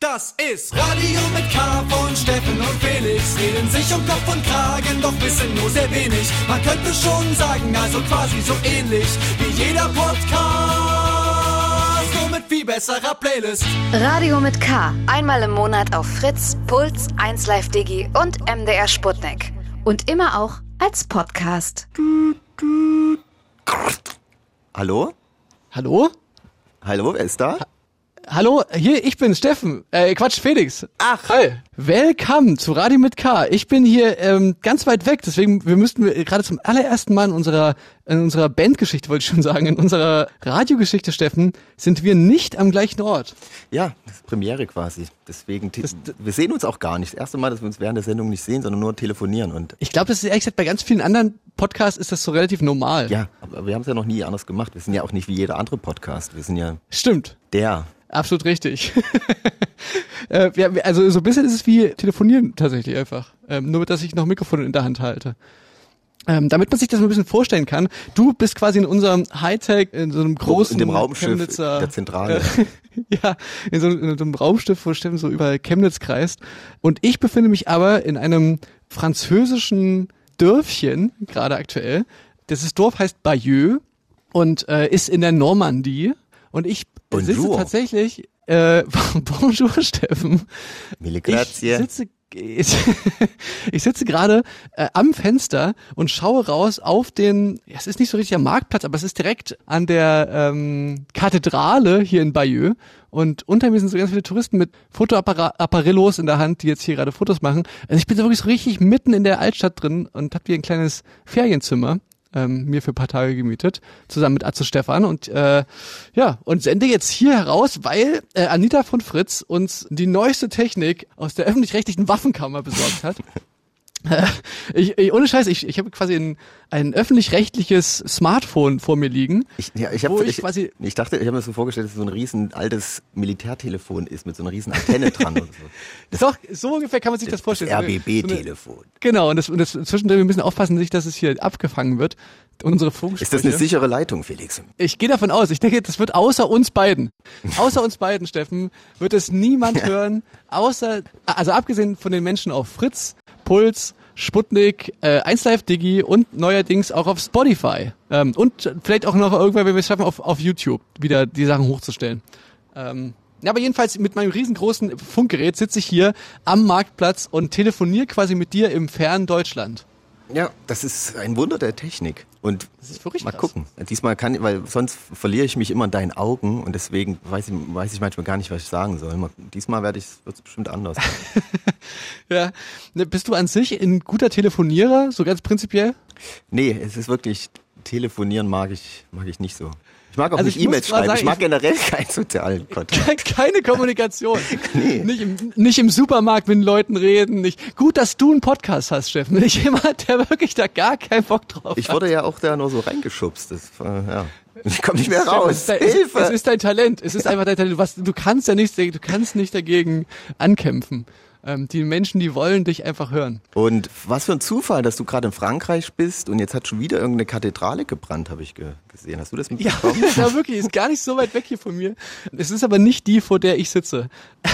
Das ist Radio mit K von Steffen und Felix. Reden sich um Kopf und Kragen, doch wissen nur sehr wenig. Man könnte schon sagen, also quasi so ähnlich wie jeder Podcast. Nur mit viel besserer Playlist. Radio mit K. Einmal im Monat auf Fritz, Puls, 1Live Digi und MDR Sputnik. Und immer auch als Podcast. Hallo? Hallo? Hallo, wer ist da? Hallo, hier, ich bin Steffen. Äh, Quatsch, Felix. Ach. Hi. Welcome zu Radio mit K. Ich bin hier ähm, ganz weit weg, deswegen wir müssten wir gerade zum allerersten Mal in unserer in unserer Bandgeschichte, wollte ich schon sagen, in unserer Radiogeschichte, Steffen, sind wir nicht am gleichen Ort. Ja, das ist Premiere quasi. Deswegen, te- wir sehen uns auch gar nicht. Das erste Mal, dass wir uns während der Sendung nicht sehen, sondern nur telefonieren. Und Ich glaube, das ist ehrlich gesagt bei ganz vielen anderen Podcasts ist das so relativ normal. ja, aber wir haben es ja noch nie anders gemacht. Wir sind ja auch nicht wie jeder andere Podcast. Wir sind ja Stimmt. der. Absolut richtig. äh, wir- also so ein bisschen ist es wie telefonieren tatsächlich einfach. Ähm, nur, dass ich noch Mikrofon in der Hand halte. Ähm, damit man sich das mal ein bisschen vorstellen kann, du bist quasi in unserem Hightech, in so einem großen in dem Raumschiff Chemnitzer, der Zentrale. ja, in so, in so einem Raumschiff, wo Steffen so über Chemnitz kreist. Und ich befinde mich aber in einem französischen Dörfchen, gerade aktuell. Dieses Dorf heißt Bayeux und äh, ist in der Normandie. Und ich sitze Bonjour. tatsächlich, äh, bonjour Steffen. Mille Ich grazie. sitze, ich, ich sitze gerade äh, am Fenster und schaue raus auf den, ja, es ist nicht so richtig am Marktplatz, aber es ist direkt an der ähm, Kathedrale hier in Bayeux. Und unter mir sind so ganz viele Touristen mit Fotoapparillos in der Hand, die jetzt hier gerade Fotos machen. Also ich bin so wirklich so richtig mitten in der Altstadt drin und habe hier ein kleines Ferienzimmer ähm, mir für ein paar Tage gemietet, zusammen mit Atze Stefan und äh, ja, und sende jetzt hier heraus, weil äh, Anita von Fritz uns die neueste Technik aus der öffentlich-rechtlichen Waffenkammer besorgt hat. Äh, ich, ich, ohne Scheiß, ich, ich habe quasi ein, ein öffentlich-rechtliches Smartphone vor mir liegen. Ich, ja, ich, wo hab, ich quasi- ich dachte, ich habe mir so vorgestellt, dass es so ein riesen altes Militärtelefon ist mit so einer riesen Antenne dran und so. Doch, so ungefähr kann man sich das vorstellen. Das so eine- RBB-Telefon. Genau, und, das, und das, zwischendrin, wir müssen aufpassen, nicht, dass es hier abgefangen wird. Unsere Ist Funkgespräche. das eine sichere Leitung, Felix? Ich gehe davon aus. Ich denke, das wird außer uns beiden. Außer uns beiden, Steffen, wird es niemand hören, außer, also abgesehen von den Menschen auf Fritz, Puls, Sputnik, äh, 1Live Digi und neuerdings auch auf Spotify. Ähm, und vielleicht auch noch irgendwann, wenn wir es schaffen, auf, auf YouTube wieder die Sachen hochzustellen. Ähm, ja, aber jedenfalls mit meinem riesengroßen Funkgerät sitze ich hier am Marktplatz und telefoniere quasi mit dir im fernen Deutschland. Ja, das ist ein Wunder der Technik. Und Das ist wirklich mal gucken. Diesmal kann, weil sonst verliere ich mich immer in deinen Augen und deswegen weiß ich, weiß ich manchmal gar nicht, was ich sagen soll. Mal- Diesmal werde ich, wird es bestimmt anders. Ja. Ne, Bist du an sich ein guter Telefonierer, so ganz prinzipiell? nee, es ist wirklich, telefonieren mag ich, mag ich nicht so. Ich mag auch Also nicht ich E-Mails schreiben. sagen, ich mag ich- generell keinen sozialen Kontakt. Keine Kommunikation. Nee. Nicht, im, nicht im Supermarkt mit Leuten reden. Nicht. Gut, dass du einen Podcast hast, Steffen. Bin ich jemand, der wirklich da gar keinen Bock drauf Ich hat. wurde ja auch da nur so reingeschubst. Das, äh, ja. Ich komme nicht mehr raus. Es ist, dein, es, Hilfe! es ist dein Talent. Es ist einfach dein Talent. Was, du kannst ja nicht, du kannst nicht dagegen ankämpfen. Ähm, die Menschen, die wollen dich einfach hören. Und was für ein Zufall, dass du gerade in Frankreich bist und jetzt hat schon wieder irgendeine Kathedrale gebrannt, habe ich ge gesehen. Hast du das Ja, mitbekommen? ja, wirklich, ist gar nicht so weit weg hier von mir. Es ist aber nicht die, vor der ich sitze.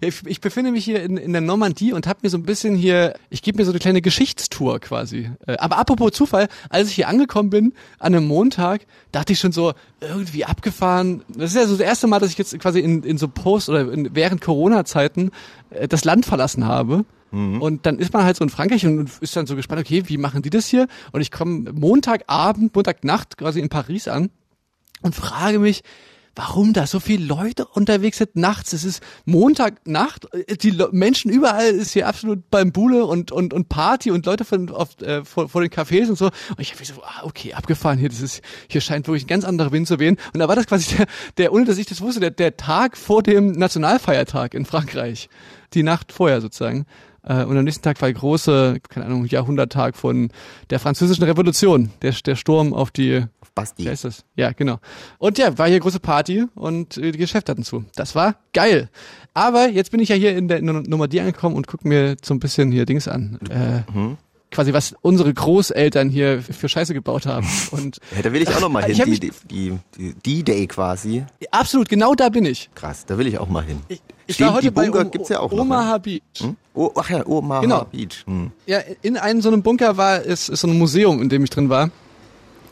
Ja, ich, ich befinde mich hier in, in der Normandie und habe mir so ein bisschen hier, ich gebe mir so eine kleine Geschichtstour quasi. Äh, Aber apropos Zufall, als ich hier angekommen bin, an einem Montag, dachte ich schon so, irgendwie abgefahren. Das ist ja so das erste Mal, dass ich jetzt quasi in, in so Post oder in, während Corona-Zeiten äh, das Land verlassen habe. Und dann ist man halt so in Frankreich und ist dann so gespannt, okay, wie machen die das hier? Und ich komme Montagabend, Montagnacht quasi in Paris an und frage mich, warum da so viele Leute unterwegs sind nachts. Es ist Montagnacht, die Menschen überall ist hier absolut beim Bude und und und Party und Leute von oft äh, vor, vor den Cafés und so. Und ich habe so, ah, okay, abgefahren hier. Das ist hier scheint wirklich ein ganz anderer Wind zu wehen. Und da war das quasi der, der ohne dass ich das wusste, der, der Tag vor dem Nationalfeiertag in Frankreich, die Nacht vorher sozusagen. Äh, Und am nächsten Tag war der große, keine Ahnung, Jahrhunderttag von der französischen Revolution, der, der Sturm auf die Basti. Wer ist das? Ja, genau. Und ja, war hier große Party und äh, die Geschäfte hatten zu. Das war geil. Aber jetzt bin ich ja hier in der Normandie angekommen und guck mir so ein bisschen hier Dings an. Äh, quasi was unsere Großeltern hier für Scheiße gebaut haben. Und Ja, da will ich auch noch mal Ich hin. Die, die, die, die D-Day quasi. absolut, genau da bin ich. Krass, da will ich auch mal hin. Ich, ich Stimmt, war heute die bei Bunker o gibt's ja auch noch, Omaha Beach. Hm? Oh, ach ja, Omaha Genau. Beach. Hm. Ja, in einem so einem Bunker war ist, ist so ein Museum, in dem ich drin war.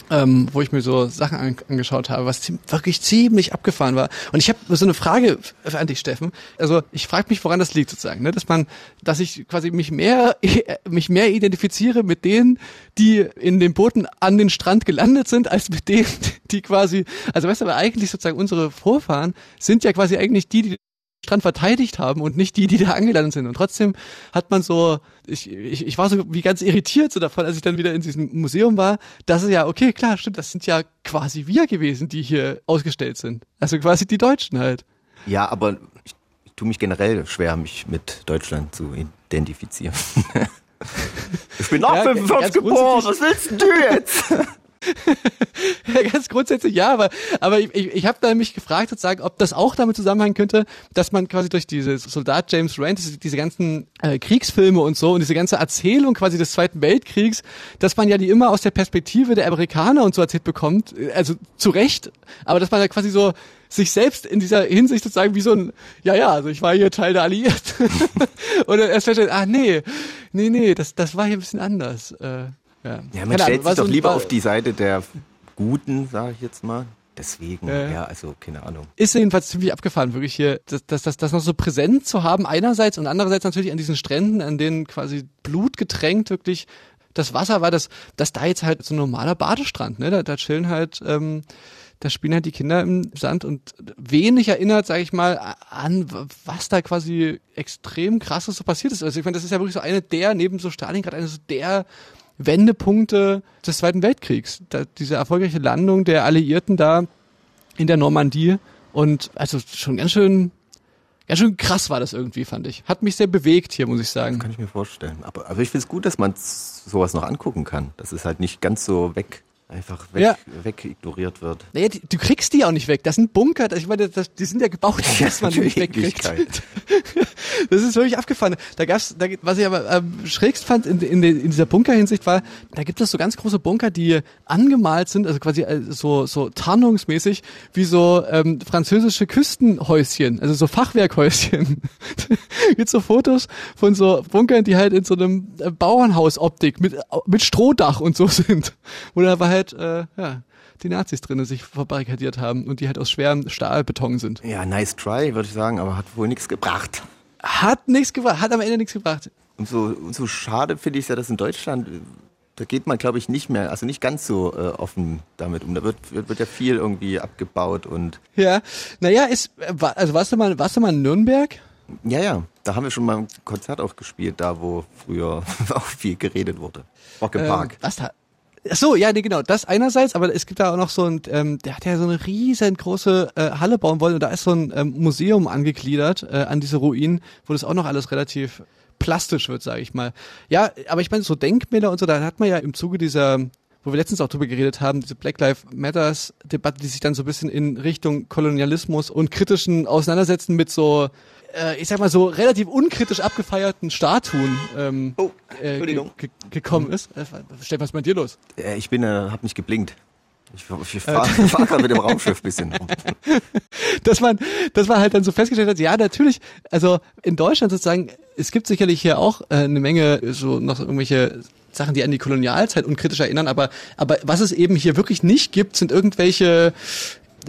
Ähm, wo ich mir so Sachen an, angeschaut habe, was wirklich ziemlich abgefahren war. Und ich habe so eine Frage an dich, Steffen. Also ich frage mich, woran das liegt sozusagen, ne? dass man, dass ich quasi mich mehr, mich mehr identifiziere mit denen, die in den Booten an den Strand gelandet sind, als mit denen, die quasi, also weißt du, aber eigentlich sozusagen unsere Vorfahren sind ja quasi eigentlich die, die Strand verteidigt haben und nicht die, die da angelandet sind. Und trotzdem hat man so, ich, ich, ich war so wie ganz irritiert so davon, als ich dann wieder in diesem Museum war, dass es ja, okay, klar, stimmt, das sind ja quasi wir gewesen, die hier ausgestellt sind. Also quasi die Deutschen halt. Ja, aber ich, ich tue mich generell schwer, mich mit Deutschland zu identifizieren. ich bin nach Ja, 45 ganz geboren, was willst du jetzt? Ja, ganz grundsätzlich ja, aber, aber ich, ich, ich habe da mich gefragt, sozusagen, ob das auch damit zusammenhängen könnte, dass man quasi durch diese Soldat James Rand, diese, diese ganzen äh, Kriegsfilme und so und diese ganze Erzählung quasi des Zweiten Weltkriegs, dass man ja die immer aus der Perspektive der Amerikaner und so erzählt bekommt, äh, also zu Recht, aber dass man ja quasi so sich selbst in dieser Hinsicht sozusagen wie so ein, ja, ja, also ich war hier Teil der Alliierten. Oder erst feststellt, ah nee, nee, nee, das, das war hier ein bisschen anders. Äh, ja, Ja, Keine man stellt Ahnung, sich doch lieber auf die Seite der Guten, sage ich jetzt mal. Deswegen, Ja, ja. ja, also keine Ahnung. ist jedenfalls ziemlich abgefahren, wirklich hier, das, das, das, das noch so präsent zu haben, einerseits und andererseits natürlich an diesen Stränden, an denen quasi Blut getränkt wirklich das Wasser war, das, das da jetzt halt so ein normaler Badestrand, ne? Da, da chillen halt, ähm, da spielen halt die Kinder im Sand und wenig erinnert, sage ich mal, an was da quasi extrem krasses so passiert ist. Also ich meine, das ist ja wirklich so eine der, neben so Stalingrad, eine so der Wendepunkte des Zweiten Weltkriegs. Da, diese erfolgreiche Landung der Alliierten da in der Normandie und also schon ganz schön, ganz schön krass war das irgendwie, fand ich. Hat mich sehr bewegt hier, muss ich sagen. Kann ich mir vorstellen. Aber, aber ich finde es gut, dass man sowas noch angucken kann. Dass es halt nicht ganz so weg, einfach weg, Ja. wegignoriert wird. Naja, die, du kriegst die auch nicht weg. Das sind Bunker. Das, ich meine, das, die sind ja gebaut, dass man die nicht wegkriegt. Das ist wirklich abgefahren. Da gab's, da, was ich aber am schrägst fand in, in, in dieser Bunkerhinsicht war, da gibt es so ganz große Bunker, die angemalt sind, also quasi äh, so, so tarnungsmäßig, wie so ähm, französische Küstenhäuschen, also so Fachwerkhäuschen. gibt so Fotos von so Bunkern, die halt in so einem äh, Bauernhausoptik mit, mit Strohdach und so sind. Wo da aber halt, äh, ja, die Nazis drinnen sich verbarrikadiert haben und die halt aus schwerem Stahlbeton sind. Ja, nice try, würde ich sagen, aber hat wohl nichts gebracht. Hat nichts gebracht, hat am Ende nichts gebracht. Und so, und so schade finde ich ja, dass in Deutschland, da geht man, glaube ich, nicht mehr, also nicht ganz so äh, offen damit um. Da wird, wird, wird ja viel irgendwie abgebaut und Ja, naja, ist, äh, also warst du mal, warst du mal in Nürnberg? ja, ja, da haben wir schon mal ein Konzert auch gespielt, da wo früher auch viel geredet wurde. Rock im Ähm, Park. was da? Ach so, ja, nee, genau, das einerseits, aber es gibt da auch noch so ein, ähm, der hat ja so eine riesengroße äh, Halle bauen wollen und da ist so ein ähm, Museum angegliedert äh, an diese Ruinen, wo das auch noch alles relativ plastisch wird, sage ich mal. Ja, aber ich meine, so Denkmäler und so, da hat man ja im Zuge dieser wo wir letztens auch drüber geredet haben, diese Black Lives Matters Debatte, die sich dann so ein bisschen in Richtung Kolonialismus und kritischen Auseinandersetzen mit so, äh, ich sag mal so relativ unkritisch abgefeierten Statuen ähm, Oh, äh, Entschuldigung. ge gekommen ist. Äh, Stefan, was ist mit dir los? Äh, ich bin, äh, hab nicht geblinkt. Ich, ich fahre fahr gerade mit dem Raumschiff bisschen rum. dass man, dass man halt dann so festgestellt hat, ja, natürlich, also in Deutschland sozusagen, es gibt sicherlich hier auch äh, eine Menge so noch irgendwelche Sachen, die an die Kolonialzeit unkritisch erinnern, aber, aber was es eben hier wirklich nicht gibt, sind irgendwelche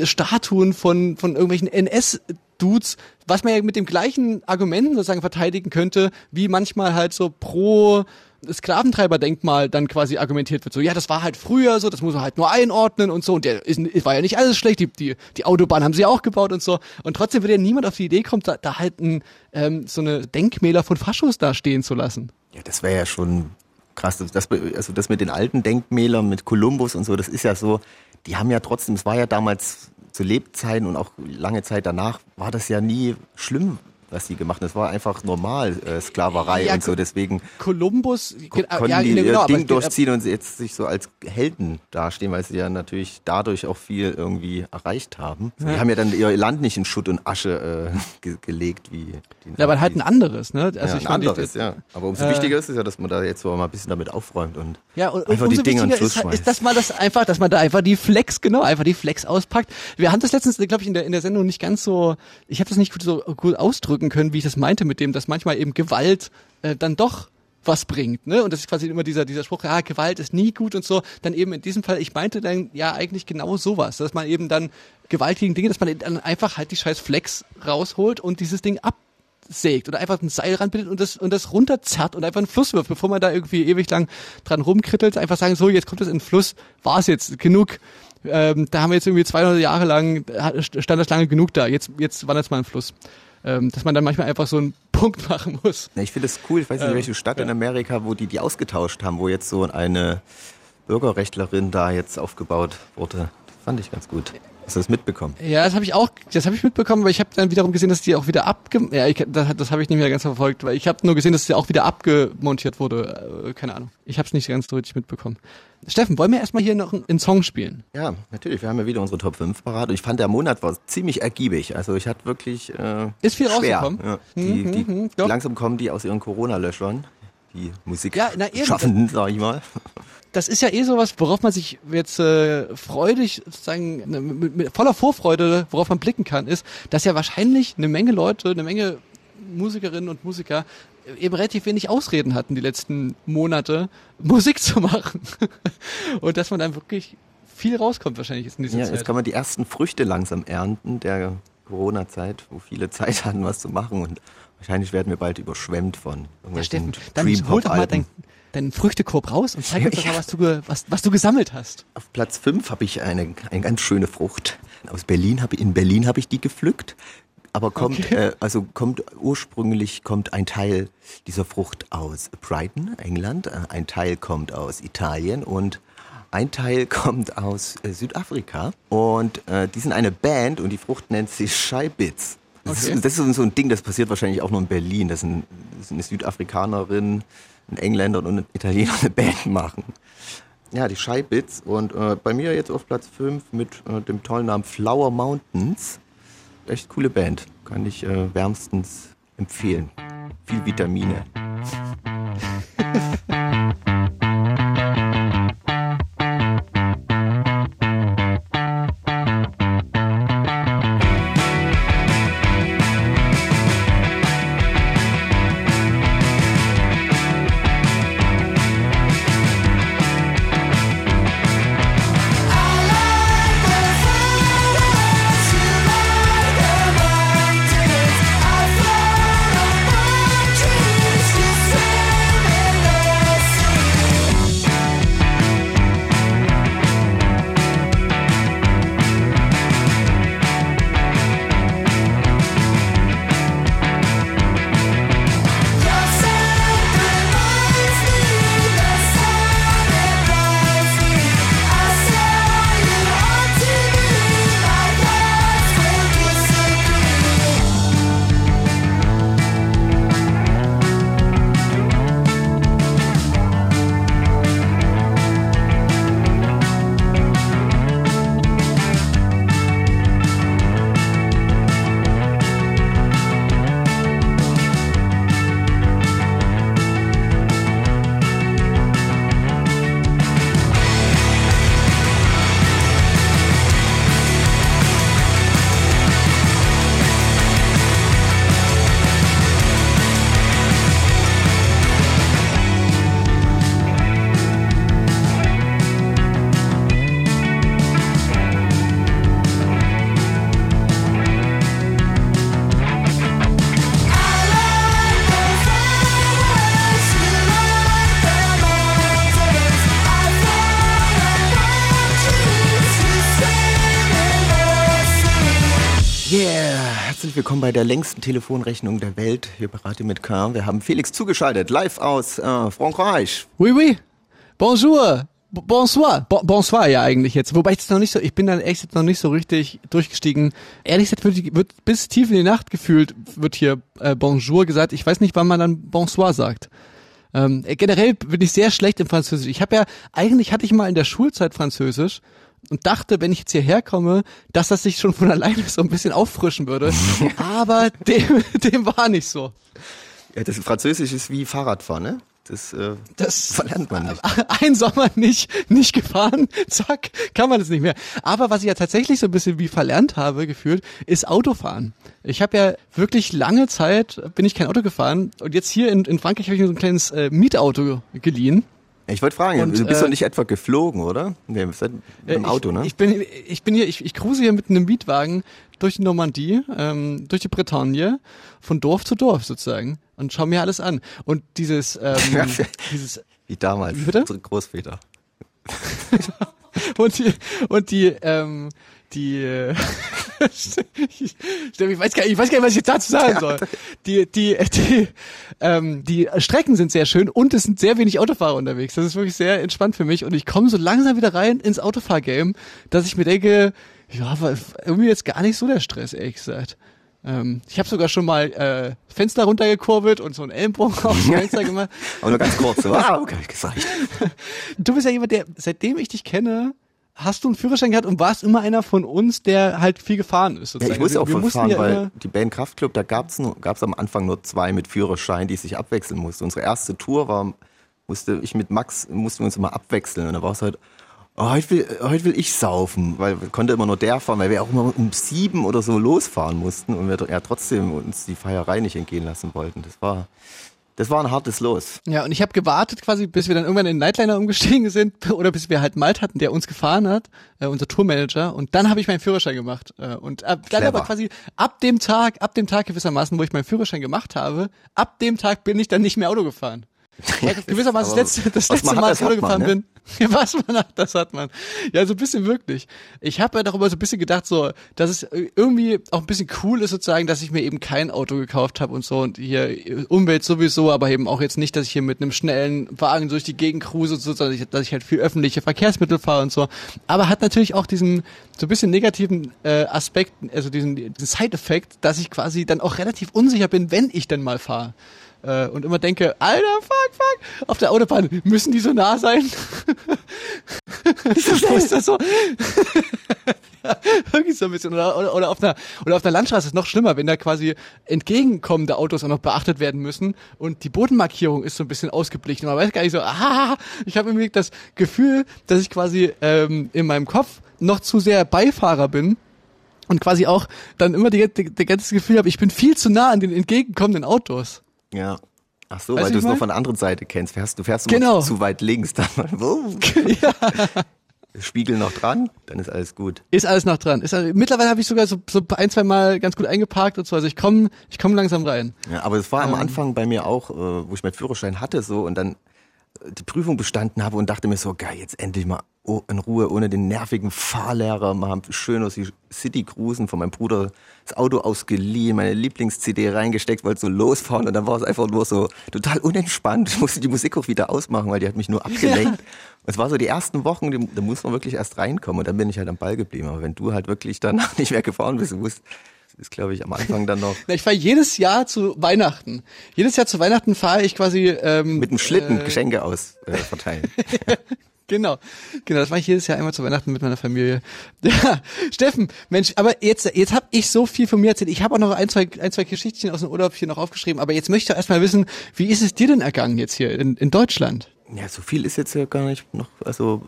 Statuen von, von irgendwelchen NS-Dudes, was man ja mit dem gleichen Argumenten sozusagen verteidigen könnte, wie manchmal halt so pro Sklaventreiberdenkmal dann quasi argumentiert wird. So, ja, das war halt früher so, das muss man halt nur einordnen und so. Und der ist, war ja nicht alles schlecht, die, die, die Autobahn haben sie auch gebaut und so. Und trotzdem würde ja niemand auf die Idee kommen, da, da halt ein, ähm, so eine Denkmäler von Faschos da stehen zu lassen. Ja, das wäre ja schon krass. Das, also das mit den alten Denkmälern, mit Kolumbus und so, das ist ja so, die haben ja trotzdem, es war ja damals zu Lebzeiten und auch lange Zeit danach, war das ja nie schlimm was sie gemacht haben. Das war einfach normal, äh, Sklaverei Ja, und so. Deswegen Kolumbus, konnten ja, die genau, ihr aber Ding durchziehen und jetzt sich so als Helden dastehen, weil sie ja natürlich dadurch auch viel irgendwie erreicht haben. Die haben ja dann ihr Land nicht in Schutt und Asche äh, ge gelegt wie die Ja, aber halt ein anderes, ne? Also ja, ein ich die- anderes, ja. Aber umso äh, wichtiger ist es ja, dass man da jetzt so mal ein bisschen damit aufräumt und Ja, und, einfach die Dinge an den Fluss ist, schmeißt. ist, dass man das einfach, dass man da einfach die Flex, genau, einfach die Flex auspackt. Wir haben das letztens, glaube ich, in der, in der Sendung nicht ganz so, ich habe das nicht gut, so gut ausdrücken können, wie ich das meinte mit dem, dass manchmal eben Gewalt äh, dann doch was bringt, ne? Und das ist quasi immer dieser, dieser Spruch, ja, Gewalt ist nie gut und so. Dann eben in diesem Fall, ich meinte dann ja eigentlich genau sowas, dass man eben dann gewaltigen Dinge, dass man dann einfach halt die scheiß Flex rausholt und dieses Ding ab sägt oder einfach ein Seil ranbindet und das, und das runterzerrt und einfach einen Fluss wirft, bevor man da irgendwie ewig lang dran rumkrittelt, einfach sagen, so, jetzt kommt es in den Fluss, war's jetzt, genug. Ähm, da haben wir jetzt irgendwie 200 Jahre lang, stand das lange genug da, jetzt, jetzt wandert mal in den Fluss. Ähm, dass man dann manchmal einfach so einen Punkt machen muss. Ja, ich finde es cool, ich weiß nicht, Ähm, welche Stadt in ja. Amerika, wo die die ausgetauscht haben, wo jetzt so eine Bürgerrechtlerin da jetzt aufgebaut wurde. Fand ich ganz gut. Hast du das mitbekommen? Ja, das habe ich auch, das habe ich mitbekommen, aber ich habe dann wiederum gesehen, dass die auch wieder abge, ja, ich, das, das habe ich nicht mehr ganz verfolgt, weil ich habe nur gesehen, dass sie auch wieder abgemontiert wurde. Äh, keine Ahnung. Ich habe es nicht ganz so richtig mitbekommen. Steffen, wollen wir erstmal hier noch einen Song spielen? Ja, natürlich. Wir haben ja wieder unsere Top 5 parat. Und ich fand, der Monat war ziemlich ergiebig. Also ich hatte wirklich äh, Ist viel schwer. rausgekommen? Ja. Die, Mhm, die, mhm, doch. langsam kommen die aus ihren Corona-Löschern. Die Musik Ja, na eben. Schaffenden, sag ich mal. Das ist ja eh sowas, worauf man sich jetzt äh, freudig, sozusagen, ne, mit, mit voller Vorfreude, worauf man blicken kann, ist, dass ja wahrscheinlich eine Menge Leute, eine Menge Musikerinnen und Musiker eben relativ wenig Ausreden hatten die letzten Monate, Musik zu machen. und dass man dann wirklich viel rauskommt wahrscheinlich jetzt in dieser Ja, Zeit. jetzt kann man die ersten Früchte langsam ernten der Corona-Zeit, wo viele Zeit hatten, was zu machen. Und wahrscheinlich werden wir bald überschwemmt von ja, Steffen, irgendwelchen dann hol doch mal Pop deinen Früchtekorb raus und zeig uns doch mal, was du, was, was du gesammelt hast. Auf Platz 5 habe ich eine, eine ganz schöne Frucht. Aus Berlin habe in Berlin habe ich die gepflückt. Aber kommt, Okay. äh, also kommt ursprünglich kommt ein Teil dieser Frucht aus Brighton, England, äh, ein Teil kommt aus Italien und ein Teil kommt aus äh, Südafrika. Und äh, die sind eine Band und die Frucht nennt sich Shy Bits. Das, Okay. ist, das ist so ein Ding, das passiert wahrscheinlich auch nur in Berlin, dass ein, dass eine Südafrikanerin, ein Engländer und ein Italiener eine Band machen. Ja, die Shy Bits und äh, bei mir jetzt auf Platz 5 mit äh, dem tollen Namen Flower Mountains. Echt coole Band. Kann ich äh, wärmstens empfehlen. Viel Vitamine. bei der längsten Telefonrechnung der Welt. Hier berate mit K. Wir haben Felix zugeschaltet, live aus äh, Frankreich. Oui, oui. Bonjour. Bonsoir, bon, bonsoir ja eigentlich jetzt. Wobei ich jetzt noch nicht so, ich bin dann echt jetzt noch nicht so richtig durchgestiegen. Ehrlich gesagt wird, wird bis tief in die Nacht gefühlt wird hier äh, Bonjour gesagt. Ich weiß nicht, wann man dann Bonsoir sagt. Ähm, generell bin ich sehr schlecht im Französisch. Ich habe ja, eigentlich hatte ich mal in der Schulzeit Französisch und dachte, wenn ich jetzt hierher komme, dass das sich schon von alleine so ein bisschen auffrischen würde. Aber dem, dem war nicht so. Ja, das Französisch ist wie Fahrradfahren, ne? Das, äh, Das verlernt man nicht. Ein Sommer nicht, nicht gefahren, zack, kann man es nicht mehr. Aber was ich ja tatsächlich so ein bisschen wie verlernt habe, gefühlt, ist Autofahren. Ich habe ja wirklich lange Zeit, bin ich kein Auto gefahren und jetzt hier in, in Frankreich habe ich mir so ein kleines äh, Mietauto geliehen. Ich wollte fragen, Und, du bist äh, doch nicht etwa geflogen, oder? Nee, bist halt mit dem Äh, Auto, ne? Ich bin, ich bin hier, ich, ich cruise hier mit einem Mietwagen durch die Normandie, ähm, durch die Bretagne, von Dorf zu Dorf sozusagen und schau mir alles an. Und dieses, ähm, dieses Wie damals, Wie bitte? unsere Großväter. und die und die ähm, die äh, Steffi, ich weiß gar nicht, ich weiß gar nicht, was ich jetzt dazu sagen soll. Die die die ähm, die Strecken sind sehr schön und es sind sehr wenig Autofahrer unterwegs. Das ist wirklich sehr entspannt für mich und ich komme so langsam wieder rein ins Autofahrgame, dass ich mir denke, ja, war irgendwie jetzt gar nicht so der Stress, ehrlich gesagt. Ähm, ich habe sogar schon mal äh, Fenster runtergekurbelt und so einen Ellenbogen aufs Fenster gemacht. Aber nur ganz kurz, so, ah, okay, gesagt. Du bist ja jemand, der, seitdem ich dich kenne, hast du einen Führerschein gehabt und warst immer einer von uns, der halt viel gefahren ist. Ja, Sozusagen. ich musste Wir- auch wir mussten fahren, ja weil die Band Kraftclub, da gab's nur, gab's am Anfang nur zwei mit Führerschein, die sich abwechseln mussten. Unsere erste Tour war, musste ich mit Max, mussten wir uns immer abwechseln und da war es halt, oh, heute will, heute will ich saufen, weil konnte immer nur der fahren, weil wir auch immer um sieben oder so losfahren mussten und wir ja trotzdem uns die Feierei nicht entgehen lassen wollten. Das war, das war ein hartes Los. Ja, und ich habe gewartet quasi, bis wir dann irgendwann in den Nightliner umgestiegen sind oder bis wir halt Malt hatten, der uns gefahren hat, äh, unser Tourmanager. Und dann habe ich meinen Führerschein gemacht. Äh, und ab, dann Clever. aber quasi ab dem Tag, ab dem Tag gewissermaßen, wo ich meinen Führerschein gemacht habe, ab dem Tag bin ich dann nicht mehr Auto gefahren. Das gewissermaßen das letzte, das letzte Mal, als ich Auto hat man, gefahren ne? bin. Ja, was man hat, das hat man. Ja, so ein bisschen wirklich. Ich habe ja darüber so ein bisschen gedacht, so, dass es irgendwie auch ein bisschen cool ist sozusagen, dass ich mir eben kein Auto gekauft habe und so und hier Umwelt sowieso, aber eben auch jetzt nicht, dass ich hier mit einem schnellen Wagen durch die Gegend cruise und so, sondern ich, dass ich halt viel öffentliche Verkehrsmittel fahre und so. Aber hat natürlich auch diesen so ein bisschen negativen äh, Aspekt, also diesen, diesen Side-Effekt, dass ich quasi dann auch relativ unsicher bin, wenn ich denn mal fahre äh, und immer denke, Alter, fuck, fuck, auf der Autobahn, müssen die so nah sein? so ist das so? ja, irgendwie so ein bisschen. Oder, oder, oder, auf einer, oder auf einer Landstraße ist noch schlimmer, wenn da quasi entgegenkommende Autos auch noch beachtet werden müssen und die Bodenmarkierung ist so ein bisschen ausgeblichen. Man weiß gar nicht so, ah, ich habe irgendwie das Gefühl, dass ich quasi ähm, in meinem Kopf noch zu sehr Beifahrer bin und quasi auch dann immer die, die, die ganze Gefühl habe, ich bin viel zu nah an den entgegenkommenden Autos. Ja. Ach so, Weißt weil du, es nur von der anderen Seite kennst. Fährst, du fährst Genau. immer zu weit links, dann oh, Spiegel noch dran, dann ist alles gut. Ist alles noch dran. Ist, also, mittlerweile habe ich sogar so, so ein, zwei Mal ganz gut eingeparkt und so. Also ich komme ich komm langsam rein. Ja, aber es war am Ähm. Anfang bei mir auch, äh, wo ich meinen Führerschein hatte, so und dann die Prüfung bestanden habe und dachte mir so, geil, jetzt endlich mal in Ruhe, ohne den nervigen Fahrlehrer, mal schön aus die City cruisen, von meinem Bruder das Auto ausgeliehen, meine Lieblings-CD reingesteckt, wollte so losfahren und dann war es einfach nur so total unentspannt. Ich musste die Musik auch wieder ausmachen, weil die hat mich nur abgelenkt. Und es war so die ersten Wochen, da muss man wirklich erst reinkommen und dann bin ich halt am Ball geblieben. Aber wenn du halt wirklich danach nicht mehr gefahren bist, du musst, ist glaube ich am Anfang dann noch Na, Ich fahre jedes Jahr zu Weihnachten. Jedes Jahr zu Weihnachten fahre ich quasi ähm, mit dem Schlitten äh, Geschenke aus äh, verteilen. Genau, genau, das mache ich jedes Jahr einmal zu Weihnachten mit meiner Familie. Ja, Steffen, Mensch, aber jetzt, jetzt habe ich so viel von mir erzählt. Ich habe auch noch ein, zwei, ein, zwei Geschichtchen aus dem Urlaub hier noch aufgeschrieben, aber jetzt möchte ich erstmal wissen, wie ist es dir denn ergangen jetzt hier in, in Deutschland? Ja, so viel ist jetzt ja gar nicht noch, also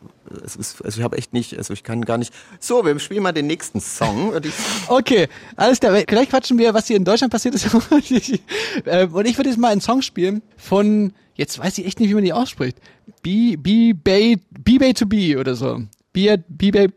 es ist, also ich habe echt nicht, also ich kann gar nicht. So, wir spielen mal den nächsten Song. Okay, alles klar. Gleich quatschen wir, was hier in Deutschland passiert ist. Ähm, Und ich würde jetzt mal einen Song spielen von, jetzt weiß ich echt nicht, wie man die ausspricht. B, B, Bay, B, Bay to B oder so. B, B, Bay,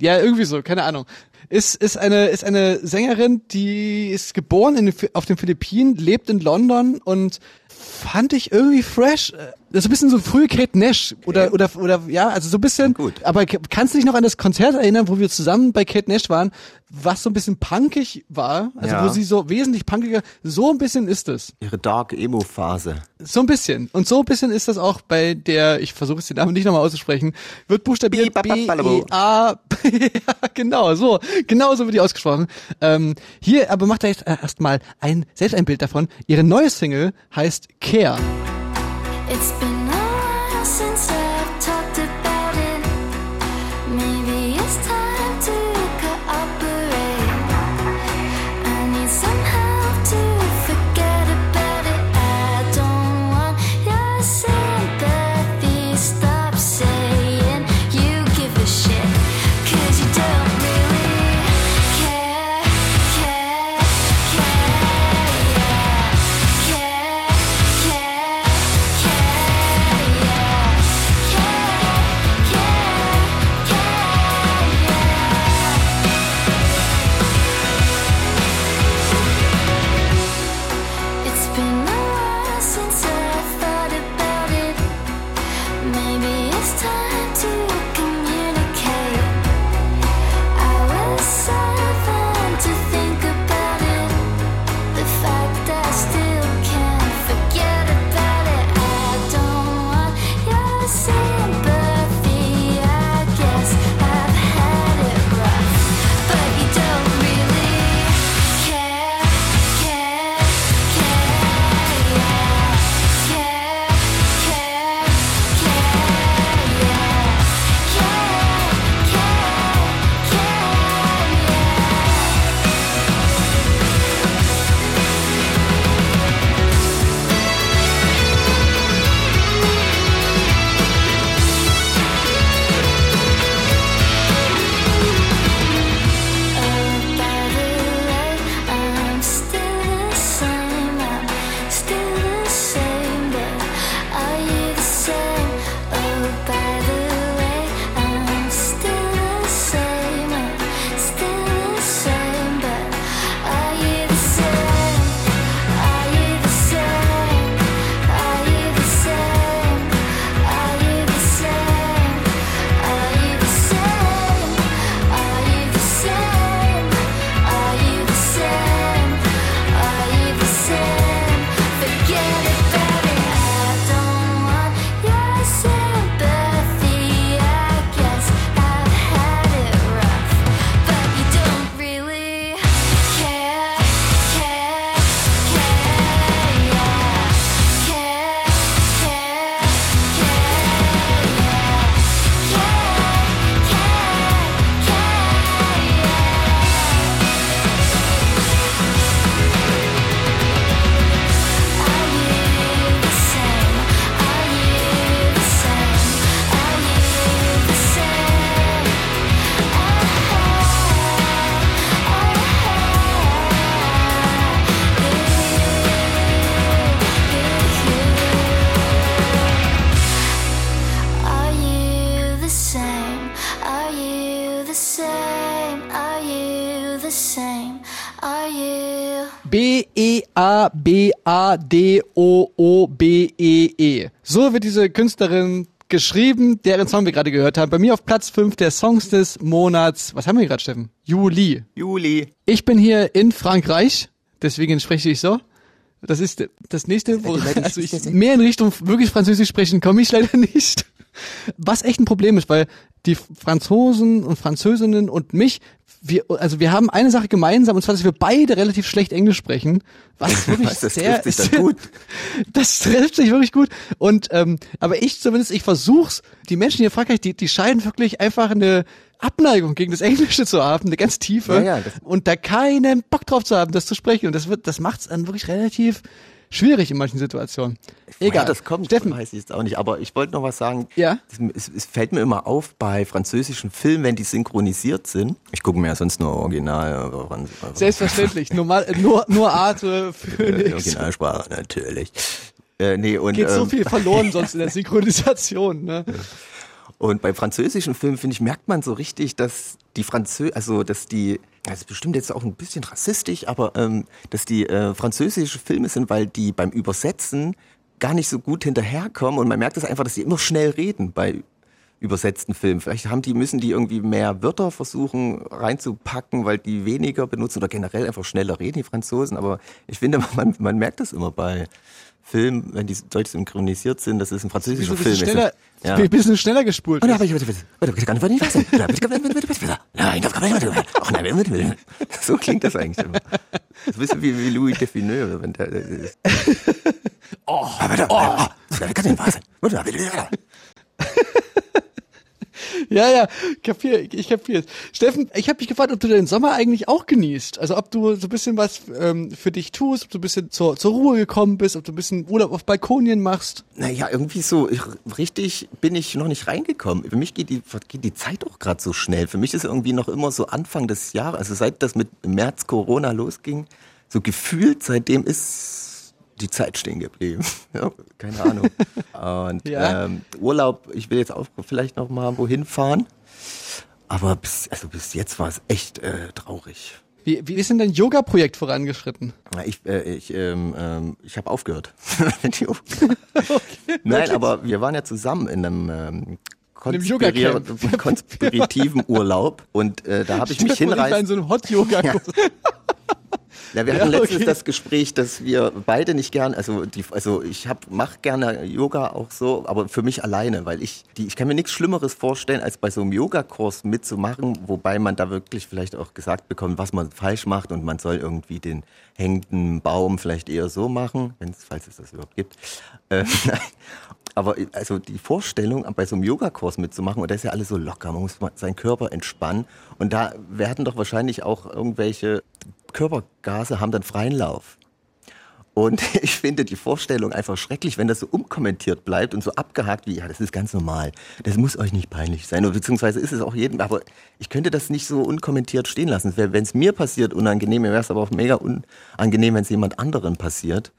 ja, irgendwie so, keine Ahnung. Ist, ist eine, ist eine Sängerin, die ist geboren in, auf den Philippinen, lebt in London und fand ich irgendwie fresh. Das ist so ein bisschen so frühe Kate Nash oder oder oder ja, also so ein bisschen. Gut. Aber kannst du dich noch an das Konzert erinnern, wo wir zusammen bei Kate Nash waren, was so ein bisschen punkig war, also Ja. wo sie so wesentlich punkiger, so ein bisschen ist es. Ihre Dark Emo Phase. So ein bisschen. Und so ein bisschen ist das auch bei der, ich versuche es den Namen nicht nochmal auszusprechen, wird buchstabiert B, E, A, ja, genau, so, genau so wird die ausgesprochen. Ähm, hier aber macht er jetzt äh, erstmal ein, selbst ein Bild davon. Ihre neue Single heißt Care. It's been B-E-A-B-A-D-O-O-B-E-E. So wird diese Künstlerin geschrieben, deren Song wir gerade gehört haben. Bei mir auf Platz 5 der Songs des Monats. Was haben wir gerade, Steffen? Juli. Juli. Ich bin hier in Frankreich, deswegen spreche ich so. Das ist das nächste, wo, Leute, ich also ich, mehr in Richtung wirklich Französisch sprechen komme ich leider nicht. Was echt ein Problem ist, weil die Franzosen und Französinnen und mich, wir, also wir haben eine Sache gemeinsam, und zwar, dass wir beide relativ schlecht Englisch sprechen. Was wirklich das sehr, trifft sich dann gut. Das trifft sich wirklich gut. Und ähm, aber ich zumindest, ich versuch's. Die Menschen hier in Frankreich, die, die scheinen wirklich einfach eine Abneigung gegen das Englische zu haben, eine ganz tiefe. Ja, ja, und da keinen Bock drauf zu haben, das zu sprechen. Und das wird, das macht's dann wirklich relativ schwierig in manchen Situationen. Egal. das kommt, Steffen, weiß ich jetzt auch nicht. Aber ich wollte noch was sagen. Ja? Es, es fällt mir immer auf bei französischen Filmen, wenn die synchronisiert sind. Ich gucke mir ja sonst nur Original. aber Franz- selbstverständlich. Normal, äh, nur, nur Arte für äh, nichts. Originalsprache, natürlich. Äh, nee, und, Geht so ähm, viel verloren sonst in der Synchronisation, ne? Und bei französischen Filmen, finde ich, merkt man so richtig, dass die Franzö also dass die, das ist bestimmt jetzt auch ein bisschen rassistisch, aber ähm, dass die äh, französische Filme sind, weil die beim Übersetzen gar nicht so gut hinterherkommen und man merkt es das einfach, dass sie immer schnell reden bei übersetzten Filmen. Vielleicht haben die, müssen die irgendwie mehr Wörter versuchen reinzupacken, weil die weniger benutzen oder generell einfach schneller reden, die Franzosen. Aber ich finde, man, man merkt das immer bei Film, wenn die deutsch synchronisiert sind, das ist ein französischer Film. Ich bin Ein bisschen schneller gespult. Und da habe ich So klingt das eigentlich immer. So ein bisschen wie, wie Louis Defineux, wenn der, der ist. Oh, oh. Ja, ja, kapier, ich kapiere. Steffen, ich habe mich gefragt, ob du den Sommer eigentlich auch genießt. Also ob du so ein bisschen was ähm, für dich tust, ob du ein bisschen zur, zur Ruhe gekommen bist, ob du ein bisschen Urlaub auf Balkonien machst. Naja, irgendwie so ich, richtig bin ich noch nicht reingekommen. Für mich geht die, geht die Zeit auch gerade so schnell. Für mich ist irgendwie noch immer so Anfang des Jahres, also seit das mit März Corona losging, so gefühlt seitdem ist die Zeit stehen geblieben. Ja, keine Ahnung. Und Ja. ähm, Urlaub, ich will jetzt auch vielleicht noch mal wohin fahren. Aber bis, also bis jetzt war es echt äh, traurig. Wie, wie ist denn dein Yoga-Projekt vorangeschritten? Ich, äh, ich, ähm, ähm, ich habe aufgehört. Yoga. Nein, aber wir waren ja zusammen in einem ähm, konspirier- konspirativen Urlaub und äh, da habe ich mich war in hinreißen. so einem Hot-Yoga-Kurs. Ja, wir hatten Ja, letztens okay. das Gespräch, dass wir beide nicht gern, also die, also ich hab, mach gerne Yoga auch so, aber für mich alleine, weil ich die, ich kann mir nichts Schlimmeres vorstellen, als bei so einem Yogakurs mitzumachen, wobei man da wirklich vielleicht auch gesagt bekommt, was man falsch macht und man soll irgendwie den hängenden Baum vielleicht eher so machen, wenn es, falls es das überhaupt gibt. Äh. Aber also die Vorstellung, bei so einem Yogakurs mitzumachen, und das ist ja alles so locker, man muss seinen Körper entspannen. Und da werden doch wahrscheinlich auch irgendwelche Körpergase haben dann freien Lauf. Und ich finde die Vorstellung einfach schrecklich, wenn das so unkommentiert bleibt und so abgehakt wie, ja, das ist ganz normal. Das muss euch nicht peinlich sein. Oder beziehungsweise ist es auch jedem, aber ich könnte das nicht so unkommentiert stehen lassen. Wenn es mir passiert, unangenehm, mir wäre es aber auch mega unangenehm, wenn es jemand anderen passiert.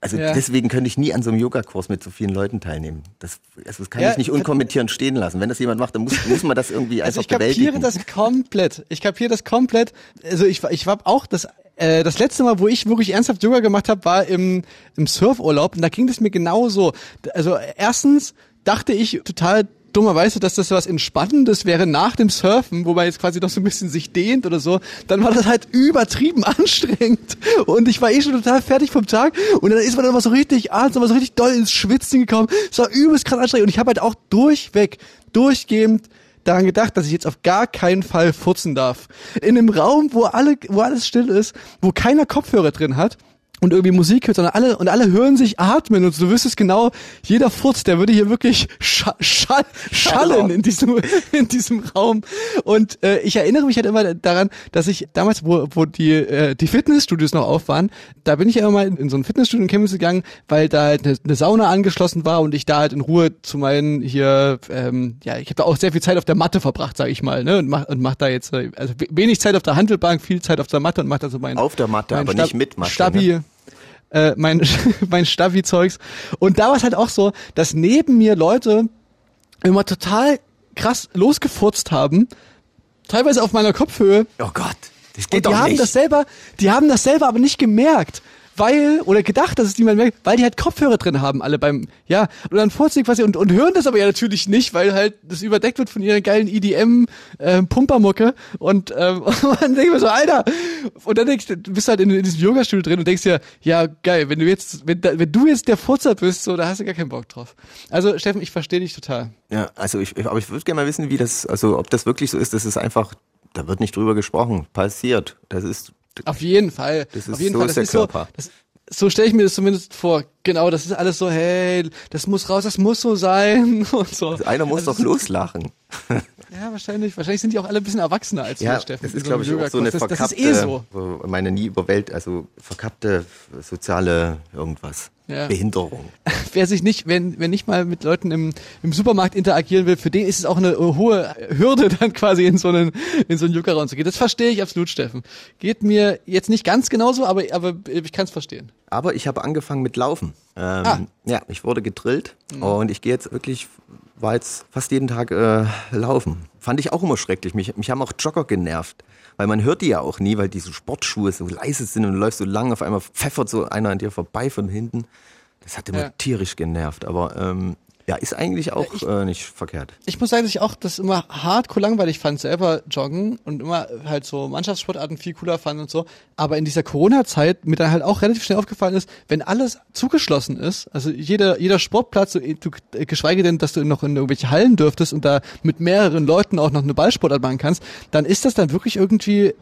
Also Ja. deswegen könnte ich nie an so einem Yogakurs mit so vielen Leuten teilnehmen. Das, also das kann Ja, ich nicht unkommentiert stehen lassen. Wenn das jemand macht, dann muss, muss man das irgendwie Also einfach ich kapiere bewältigen. das komplett. Ich kapiere das komplett. Also ich, war- ich war auch das äh, das letzte Mal, wo ich wirklich ernsthaft Yoga gemacht habe, war im, im Surfurlaub und da ging es mir genauso. Also erstens dachte ich total dummerweise, dass das was Entspannendes wäre nach dem Surfen, wo man jetzt quasi noch so ein bisschen sich dehnt oder so, dann war das halt übertrieben anstrengend und ich war eh schon total fertig vom Tag und dann ist man dann mal so richtig abends mal so richtig doll ins Schwitzen gekommen. Es war übelst krass anstrengend und ich habe halt auch durchweg, durchgehend daran gedacht, dass ich jetzt auf gar keinen Fall furzen darf. In einem Raum, wo alle, wo alles still ist, wo keiner Kopfhörer drin hat und irgendwie Musik hört, sondern alle und alle hören sich atmen und du wüsstest genau, jeder Furz, der würde hier wirklich scha schall schallen in diesem in diesem Raum. Und äh, ich erinnere mich halt immer daran, dass ich damals, wo wo die äh, die Fitnessstudios noch auf waren, da bin ich ja immer mal in, in so ein Fitnessstudio in Chemnitz gegangen, weil da halt eine, eine Sauna angeschlossen war und ich da halt in Ruhe zu meinen hier ähm, ja, ich habe da auch sehr viel Zeit auf der Matte verbracht, sage ich mal, ne, und mach und mach da jetzt äh, also we- wenig Zeit auf der Handelbank, viel Zeit auf der Matte und mach da so mein Auf der Matte, aber nicht mit Matte, Stabi, ne? Äh, mein, mein Stabi-Zeugs. Und da war es halt auch so, dass neben mir Leute immer total krass losgefurzt haben, teilweise auf meiner Kopfhöhe. Oh Gott, das Und geht die doch haben nicht. das selber, die haben das selber aber nicht gemerkt. Weil, oder gedacht, dass es niemand merkt, weil die halt Kopfhörer drin haben, alle beim, ja, und dann die quasi und, und hören das aber ja natürlich nicht, weil halt das überdeckt wird von ihrer geilen EDM-Pumpermucke und, ähm, und man denkt mir so, Alter, und dann denkst du, bist halt in, in diesem Yoga-Studio drin und denkst dir, ja, geil, wenn du jetzt, wenn, wenn du jetzt der Furzer bist, so, da hast du gar keinen Bock drauf. Also, Steffen, ich verstehe dich total. Ja, also ich, aber ich würde gerne mal wissen, wie das, also ob das wirklich so ist, das ist einfach, da wird nicht drüber gesprochen, passiert. Das ist, Auf jeden Fall. Das ist Auf jeden so Fall. ist Das der ist Körper. so, das, so stelle ich mir das zumindest vor. Genau, das ist alles so, hey, das muss raus, das muss so sein und so. einer muss Also doch loslachen. Ja, wahrscheinlich. Wahrscheinlich sind die auch alle ein bisschen erwachsener als Ja, wir, Steffen. das ist, so glaube ich, auch so eine verkappte, Das, ist eh so. meine nie überwält, also verkappte soziale irgendwas, Ja. Behinderung. Wer sich nicht, wenn, wenn nicht mal mit Leuten im, im Supermarkt interagieren will, für den ist es auch eine hohe Hürde, dann quasi in so einen, in so einen Yoga-Raum zu gehen. Das verstehe ich absolut, Steffen. Geht mir jetzt nicht ganz genauso, aber, aber ich kann es verstehen. Aber ich habe angefangen mit Laufen. Ähm, Ah. Ja, ich wurde gedrillt und ich gehe jetzt wirklich, war jetzt fast jeden Tag äh, laufen. Fand ich auch immer schrecklich. Mich, mich haben auch Jogger genervt. Weil man hört die ja auch nie, weil diese Sportschuhe so leise sind und du läufst so lang, auf einmal pfeffert so einer an dir vorbei von hinten. Das hat immer Ja. tierisch genervt, aber ähm, ja, ist eigentlich auch ich- äh, nicht verkehrt. Ich muss sagen, dass ich auch das immer hardcore langweilig fand, selber joggen und immer halt so Mannschaftssportarten viel cooler fand und so. Aber in dieser Corona-Zeit mir dann halt auch relativ schnell aufgefallen ist, wenn alles zugeschlossen ist, also jeder, jeder Sportplatz, so, du, geschweige denn, dass du noch in irgendwelche Hallen dürftest und da mit mehreren Leuten auch noch eine Ballsportart machen kannst, dann ist das dann wirklich irgendwie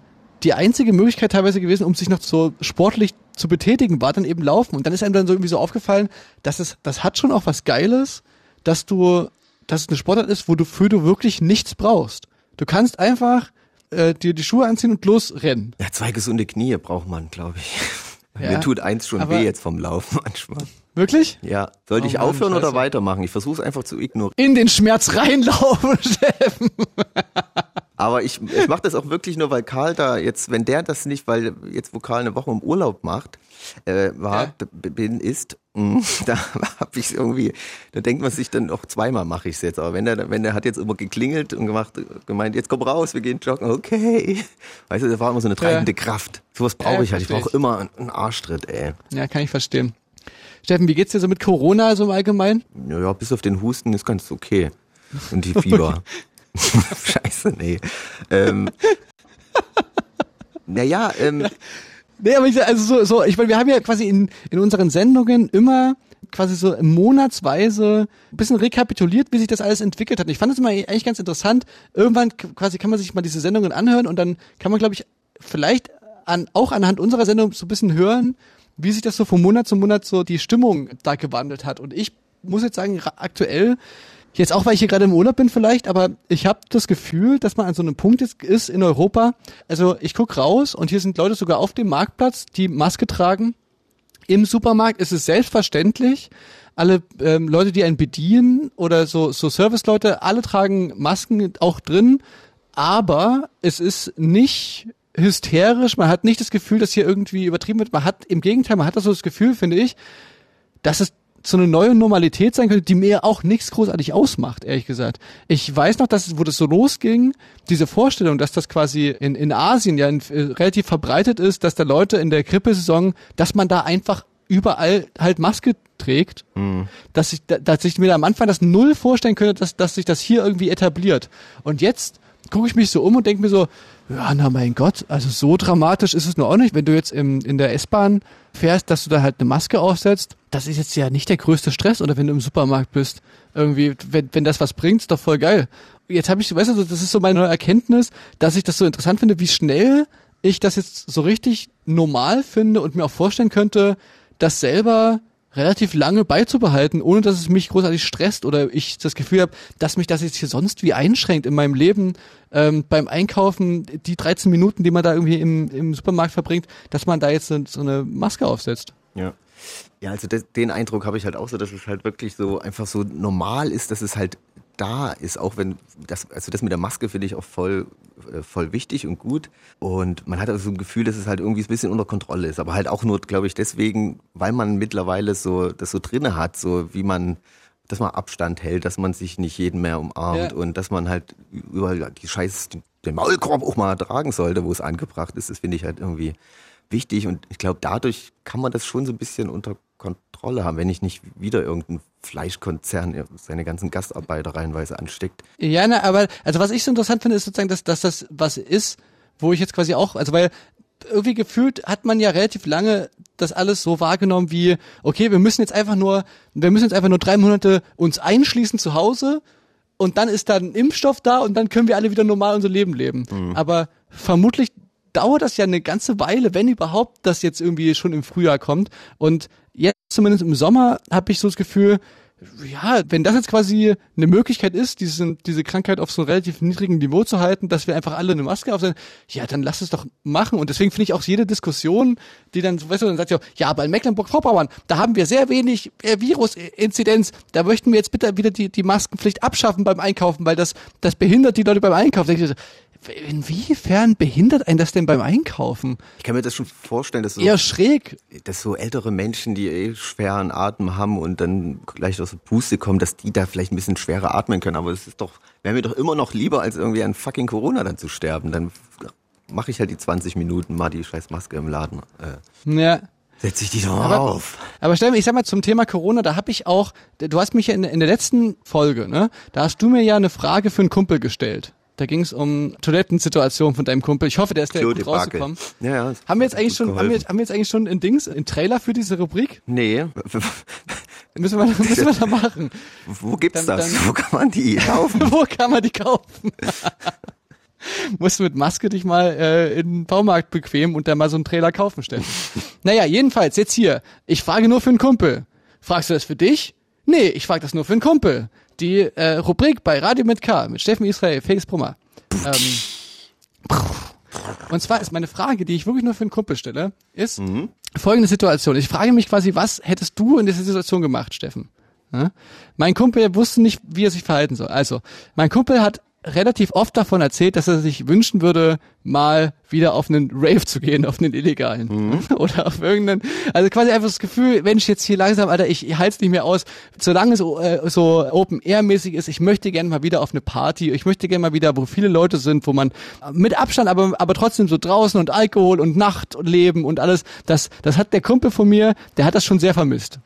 die einzige Möglichkeit teilweise gewesen, um sich noch so sportlich zu betätigen, war dann eben Laufen. Und dann ist einem dann so irgendwie so aufgefallen, dass es, das hat schon auch was Geiles, dass du, dass es eine Sportart ist, wo du für du wirklich nichts brauchst. Du kannst einfach äh, dir die Schuhe anziehen und losrennen. Ja, zwei gesunde Knie braucht man, glaube ich. Ja, Mir tut eins schon weh jetzt vom Laufen manchmal. Wirklich? Ja, sollte Oh ich Mann, aufhören oder scheiße. weitermachen? Ich versuche es einfach zu ignorieren. In den Schmerz reinlaufen, Steffen. Aber ich, ich mache das auch wirklich nur, weil Karl da jetzt, wenn der das nicht, weil jetzt wo Karl eine Woche im Urlaub macht, äh, war, Ja. bin, ist, mh, da habe ich irgendwie, da denkt man sich dann auch zweimal mache ich es jetzt. Aber wenn der, wenn der hat jetzt immer geklingelt und gemacht, gemeint, jetzt komm raus, wir gehen joggen, okay. Weißt du, das war immer so eine treibende Kraft. Sowas brauche Ja, ich halt. Ich brauche immer einen- Arschtritt, ey. Ja, kann ich verstehen. Steffen, wie geht's dir so mit Corona so im Allgemeinen? Ja, ja, bis auf den Husten ist ganz okay. Und die Fieber. Scheiße, nee. Ähm, naja, ähm, Nee, aber ich, also so, so, ich meine, wir haben ja quasi in, in unseren Sendungen immer quasi so monatsweise ein bisschen rekapituliert, wie sich das alles entwickelt hat. Und ich fand das immer eigentlich ganz interessant. Irgendwann quasi kann man sich mal diese Sendungen anhören und dann kann man, glaube ich, vielleicht an, auch anhand unserer Sendung so ein bisschen hören, wie sich das so von Monat zu Monat so die Stimmung da gewandelt hat. Und ich muss jetzt sagen, aktuell, jetzt auch weil ich hier gerade im Urlaub bin vielleicht, aber ich habe das Gefühl, dass man an so einem Punkt jetzt ist in Europa. Also ich guck raus und hier sind Leute sogar auf dem Marktplatz, die Maske tragen. Im Supermarkt ist es selbstverständlich. Alle ähm, Leute, die einen bedienen oder so, so Serviceleute, alle tragen Masken auch drin. Aber es ist nicht hysterisch. Man hat nicht das Gefühl, dass hier irgendwie übertrieben wird. Man hat im Gegenteil, man hat das so das Gefühl, finde ich, dass es so eine neue Normalität sein könnte, die mir auch nichts großartig ausmacht, ehrlich gesagt. Ich weiß noch, dass wo das so losging, diese Vorstellung, dass das quasi in, in Asien ja in, äh, relativ verbreitet ist, dass da Leute in der Grippesaison, dass man da einfach überall halt Maske trägt, dass ich, da- dass ich mir am Anfang das null vorstellen könnte, dass, dass sich das hier irgendwie etabliert. Und jetzt gucke ich mich so um und denke mir so, ja, na mein Gott, also so dramatisch ist es nur auch nicht, wenn du jetzt im, in der S-Bahn fährst, dass du da halt eine Maske aufsetzt. Das ist jetzt ja nicht der größte Stress oder wenn du im Supermarkt bist. Irgendwie, wenn, wenn das was bringt, ist doch voll geil. Jetzt habe ich, weißt du, das ist so meine neue Erkenntnis, dass ich das so interessant finde, wie schnell ich das jetzt so richtig normal finde und mir auch vorstellen könnte, das selber relativ lange beizubehalten, ohne dass es mich großartig stresst oder ich das Gefühl habe, dass mich das jetzt hier sonst wie einschränkt in meinem Leben ähm, beim Einkaufen, die 13 Minuten, die man da irgendwie im, im Supermarkt verbringt, dass man da jetzt so, so eine Maske aufsetzt. Ja. Ja, also das, den Eindruck habe ich halt auch so, dass es halt wirklich so einfach so normal ist, dass es halt da ist, auch wenn das, also das mit der Maske finde ich auch voll, äh, voll wichtig und gut. Und man hat also so ein Gefühl, dass es halt irgendwie ein bisschen unter Kontrolle ist. Aber halt auch nur, glaube ich, deswegen, weil man mittlerweile so das so drinne hat, so wie man, dass man Abstand hält, dass man sich nicht jeden mehr umarmt Ja. und dass man halt überall die Scheiß, den Maulkorb auch mal tragen sollte, wo es angebracht ist. Das finde ich halt irgendwie wichtig und ich glaube, dadurch kann man das schon so ein bisschen unter Kontrolle haben, wenn ich nicht wieder irgendein Fleischkonzern seine ganzen Gastarbeiter reihenweise ansteckt. Ja, na, aber also was ich so interessant finde, ist sozusagen, dass, dass das was ist, wo ich jetzt quasi auch, also weil irgendwie gefühlt hat man ja relativ lange das alles so wahrgenommen wie, okay, wir müssen jetzt einfach nur, wir müssen jetzt einfach nur drei Monate uns einschließen zu Hause und dann ist da ein Impfstoff da und dann können wir alle wieder normal unser Leben leben. Aber vermutlich dauert das ja eine ganze Weile, wenn überhaupt das jetzt irgendwie schon im Frühjahr kommt. Und jetzt zumindest im Sommer habe ich so das Gefühl, ja, wenn das jetzt quasi eine Möglichkeit ist, diese, diese Krankheit auf so einem relativ niedrigen Niveau zu halten, dass wir einfach alle eine Maske aufsetzen, ja, dann lass es doch machen. Und deswegen finde ich auch jede Diskussion, die dann, weißt du, dann sagt ja, ja, aber in Mecklenburg-Vorpommern, da haben wir sehr wenig äh, Virus-Inzidenz, da möchten wir jetzt bitte wieder die, die Maskenpflicht abschaffen beim Einkaufen, weil das, das behindert die Leute beim Einkaufen. Da ich Inwiefern behindert einen das denn beim Einkaufen? Ich kann mir das schon vorstellen, dass so, Eher schräg. dass so ältere Menschen, die eh schweren Atem haben und dann gleich aus der Puste kommen, dass die da vielleicht ein bisschen schwerer atmen können. Aber es ist doch, wäre mir doch immer noch lieber, als irgendwie an fucking Corona dann zu sterben. Dann mache ich halt die 20 Minuten mal die scheiß Maske im Laden. Äh, Ja. Setz ich die doch mal Aber- auf. Aber Steffen, ich sag mal zum Thema Corona, da habe ich auch, du hast mich ja in, in der letzten Folge, ne, da hast du mir ja eine Frage für einen Kumpel gestellt. Da ging es um Toilettensituation von deinem Kumpel. Ich hoffe, der ist der gut rausgekommen. Ja, ja, Haben wir jetzt eigentlich schon, haben wir, haben wir jetzt eigentlich schon ein Dings, ein Trailer für diese Rubrik? Nee, Müssen wir, müssen wir da machen. wo gibt's Dann- das? dann- Wo kann man die kaufen? Wo kann man die kaufen? Musst du mit Maske dich mal äh, in den Baumarkt bequemen und da mal so einen Trailer kaufen stellen. naja, jedenfalls, jetzt hier. Ich frage nur für einen Kumpel. Fragst du das für dich? Nee, ich frage das nur für einen Kumpel. Die äh, Rubrik bei Radio mit K, mit Steffen Israel, Felix Brummer. Ähm, und zwar ist meine Frage, die ich wirklich nur für einen Kumpel stelle, ist folgende Situation. Ich frage mich quasi, was hättest du in dieser Situation gemacht, Steffen? Ja? Mein Kumpel wusste nicht, wie er sich verhalten soll. Also, mein Kumpel hat relativ oft davon erzählt, dass er sich wünschen würde, mal wieder auf einen Rave zu gehen, auf einen illegalen. Oder auf irgendeinen, also quasi einfach das Gefühl, Mensch, jetzt hier langsam, Alter, ich, ich halte es nicht mehr aus. Solange es äh, so Open-Air-mäßig ist, ich möchte gerne mal wieder auf eine Party, ich möchte gerne mal wieder, wo viele Leute sind, wo man mit Abstand, aber, aber trotzdem so draußen und Alkohol und Nacht und Leben und alles, das, das hat der Kumpel von mir, der hat das schon sehr vermisst.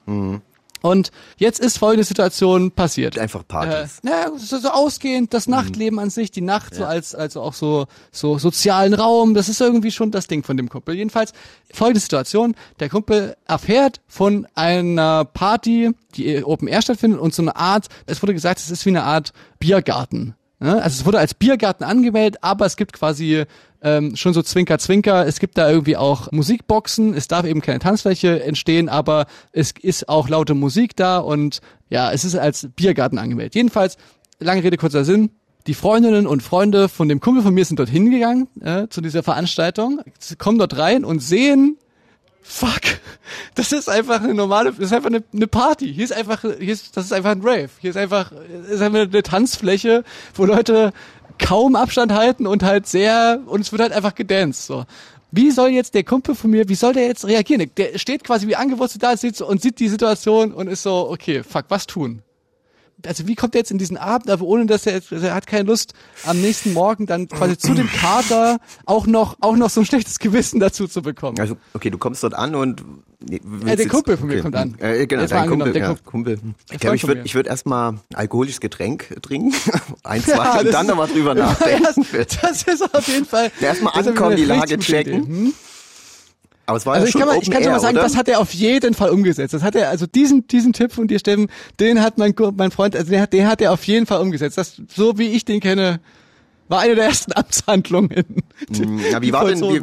Und jetzt ist folgende Situation passiert. Einfach Äh, Partys. naja, so, so ausgehend, das Nachtleben an sich, die Nacht so als, also auch so, so sozialen Raum, das ist irgendwie schon das Ding von dem Kumpel. Jedenfalls, folgende Situation, der Kumpel erfährt von einer Party, die Open Air stattfindet und so eine Art, es wurde gesagt, es ist wie eine Art Biergarten. Ne? Also es wurde als Biergarten angemeldet, aber es gibt quasi ähm, schon so Zwinker, Zwinker. Es gibt da irgendwie auch Musikboxen. Es darf eben keine Tanzfläche entstehen, aber es ist auch laute Musik da und ja, es ist als Biergarten angemeldet. Jedenfalls, lange Rede, kurzer Sinn. Die Freundinnen und Freunde von dem Kumpel von mir sind dort hingegangen äh, zu dieser Veranstaltung, Sie kommen dort rein und sehen, fuck, das ist einfach eine normale, das ist einfach eine, eine Party. Hier ist einfach, hier ist, das ist einfach ein Rave. Hier ist einfach, ist einfach eine Tanzfläche, wo Leute kaum Abstand halten und halt sehr, und es wird halt einfach gedanced, so. Wie soll jetzt der Kumpel von mir, wie soll der jetzt reagieren? Der steht quasi wie angewurzelt da so, und sieht die Situation und ist so, okay, fuck, was tun? Also wie kommt er jetzt in diesen Abend, aber ohne dass er, jetzt- er hat keine Lust, am nächsten Morgen dann quasi zu dem Kater auch noch, auch noch so ein schlechtes Gewissen dazu zu bekommen. Also, okay, du kommst dort an und. Nee, Äh, willst der Kumpel von mir okay. kommt an. Äh, genau, Jetzt dein Kumpel. ja, Kumpel. Ich glaube, ich würde ich würd erstmal alkoholisches Getränk trinken. Ein, zwei Ja, und dann nochmal drüber Ja, nachdenken. das, das ist auf jeden Fall. Erstmal ankommen, die Lage checken. Idee. Hm? Aber es war Also ja ich schon kann, mal, ich kann schon mal sagen, oder? das hat er auf jeden Fall umgesetzt. Das hat er, also diesen, diesen Tipp von dir, Steffen, den hat mein, mein Freund, also den hat, den hat er auf jeden Fall umgesetzt. Das, so wie ich den kenne, war eine der ersten Amtshandlungen. Die, Hm, Ja, wie die war denn wie,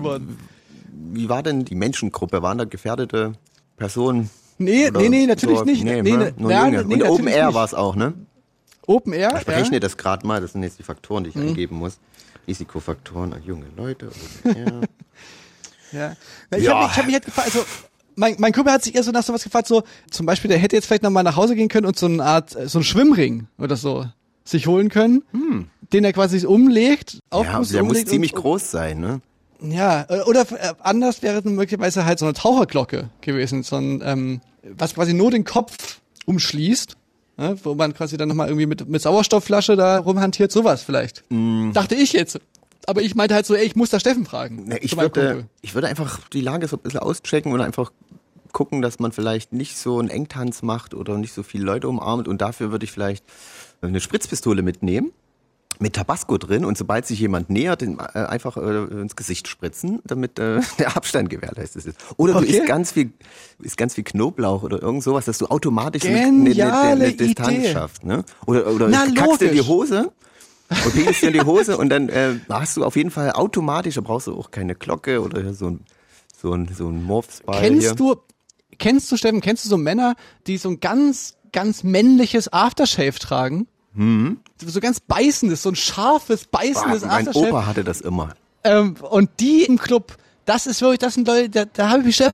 wie war denn die Menschengruppe? Waren da gefährdete Personen? Nee, nee, nee, natürlich so? nicht. Nee, Nee, ne? nee, nur nein, Junge. nee, Und Open Air war es auch, ne? Open Air, Ich ja. berechne das gerade mal, das sind jetzt die Faktoren, die ich Mhm. eingeben muss. Risikofaktoren, junge Leute, Open Air. Ja. Ich Ja. habe mich, ich hab mich halt gefragt, also mein, mein Kumpel hat sich eher so nach sowas gefragt, so zum Beispiel, der hätte jetzt vielleicht nochmal nach Hause gehen können und so eine Art, äh, so einen Schwimmring oder so sich holen können, den er quasi umlegt, ja, aufpustet, der muss ziemlich und, groß sein, ne? Ja, äh, oder äh, anders wäre es möglicherweise halt so eine Taucherglocke gewesen, so ein, ähm, was quasi nur den Kopf umschließt, ne, wo man quasi dann nochmal irgendwie mit, mit Sauerstoffflasche da rumhantiert, sowas vielleicht. Mm. Dachte ich jetzt. Aber ich meinte halt so, ey, ich muss da Steffen fragen. Ne, Ich würde, ich würde einfach die Lage so ein bisschen auschecken und einfach gucken, dass man vielleicht nicht so einen Engtanz macht oder nicht so viele Leute umarmt und dafür würde ich vielleicht eine Spritzpistole mitnehmen mit Tabasco drin und sobald sich jemand nähert, den, äh, einfach äh, ins Gesicht spritzen, damit äh, der Abstand gewährleistet ist. Oder du Okay. isst ganz viel, isst ganz viel Knoblauch oder irgend sowas, dass du automatisch eine, eine, Geniale eine Distanz schaffst. Ne? Oder, oder Na, kackst dir in die logisch. Hose und pinkelst dir in die Hose und dann äh, hast du auf jeden Fall automatisch, da brauchst du auch keine Glocke oder so ein so ein, so ein Morphs-Ball Kennst hier. du, kennst du, Steffen, kennst du so Männer, die so ein ganz, ganz männliches Aftershave tragen? So ganz beißendes, so ein scharfes, beißendes Boah, mein Aftershave. Opa hatte das immer. Ähm, und die im Club, das ist wirklich, das sind Leute, da, da habe ich mich selber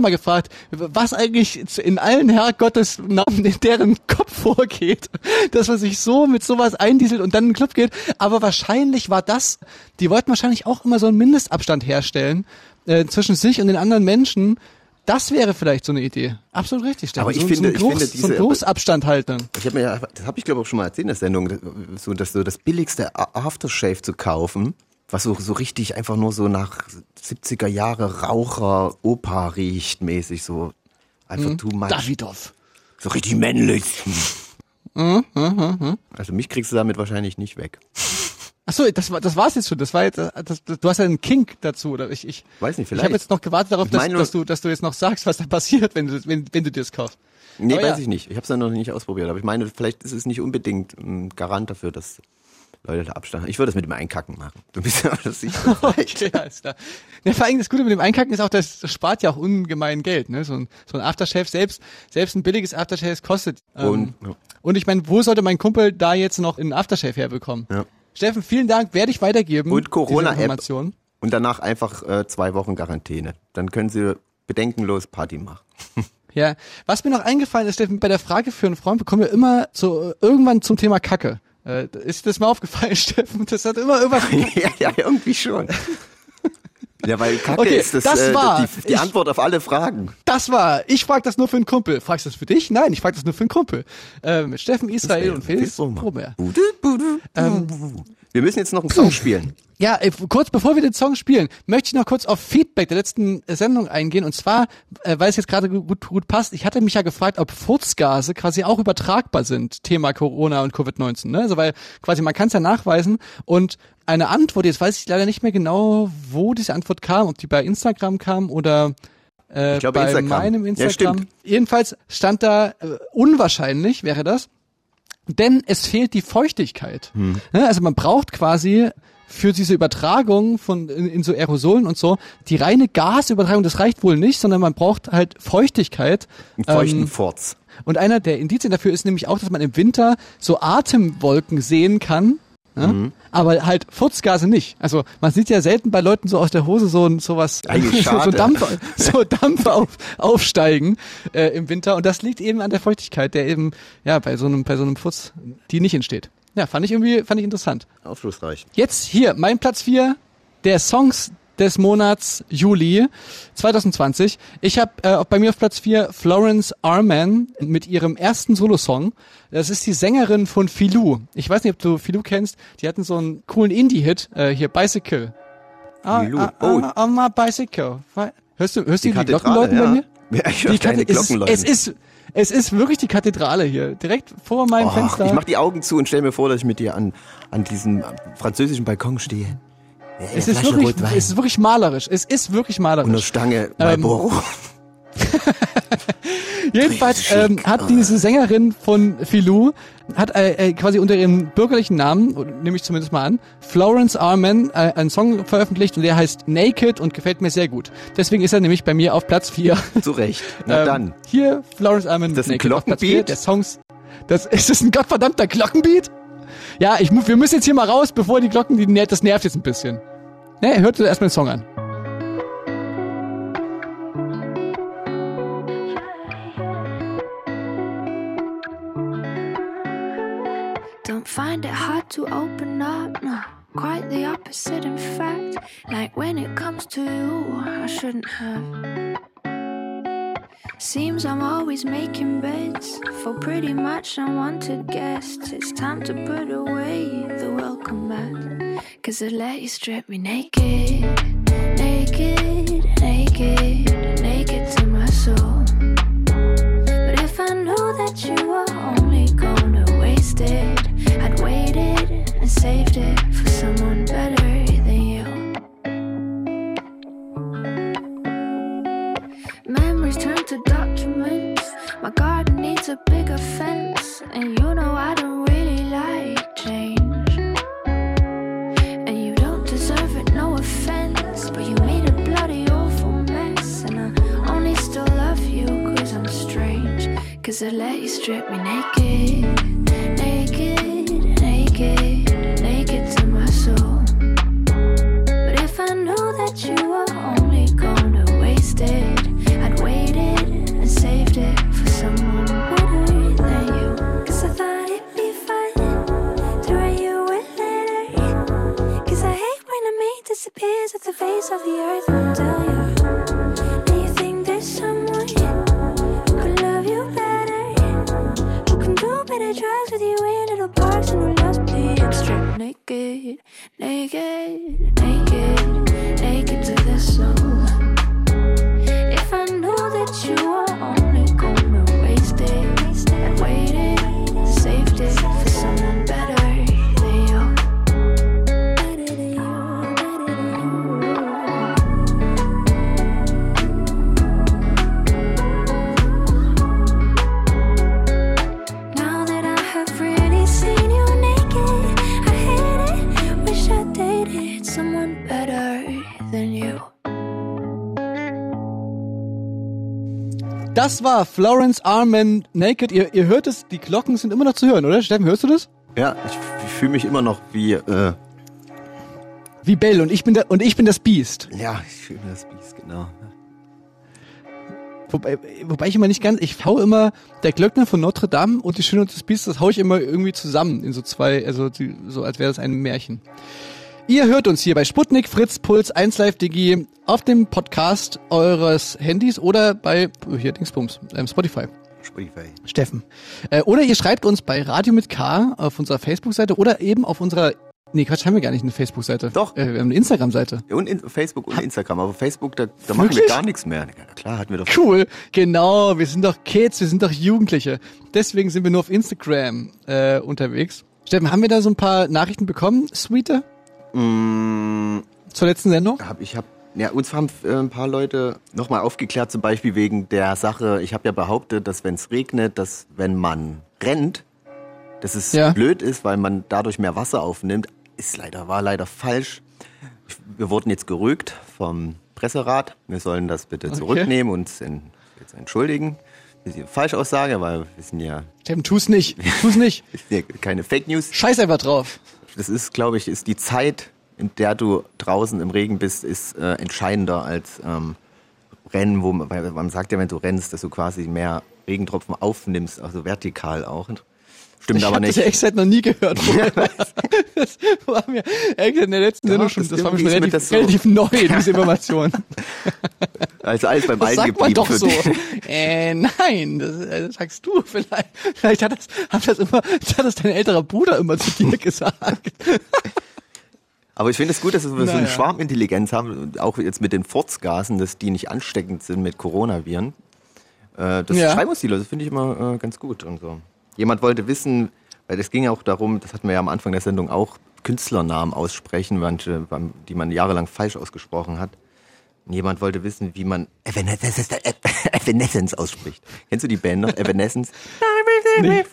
mal gefragt, was eigentlich in allen Herrgottes Namen in deren Kopf vorgeht, dass man sich so mit sowas eindieselt und dann in den Club geht. Aber wahrscheinlich war das, die wollten wahrscheinlich auch immer so einen Mindestabstand herstellen äh, zwischen sich und den anderen Menschen. Das wäre vielleicht so eine Idee. Absolut richtig, Stefan. Aber ich so, finde- so ich finde Geruchs- so diese- einen Geruchsabstand halten. Ich habe mir, ja- das habe ich glaube auch schon mal erzählt in der Sendung, so dass so das billigste Aftershave zu kaufen was so, so richtig einfach nur so nach 70er Jahre Raucher, Opa riecht mäßig, so einfach too much. Davidoff. So richtig männlich. Mhm, Also mich kriegst du damit wahrscheinlich nicht weg. Achso, das war das war's jetzt schon. Das war jetzt, äh, das, das, du hast ja einen Kink dazu oder ich ich. Weiß nicht, Ich vielleicht. habe jetzt noch gewartet darauf, Ich dass, dass du dass du jetzt noch sagst, was da passiert, wenn du wenn, wenn du dir das kaufst. nee, aber weiß ja. ich nicht. Ich habe es ja noch nicht ausprobiert, aber ich meine, vielleicht ist es nicht unbedingt ein Garant dafür, dass Leute da Abstand haben. Ich würde das mit dem Einkacken machen. Du bist ja das sicher. Okay, alles klar. Ja, vor allem das Gute mit dem Einkacken ist auch, das, das spart ja auch ungemein Geld. Ne? So ein, so ein Aftershave, selbst, selbst ein billiges Aftershave kostet. Ähm, Und, ja. und ich meine, wo sollte mein Kumpel da jetzt noch einen Aftershave herbekommen? Ja. Steffen, vielen Dank, werde ich weitergeben. Und Corona-App. Und danach einfach äh, zwei Wochen Quarantäne. Dann können sie bedenkenlos Party machen. Ja, was mir noch eingefallen ist, Steffen, bei der Frage für einen Freund bekommen wir immer so irgendwann zum Thema Kacke. Äh, ist das mal aufgefallen, Steffen? Das hat immer irgendwas. ja, ja, irgendwie schon. Ja, weil Kacke Okay, ist das, das äh, war- die, die ich- Antwort auf alle Fragen. Das war, ich frage das nur für einen Kumpel. Fragst du das für dich? Nein, ich frage das nur für einen Kumpel. Äh, mit Steffen, Israel und Felix Prober. Ähm, Wir müssen jetzt noch einen Song spielen. Ja, äh, kurz bevor wir den Song spielen, möchte ich noch kurz auf Feedback der letzten äh, Sendung eingehen. Und zwar, äh, weil es jetzt gerade gut, gut passt, ich hatte mich ja gefragt, ob Furzgase quasi auch übertragbar sind, Thema Corona und Covid-19. Ne? Also weil quasi man kann es ja nachweisen. Und eine Antwort, jetzt weiß ich leider nicht mehr genau, wo diese Antwort kam, ob die bei Instagram kam oder äh, Ich glaube, bei Instagram. meinem Ja, Instagram. stimmt. Jedenfalls stand da, äh, unwahrscheinlich wäre das, denn es fehlt die Feuchtigkeit. Hm. Ne, Also man braucht quasi für diese Übertragung von in, in so Aerosolen und so, die reine Gasübertragung, das reicht wohl nicht, sondern man braucht halt Feuchtigkeit. Einen feuchten Ähm, Furz. und einer der Indizien dafür ist nämlich auch, dass man im Winter so Atemwolken sehen kann. Ne? Mhm. Aber halt Furzgase nicht. Also man sieht ja selten bei Leuten so aus der Hose so ein sowas, so, so. Dampf, so Dampf auf, aufsteigen äh, im Winter. Und das liegt eben an der Feuchtigkeit, der eben ja bei so einem bei so einem Furz die nicht entsteht. Ja, fand ich irgendwie fand ich interessant. Aufschlussreich. Jetzt hier, mein Platz 4 der Songs des Monats Juli 2020. Ich habe äh, bei mir auf Platz 4 Florence Arman mit ihrem ersten Solosong. Das ist die Sängerin von Filou. Ich weiß nicht, ob du Filou kennst. Die hatten so einen coolen Indie-Hit, äh, hier Bicycle. Ah, Filou. ah, Oh. ah, on my bicycle. Hörst du, hörst du die, Kathedrale, Glocken läuten bei ja. mir? Ja, ich höre Die deine Kathe- es, es ist es ist wirklich die Kathedrale hier, direkt vor meinem Och, Fenster. ich mach die Augen zu und stell mir vor, dass ich mit dir an, an diesem französischen Balkon stehe. Ja, es ist Flasche wirklich, Rotwein es ist wirklich malerisch. Es ist wirklich malerisch. und eine Stange Ähm, Marlboro. Jedenfalls ähm, hat diese Sängerin von Filou hat äh, äh, quasi unter ihrem bürgerlichen Namen, nehme ich zumindest mal an, Florence Arman äh, einen Song veröffentlicht und der heißt Naked und gefällt mir sehr gut. Deswegen ist er nämlich bei mir auf Platz 4. Zu Recht. Na Ähm, dann. Hier Florence Arman Ist das ein auf Platz 4 Glockenbeat? der Songs. Das ist das ein gottverdammter Glockenbeat? Ja, ich wir müssen jetzt hier mal raus, bevor die Glocken, die das nervt jetzt ein bisschen. Ne, hört erstmal den Song an. Find it hard to open up, no. Quite the opposite, in fact. Like when it comes to you, I shouldn't have. Seems I'm always making beds for pretty much unwanted guests. It's time to put away the welcome mat. Cause I let you strip me naked, naked, naked, naked to my soul. But if I knew that you were only gonna waste it, saved it for someone better than you. Memories turn to documents. My garden needs a bigger fence, and you know I don't really like change. And you don't deserve it, no offense, but you made a bloody awful mess, and I only still love you cause I'm strange. Cause I let you strip me Das war Florence Arman Naked. Ihr, ihr hört es, die Glocken sind immer noch zu hören, oder? Steffen, hörst du das? Ja, ich, ich fühle mich immer noch wie, äh, Wie Bell und ich bin der, und ich bin das Biest. ja, ich fühle mich das Biest, genau. Wobei, wobei ich immer nicht ganz, ich hau immer der Glöckner von Notre Dame und die Schöne und das Biest, das hau ich immer irgendwie zusammen in so zwei, also die, so als wäre das ein Märchen. Ihr hört uns hier bei Sputnik, Fritz, Puls, 1 Live Digi auf dem Podcast eures Handys oder bei hier Dingsbums, ähm, Spotify. Spotify. Steffen. Äh, oder ihr schreibt uns bei Radio mit K auf unserer Facebook-Seite oder eben auf unserer Nee, Quatsch, haben wir gar nicht eine Facebook-Seite. Doch. Äh, wir haben eine Instagram-Seite. Und in Facebook und Instagram, aber Facebook, da, da machen wir gar nichts mehr. Ja, klar, hatten wir doch. Cool, genau, wir sind doch Kids, wir sind doch Jugendliche. Deswegen sind wir nur auf Instagram äh, unterwegs. Steffen, haben wir da so ein paar Nachrichten bekommen, Sweete, Mm, zur letzten Sendung? hab, ich habe, ja, uns haben äh, ein paar Leute nochmal aufgeklärt, zum Beispiel wegen der Sache, ich habe ja behauptet, dass wenn es regnet, dass wenn man rennt, dass es Ja. blöd ist, weil man dadurch mehr Wasser aufnimmt. Ist leider, war leider falsch. Wir wurden jetzt gerügt vom Presserat. Wir sollen das bitte Okay. zurücknehmen und uns en, jetzt entschuldigen. Das ist eine Falschaussage, weil wir sind ja, Steffen, tu's nicht, tu's nicht. keine Fake News. Scheiß einfach drauf. Das ist, glaube ich, ist die Zeit, in der du draußen im Regen bist, ist äh, entscheidender als ähm, Rennen, wo man, man sagt ja, wenn du rennst, dass du quasi mehr Regentropfen aufnimmst, also vertikal auch. Stimmt ich aber nicht. das ja echt seit noch nie gehört. das war mir echt in der letzten Sendung schon, das das war mir schon relativ, das so- relativ neu, diese Information. Also alles beim Das Alten sagt man doch so. Äh, nein, das, äh, das sagst du vielleicht. Vielleicht hat das, hat das immer, hat das dein älterer Bruder immer zu dir gesagt. Aber ich finde es gut, dass wir so eine Schwarmintelligenz haben, auch jetzt mit den Furzgasen, dass die nicht ansteckend sind mit Coronaviren. Äh, das Ja. schreiben uns die Leute, das finde ich immer äh, ganz gut und so. Jemand wollte wissen, weil es ging ja auch darum, das hatten wir ja am Anfang der Sendung auch, Künstlernamen aussprechen, manche, die man jahrelang falsch ausgesprochen hat. Und jemand wollte wissen, wie man Evanescence, Evanescence ausspricht. Kennst du die Band noch? Evanescence? Nee.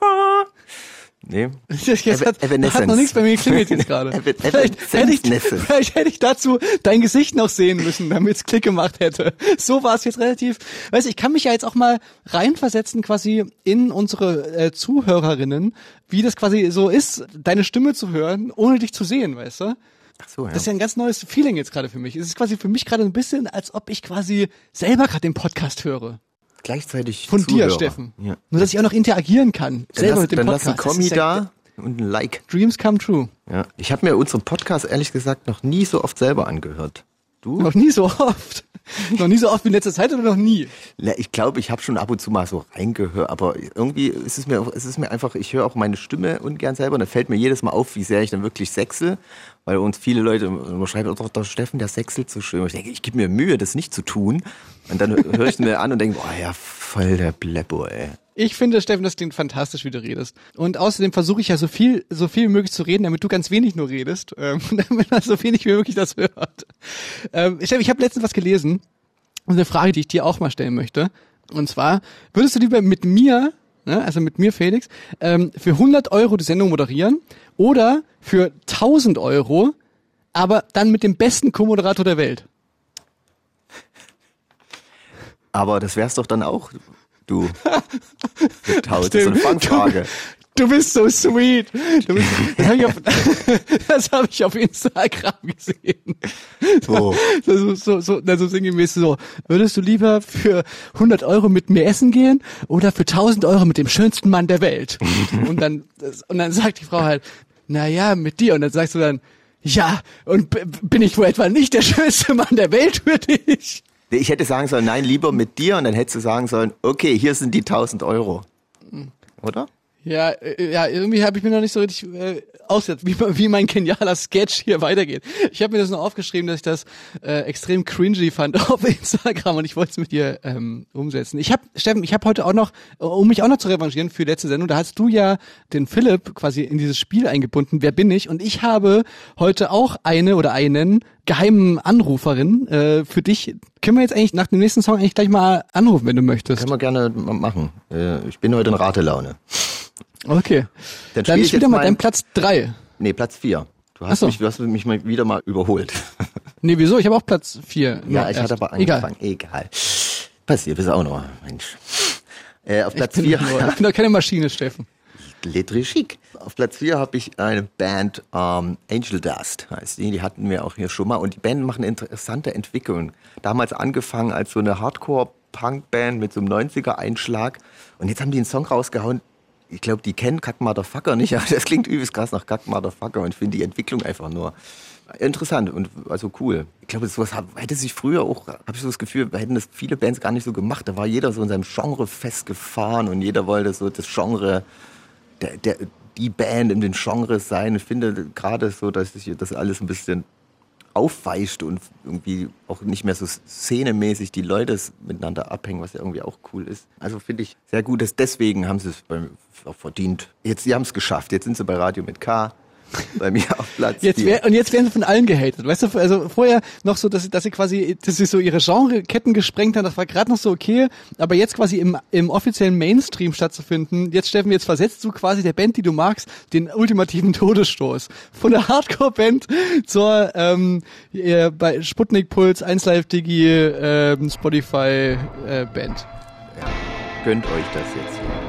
Nee. Jetzt hat, hat noch nichts bei mir geklingelt jetzt gerade. Vielleicht hätte, ich, vielleicht hätte ich dazu dein Gesicht noch sehen müssen, damit es Klick gemacht hätte. So war es jetzt relativ. Weißt du, ich kann mich ja jetzt auch mal reinversetzen quasi in unsere äh, Zuhörerinnen, wie das quasi so ist, deine Stimme zu hören, ohne dich zu sehen, weißt du? Ach so, ja. Das ist ja ein ganz neues Feeling jetzt gerade für mich. Es ist quasi für mich gerade ein bisschen, als ob ich quasi selber gerade den Podcast höre. Gleichzeitig Von dir, Zuhörer. Steffen. Ja. Nur, dass ich auch noch interagieren kann. Dann selber lass, mit dem dann Podcast. lass ein Kommi da und ein Like. Dreams come true. Ja. Ich habe mir unseren Podcast ehrlich gesagt noch nie so oft selber angehört. Du? Noch nie so oft. noch nie so oft wie in letzter Zeit oder noch nie? Ja, Ich glaube, ich habe schon ab und zu mal so reingehört, aber irgendwie ist es mir, es ist mir einfach, ich höre auch meine Stimme ungern selber und dann fällt mir jedes Mal auf, wie sehr ich dann wirklich sechsel, weil uns viele Leute immer schreiben, oh, doch, doch, Steffen, der sechselt so schön. Ich denke, ich gebe mir Mühe, das nicht zu tun. Und dann höre ich mir an und denke, boah, ja, voll der Bleppo, ey. Ich finde, Steffen, das klingt fantastisch, wie du redest. Und außerdem versuche ich ja so viel, so viel wie möglich zu reden, damit du ganz wenig nur redest, ähm, damit man so wenig wie möglich das hört. Ähm, Steffen, ich habe letztens was gelesen, und eine Frage, die ich dir auch mal stellen möchte. Und zwar, würdest du lieber mit mir, ne, also mit mir, Felix, ähm, für 100 Euro die Sendung moderieren oder für 1000 Euro, aber dann mit dem besten Co-Moderator der Welt? Aber das wär's doch dann auch, du. Das ist so eine. Fangfrage. Du bist so sweet. Bist, das habe ich, auf- das hab ich auf Instagram gesehen. Wo? So, so, so, so sinngemäß so, würdest du lieber für 100 Euro mit mir essen gehen oder für 1000 Euro mit dem schönsten Mann der Welt? Und dann, und dann sagt die Frau halt, na ja, mit dir. Und dann sagst du dann, ja, und bin ich wohl etwa nicht der schönste Mann der Welt für dich? Ich hätte sagen sollen, nein, lieber mit dir und dann hättest du sagen sollen, okay, hier sind die 1000 Euro. Oder? Ja, äh, ja, irgendwie habe ich mir noch nicht so richtig äh, ausgesetzt, wie, wie mein genialer Sketch hier weitergeht. Ich habe mir das nur aufgeschrieben, dass ich das äh, extrem cringy fand auf Instagram und ich wollte es mit dir ähm, umsetzen. Ich habe, Steffen, ich habe heute auch noch, um mich auch noch zu revanchieren für letzte Sendung, da hast du ja den Philipp quasi in dieses Spiel eingebunden, wer bin ich? Und ich habe heute auch eine oder einen geheimen Anruferin äh, für dich. Können wir jetzt eigentlich nach dem nächsten Song eigentlich gleich mal anrufen, wenn du möchtest? Können wir gerne ma- machen. Äh, Ich bin heute in Ratelaune. Okay. Dann Dann ich doch mal mein- dein Platz drei. Nee, Platz vier. Du Ach hast, so. mich, du hast mich mal wieder mal überholt. Nee, wieso? Ich habe auch Platz vier. Ja, Nur ich erst. hatte aber Egal. angefangen. Egal. Passiert ist auch noch. Mensch. Äh, auf Platz Ich bin, vier. nur, ich bin doch keine Maschine, Steffen. Lettre Chic. Auf Platz 4 habe ich eine Band, ähm, Angel Dust heißt die. Die hatten wir auch hier schon mal. Und die Band machen interessante Entwicklungen. Damals angefangen als so eine Hardcore-Punk-Band mit so einem 90er-Einschlag. Und jetzt haben die einen Song rausgehauen. Ich glaube, die kennen Kack Motherfucker nicht, aber das klingt übelst krass nach Kack Motherfucker. Und finde die Entwicklung einfach nur interessant und also cool. Ich glaube, sowas hätte sich früher auch, habe ich so das Gefühl, hätten das viele Bands gar nicht so gemacht. Da war jeder so in seinem Genre festgefahren und jeder wollte so das Genre der, der, die Band in den Genres sein. Ich finde gerade so, dass sich das alles ein bisschen aufweicht und irgendwie auch nicht mehr so szenemäßig die Leute miteinander abhängen, was ja irgendwie auch cool ist. Also finde ich sehr gut, dass deswegen haben sie es verdient. Jetzt, sie haben es geschafft. Jetzt sind sie bei Radio mit K. Bei mir auf Platz Jetzt wär, und jetzt werden sie von allen gehatet. Weißt du, also vorher noch so, dass, sie- dass sie quasi, dass sie so ihre Genreketten gesprengt haben, das war gerade noch so okay, aber jetzt quasi im, im offiziellen Mainstream stattzufinden, jetzt Steffen, jetzt versetzt du quasi der Band, die du magst, den ultimativen Todesstoß. Von der Hardcore-Band zur ähm, äh, bei Sputnik Puls, 1 Live Digi, ähm, Spotify äh, Band. Gönnt euch das jetzt. I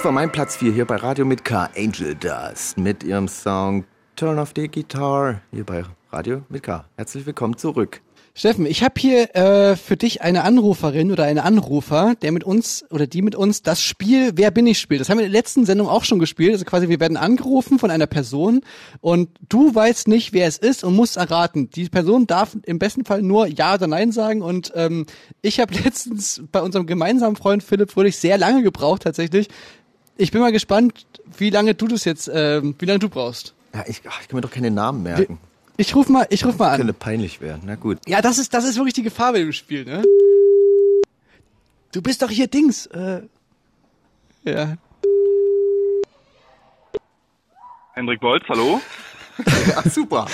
Das war mein Platz 4 hier bei Radio mit K. Angel Dust mit ihrem Song Turn off the Guitar hier bei Radio mit K. Herzlich willkommen zurück. Steffen, ich habe hier äh, für dich eine Anruferin oder einen Anrufer, der mit uns oder die mit uns das Spiel Wer bin ich spielt. Das haben wir in der letzten Sendung auch schon gespielt. Also quasi, wir werden angerufen von einer Person und du weißt nicht, wer es ist und musst erraten. Die Person darf im besten Fall nur Ja oder Nein sagen und ähm, ich habe letztens bei unserem gemeinsamen Freund Philipp Fröhlich sehr lange gebraucht tatsächlich. Ich bin mal gespannt, wie lange du das jetzt, ähm, wie lange du brauchst. Ja, ich, ach, ich kann mir doch keine Namen merken. Ich ruf mal, ich ruf mal an. Könnte peinlich werden. Na gut. Ja, das ist, das ist wirklich die Gefahr bei dem Spiel, ne? Du bist doch hier Dings. Äh, ja. Hendrik Bolz, hallo? Ja, super.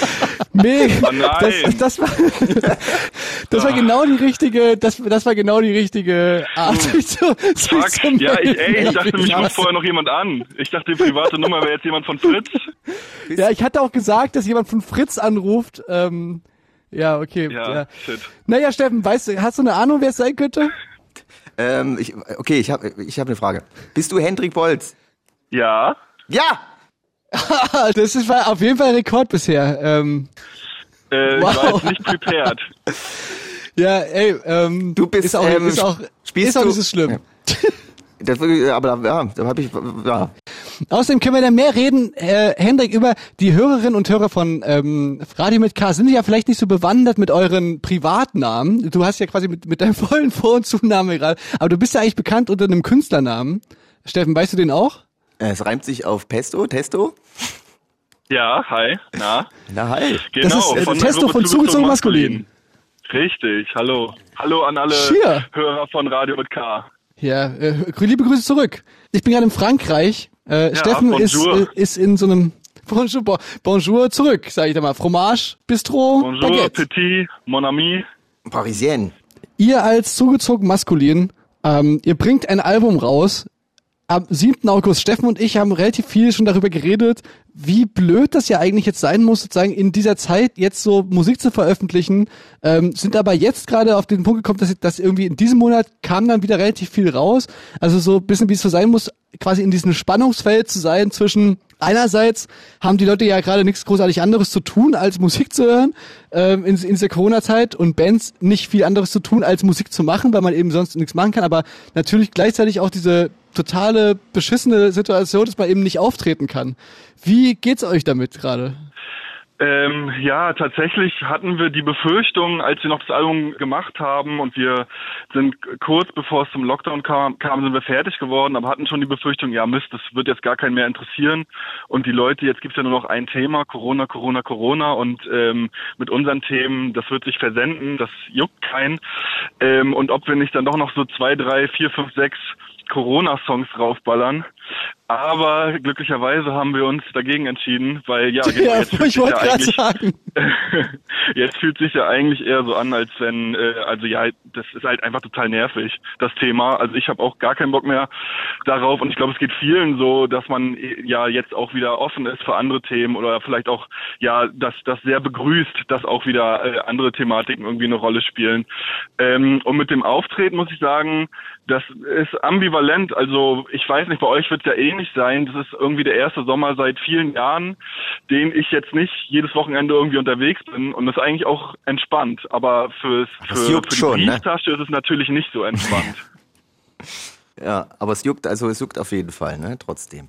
Mega. Oh nein. Das, das war, das war genau die richtige, das, das war genau die richtige Art. sich zu- sich Fuck. zu Ja, ich, ey, ich dachte, mich ruft vorher noch jemand an. Ich dachte, die private Nummer wäre jetzt jemand von Fritz. Ja, ich hatte auch gesagt, dass jemand von Fritz anruft. Ähm, ja, okay. Ja, Ja. shit. Naja, Steffen, weißt du, hast du eine Ahnung, wer es sein könnte? Ähm, ich, okay, ich habe ich hab eine Frage. Bist du Hendrik Bolz? Ja, Ja! Das ist war auf jeden Fall Rekord bisher. Ähm, äh, Wow. ich war jetzt nicht prepared. ja, ey, ähm, Du bist, ist auch, ähm, ist auch, spielst ist auch du- nicht so schlimm. Ja. Das, aber da, ja, da habe ich, ja. Außerdem können wir dann mehr reden, äh, Hendrik, über die Hörerinnen und Hörer von ähm, Radio mit K. Sind ja vielleicht nicht so bewandert mit euren Privatnamen. Du hast ja quasi mit, mit deinem vollen Vor- und Zunahme gerade, aber du bist ja eigentlich bekannt unter einem Künstlernamen. Steffen, weißt du den auch? Es reimt sich auf Pesto, Testo. Ja, hi, na? Na hi. Genau, ist, äh, von Testo von Zugezogen Maskulin. Richtig, hallo. Hallo an alle Cheer. Hörer von Radio mit K. Ja, äh, liebe Grüße zurück. Ich bin gerade in Frankreich. Äh, Steffen ist, äh, ist in so einem Bonjour, bon- bonjour zurück, sage ich da mal. Fromage, Bistro, Bonjour, Baguette. Petit, mon ami. Parisienne. Ihr als zugezogen maskulin, ähm, ihr bringt ein Album raus. Am 7. August, Steffen und ich haben relativ viel schon darüber geredet, wie blöd das ja eigentlich jetzt sein muss, sozusagen in dieser Zeit jetzt so Musik zu veröffentlichen, ähm, sind aber jetzt gerade auf den Punkt gekommen, dass, dass irgendwie in diesem Monat kam dann wieder relativ viel raus. Also so ein bisschen wie es so sein muss, quasi in diesem Spannungsfeld zu sein zwischen einerseits haben die Leute ja gerade nichts großartig anderes zu tun, als Musik zu hören ähm, in, in dieser Corona-Zeit und Bands nicht viel anderes zu tun, als Musik zu machen, weil man eben sonst nichts machen kann, aber natürlich gleichzeitig auch diese totale beschissene Situation, dass man eben nicht auftreten kann. Wie geht's euch damit gerade? Ähm, ja, tatsächlich hatten wir die Befürchtung, als wir noch das Album gemacht haben und wir sind kurz bevor es zum Lockdown kam, kam sind wir fertig geworden, aber hatten schon die Befürchtung, ja Mist, das wird jetzt gar keinen mehr interessieren und die Leute, jetzt gibt's ja nur noch ein Thema, Corona, Corona, Corona und ähm, mit unseren Themen, das wird sich versenden, das juckt keinen ähm, und ob wir nicht dann doch noch so zwei, drei, vier, fünf, sechs Corona-Songs raufballern. Aber glücklicherweise haben wir uns dagegen entschieden, weil ja, genau, Ja, jetzt fühlt ich sich ja eigentlich. Jetzt fühlt sich ja eigentlich eher so an, als wenn, äh, also ja, das ist halt einfach total nervig, das Thema. Also ich habe auch gar keinen Bock mehr darauf und ich glaube, es geht vielen so, dass man äh, ja jetzt auch wieder offen ist für andere Themen oder vielleicht auch ja, dass das sehr begrüßt, dass auch wieder äh, andere Thematiken irgendwie eine Rolle spielen. Ähm, und mit dem Auftreten muss ich sagen, das ist ambivalent. Also ich weiß nicht, bei euch wird es ja ähnlich sein. Das ist irgendwie der erste Sommer seit vielen Jahren, den ich jetzt nicht jedes Wochenende irgendwie unterwegs bin. Und das ist eigentlich auch entspannt. Aber fürs, für, Das für juckt die schon, ne? Brieftasche ist es natürlich nicht so entspannt. Ja, aber es juckt, also es juckt auf jeden Fall, ne? Trotzdem.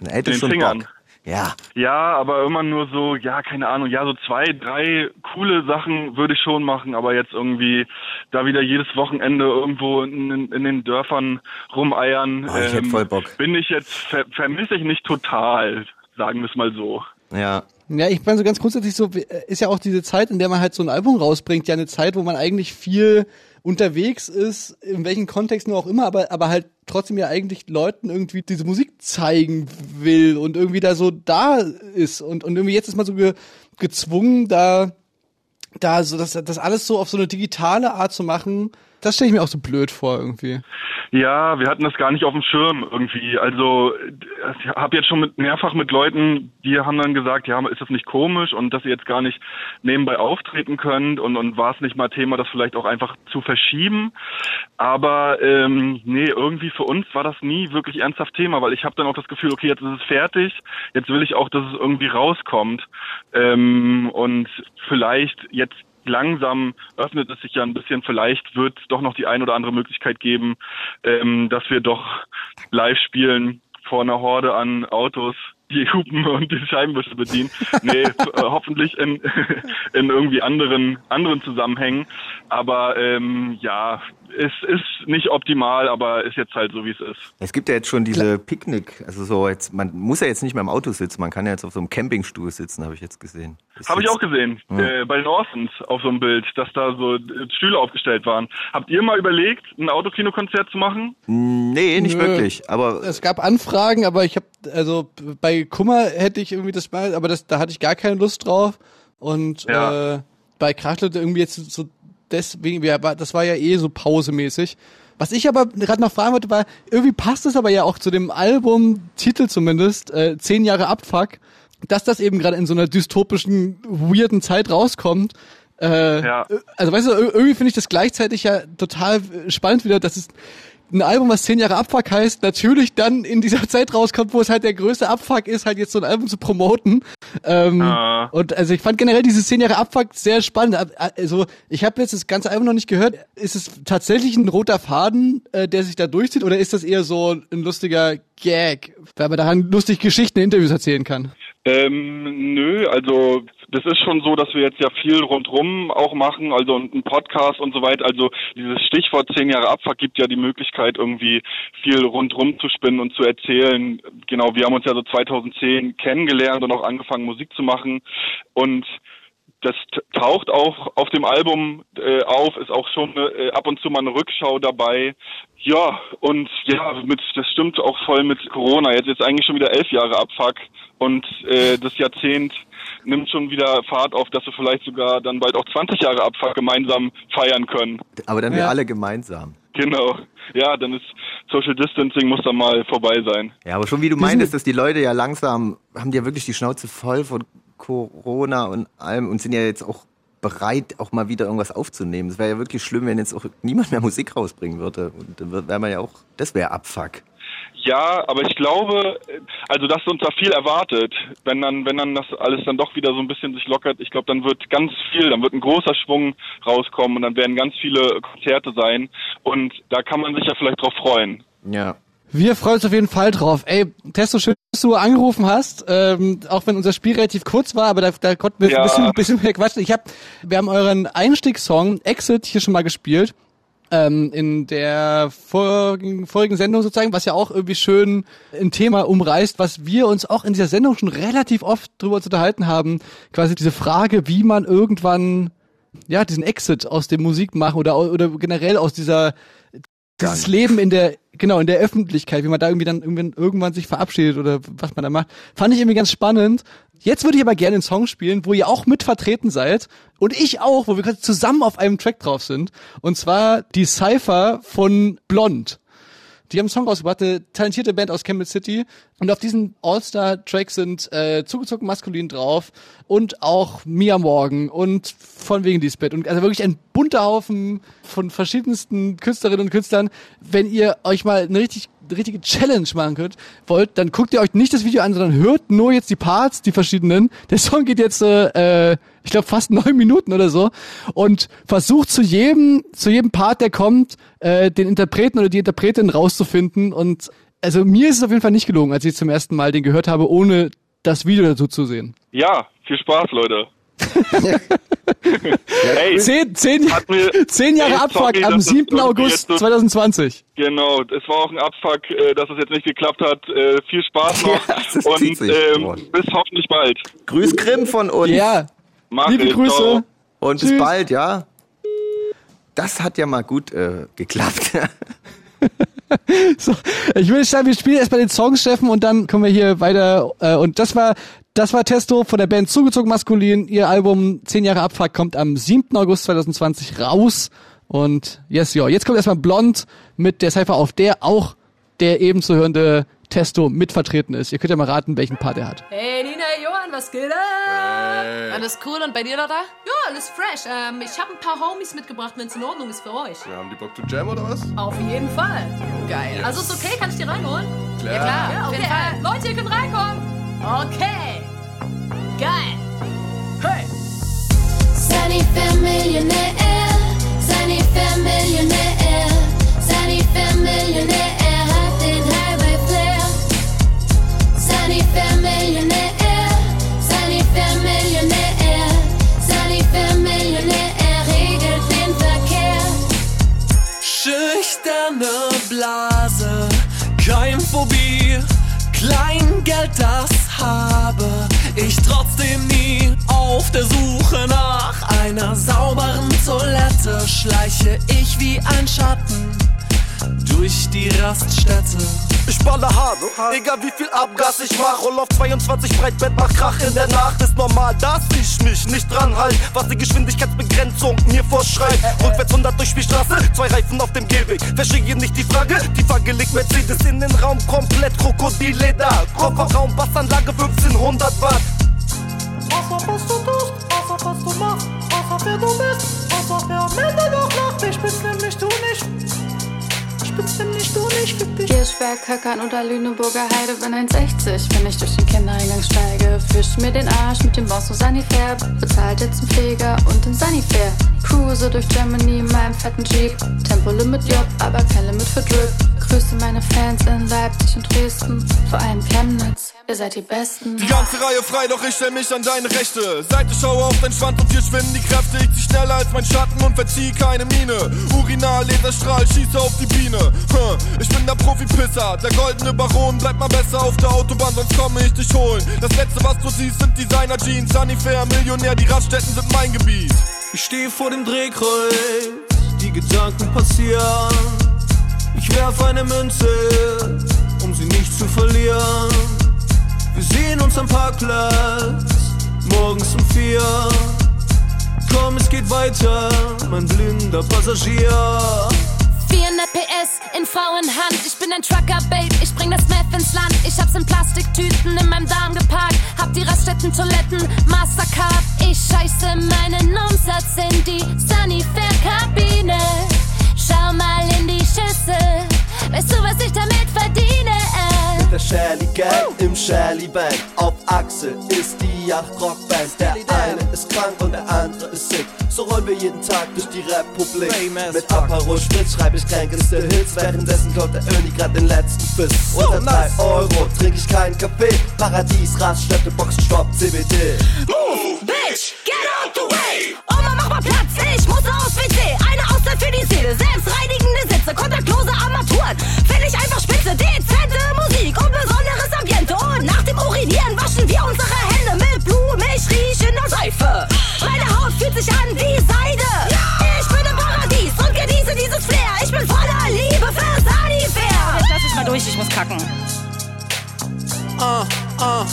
Man hätte Den schon Fingern. Bock. Ja. Ja, aber immer nur so, ja, keine Ahnung, ja, so zwei, drei coole Sachen würde ich schon machen, aber jetzt irgendwie da wieder jedes Wochenende irgendwo in, in den Dörfern rumeiern, ähm, Oh, ich hätt voll Bock. bin ich jetzt, ver vermisse ich nicht total, sagen wir es mal so. Ja. Ja, ich meine so ganz grundsätzlich so, äh, ist ja auch diese Zeit, in der man halt so ein Album rausbringt, ja eine Zeit, wo man eigentlich viel unterwegs ist, in welchen Kontexten auch immer, aber, aber halt trotzdem ja eigentlich Leuten irgendwie diese Musik zeigen will und irgendwie da so da ist und, und irgendwie jetzt ist man so ge, gezwungen, da, da so das, das alles so auf so eine digitale Art zu machen, das stelle ich mir auch so blöd vor irgendwie. Ja, wir hatten das gar nicht auf dem Schirm irgendwie. Also ich habe jetzt schon mit, mehrfach mit Leuten, die haben dann gesagt, ja, ist das nicht komisch und dass ihr jetzt gar nicht nebenbei auftreten könnt und, und war es nicht mal Thema, das vielleicht auch einfach zu verschieben. Aber ähm, nee, irgendwie für uns war das nie wirklich ernsthaft Thema, weil ich habe dann auch das Gefühl, okay, jetzt ist es fertig, jetzt will ich auch, dass es irgendwie rauskommt. Ähm, und vielleicht jetzt langsam öffnet es sich ja ein bisschen. Vielleicht wird doch noch die ein oder andere Möglichkeit geben, ähm, dass wir doch live spielen vor einer Horde an Autos, die Hupen und die Scheibenwische bedienen. Nee, äh, hoffentlich in, in irgendwie anderen, anderen Zusammenhängen. Aber ähm, ja, es ist nicht optimal, aber ist jetzt halt so, wie es ist. Es gibt ja jetzt schon diese Picknick, also so jetzt, man muss ja jetzt nicht mehr im Auto sitzen, man kann ja jetzt auf so einem Campingstuhl sitzen, habe ich jetzt gesehen. Habe ich auch gesehen, äh, bei den Orsons auf so einem Bild, dass da so äh, Stühle aufgestellt waren. Habt ihr mal überlegt, ein Autokinokonzert zu machen? Nee, nicht Nö. wirklich, aber Es gab Anfragen, aber ich habe also bei Kummer hätte ich irgendwie das mal, aber das da hatte ich gar keine Lust drauf und Ja. äh, bei Krachtel irgendwie jetzt so deswegen, das war ja eh so pausemäßig. Was ich aber gerade noch fragen wollte, war, irgendwie passt es aber ja auch zu dem Albumtitel zumindest, äh, Zehn Jahre Abfuck, dass das eben gerade in so einer dystopischen, weirden Zeit rauskommt. Äh, Ja. Also weißt du, ir- irgendwie finde ich das gleichzeitig ja total äh, spannend wieder, dass es ein Album, was zehn Jahre Abfuck heißt, natürlich dann in dieser Zeit rauskommt, wo es halt der größte Abfuck ist, halt jetzt so ein Album zu promoten. Ähm, Ah. Und also ich fand generell diese zehn Jahre Abfuck sehr spannend. Also ich habe jetzt das ganze Album noch nicht gehört. Ist es tatsächlich ein roter Faden, äh, der sich da durchzieht, oder ist das eher so ein lustiger Gag, weil man daran lustig Geschichten in Interviews erzählen kann? Ähm, nö, also das ist schon so, dass wir jetzt ja viel rundrum auch machen, also ein Podcast und so weiter. Also dieses Stichwort zehn Jahre Abfuck gibt ja die Möglichkeit, irgendwie viel rundrum zu spinnen und zu erzählen. Genau, wir haben uns ja so 2010 kennengelernt und auch angefangen Musik zu machen und das taucht auch auf dem Album äh, auf, ist auch schon äh, ab und zu mal eine Rückschau dabei. Ja, und ja, mit das stimmt auch voll mit Corona. Jetzt ist eigentlich schon wieder elf Jahre Abfuck und äh, das Jahrzehnt nimmt schon wieder Fahrt auf, dass wir vielleicht sogar dann bald auch 20 Jahre Abfuck gemeinsam feiern können. aber dann wir Ja. alle gemeinsam. Genau. Ja, dann ist Social Distancing muss dann mal vorbei sein. Ja, aber schon wie du meintest, dass die Leute ja langsam, haben die ja wirklich die Schnauze voll von Corona und allem und sind ja jetzt auch bereit, auch mal wieder irgendwas aufzunehmen. Es wäre ja wirklich schlimm, wenn jetzt auch niemand mehr Musik rausbringen würde. Und dann wäre man ja auch, das wäre Abfuck. Ja, aber ich glaube, also dass uns da viel erwartet, wenn dann, wenn dann das alles dann doch wieder so ein bisschen sich lockert, ich glaube, dann wird ganz viel, dann wird ein großer Schwung rauskommen und dann werden ganz viele Konzerte sein und da kann man sich ja vielleicht drauf freuen. Ja. Wir freuen uns auf jeden Fall drauf. Ey, Testo, schön, dass du angerufen hast, ähm, auch wenn unser Spiel relativ kurz war, aber da, da konnten wir Ja. ein bisschen, bisschen mehr quatschen. Ich hab, wir haben euren Einstiegssong Exit hier schon mal gespielt. Ähm, in der vorigen, vorigen Sendung sozusagen, was ja auch irgendwie schön ein Thema umreißt, was wir uns auch in dieser Sendung schon relativ oft drüber zu unterhalten haben. Quasi diese Frage, wie man irgendwann ja diesen Exit aus dem Musikmachen oder oder generell aus dieser dieses Leben in der genau in der Öffentlichkeit, wie man da irgendwie dann irgendwann irgendwann sich verabschiedet oder was man da macht, fand ich irgendwie ganz spannend. Jetzt würde ich aber gerne einen Song spielen, wo ihr auch mit vertreten seid und ich auch, wo wir quasi zusammen auf einem Track drauf sind und zwar die Cypher von Blond. Die haben einen Song rausgebracht, eine talentierte Band aus Campbell City. Und auf diesen All-Star-Track sind äh, zugezogen maskulin drauf und auch Mia Morgan und von wegen Lisbeth. Und also wirklich ein bunter Haufen von verschiedensten Künstlerinnen und Künstlern. Wenn ihr euch mal eine richtig richtige Challenge machen könnt, wollt, dann guckt ihr euch nicht das Video an, sondern hört nur jetzt die Parts, die verschiedenen. Der Song geht jetzt, äh, äh, ich glaube, fast neun Minuten oder so und versucht zu jedem, zu jedem Part, der kommt, äh, den Interpreten oder die Interpretin rauszufinden. Und also mir ist es auf jeden Fall nicht gelungen, als ich zum ersten Mal den gehört habe, ohne das Video dazu zu sehen. Ja, viel Spaß, Leute. Hey, Zehn, zehn, Hat mir- zehn Jahre Ey, Abfuck sorry, am dass das 7. irgendwie August so- 2020. Genau, es war auch ein Abfuck, äh, dass es jetzt nicht geklappt hat. Äh, viel Spaß noch Ja, und ähm, bis hoffentlich bald. Grüß Grimm von uns. Ja, Mach liebe ich, Grüße. ciao. Und bis Tschüss. bald, ja. Das hat ja mal gut äh, geklappt. So, ich würde sagen, wir spielen erstmal den Song, Steffen, und dann kommen wir hier weiter. Äh, und das war, das war Testo von der Band Zugezogen Maskulin. Ihr Album 10 Jahre Abfuck kommt am 7. August 2020 raus. Und yes, ja, jetzt kommt erstmal Blond mit der Cypher auf, der auch der eben zu hörende Testo mit vertreten ist. Ihr könnt ja mal raten, welchen Part er hat. Hey Nina, Johann, was geht ab? Alles cool und bei dir, Lotta? Ja, alles fresh. Ähm, ich habe ein paar Homies mitgebracht, wenn es in Ordnung ist für euch. Ja, haben die Bock zu jam oder was? Auf jeden Fall. Geil. Also ist okay, kann ich die reinholen? Klar. Ja, klar. Ja, Auf okay. jeden Fall. Äh, Leute, ihr könnt reinkommen. Okay. Geil. Hey. Sunny Sunnyfair Millionär, Sunnyfair Millionär, Sunnyfair Millionär, er hat den Highway Flair. Sunnyfair Millionär, Sunnyfair Millionär, Sunnyfair Millionär, er regelt den Verkehr. Schüchterne Blase, Keimphobie, Kleingeld, das habe ich trotzdem nie. Auf der Suche nach einer sauberen Toilette schleiche ich wie ein Schatten durch die Raststätte. Ich baller hart, egal wie viel Abgas ich mach. Roll auf 22 Breitbett, mach Krach in der Nacht. Ist normal, dass ich mich nicht dran halt, was die Geschwindigkeitsbegrenzung mir vorschreibt. Rückwärts 100 durch die Straße, zwei Reifen auf dem Gehweg. Verstehe nicht die Frage, die Frage legt Mercedes in den Raum komplett Krokodilleder. Kofferraum, Bassanlage 1500 Watt. Außer was du tust, außer was du machst, außer wer du bist, außer wer am Ende noch lacht. Ich bin's du nicht, fick dich. Kirchberg, Höckern oder Lüneburger Heide bin 1,60. Wenn ich durch den Kindereingang steige, fisch mir den Arsch mit dem Boss und Sanifair. Bezahlt jetzt ein Pfleger und ein Sanifair. Cruise durch Germany in meinem fetten Jeep. Tempolimit J, aber kein Limit für Drip. Grüße meine Fans in Leipzig und Dresden. Vor allem Chemnitz, ihr seid die Besten. Die ganze Reihe frei, doch ich stell mich an deine Rechte. Seite schaue auf dein Schwanz und hier schwinden die Kräfte. Ich zieh schneller als mein Schatten und verzieh keine Miene. Urinal, Laserstrahl, schieße auf die Biene. Hm, Ich bin der Profi-Pisser, der goldene Baron. Bleib mal besser auf der Autobahn, sonst komme ich dich holen. Das letzte, was du siehst, sind Designer-Jeans Sunnyfair, Millionär, die Raststätten sind mein Gebiet. Ich stehe vor dem Drehkreuz, die Gedanken passieren. Ich werf eine Münze, um sie nicht zu verlieren. Wir sehen uns am Parkplatz, morgens um vier. Komm, es geht weiter, mein blinder Passagier. 400 PS in Frauenhand. Ich bin ein Trucker, Babe. Ich bring das Meth ins Land. Ich hab's in Plastiktüten in meinem Darm geparkt. Hab die Raststätten-Toiletten, Mastercard. Ich scheiße meinen Umsatz in die Sunnyfair-Kabine. Schau mal in die Schüssel. Weißt du, was ich damit verdiene? Der Shelly Gang im Shelly Band. Auf Achse ist die Yacht Rockband. Der eine ist krank und der andere ist sick. So rollen wir jeden Tag durch die Republik. Mit Aperol Spritz schreib ich kränkeste Hits. Währenddessen kommt der Öni grad den letzten Biss. Unter 3 Euro trink ich keinen Kaffee. Paradies, Raststätte, Boxenstopp, CBD. Move, bitch, get out the way! Oma, mach mal Platz, ich muss aufs WC. Eine Auszeit für die Seele, selbstreinigende Sitze, kontaktlose Armaturen. Find ich einfach spitze, dezente Musik und besonderes Ambiente. Und nach dem Urinieren waschen wir unsere Hände mit blumig riechender Seife. Meine Haut fühlt sich an wie Seide. Ich bin im Paradies und genieße dieses Flair. Ich bin voller Liebe für Sanifair. Jetzt lass ich mal durch, ich muss kacken. Ah, ah.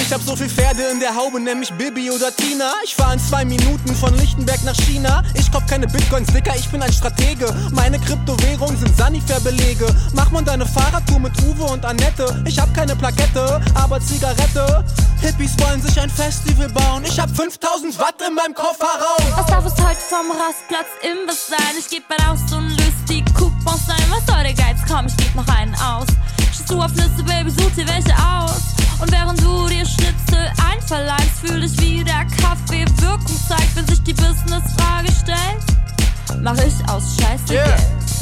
Ich hab so viel Pferde in der Haube, nämlich Bibi oder Tina. Ich fahr in zwei Minuten von Lichtenberg nach China. Ich kauf keine Bitcoins, Dicker, ich bin ein Stratege. Meine Kryptowährungen sind Sanifair-Belege. Mach man deine Fahrradtour mit Uwe und Annette. Ich hab keine Plakette, aber Zigarette. Hippies wollen sich ein Festival bauen. Ich hab 5000 Watt in meinem Kofferraum. Was darf es heute vom Rastplatz Imbiss sein? Ich geb raus und löst die Coupons ein. Was soll der Geiz? Komm, ich geb noch einen aus. Du auf Nüsse, Baby, such dir welche aus. Und während du dir Schnitzel einverleibst, fühl dich wie der Kaffee Wirkung zeigt, wenn sich die Business-Frage stellt. Mach ich aus Scheiße Yeah. Geld.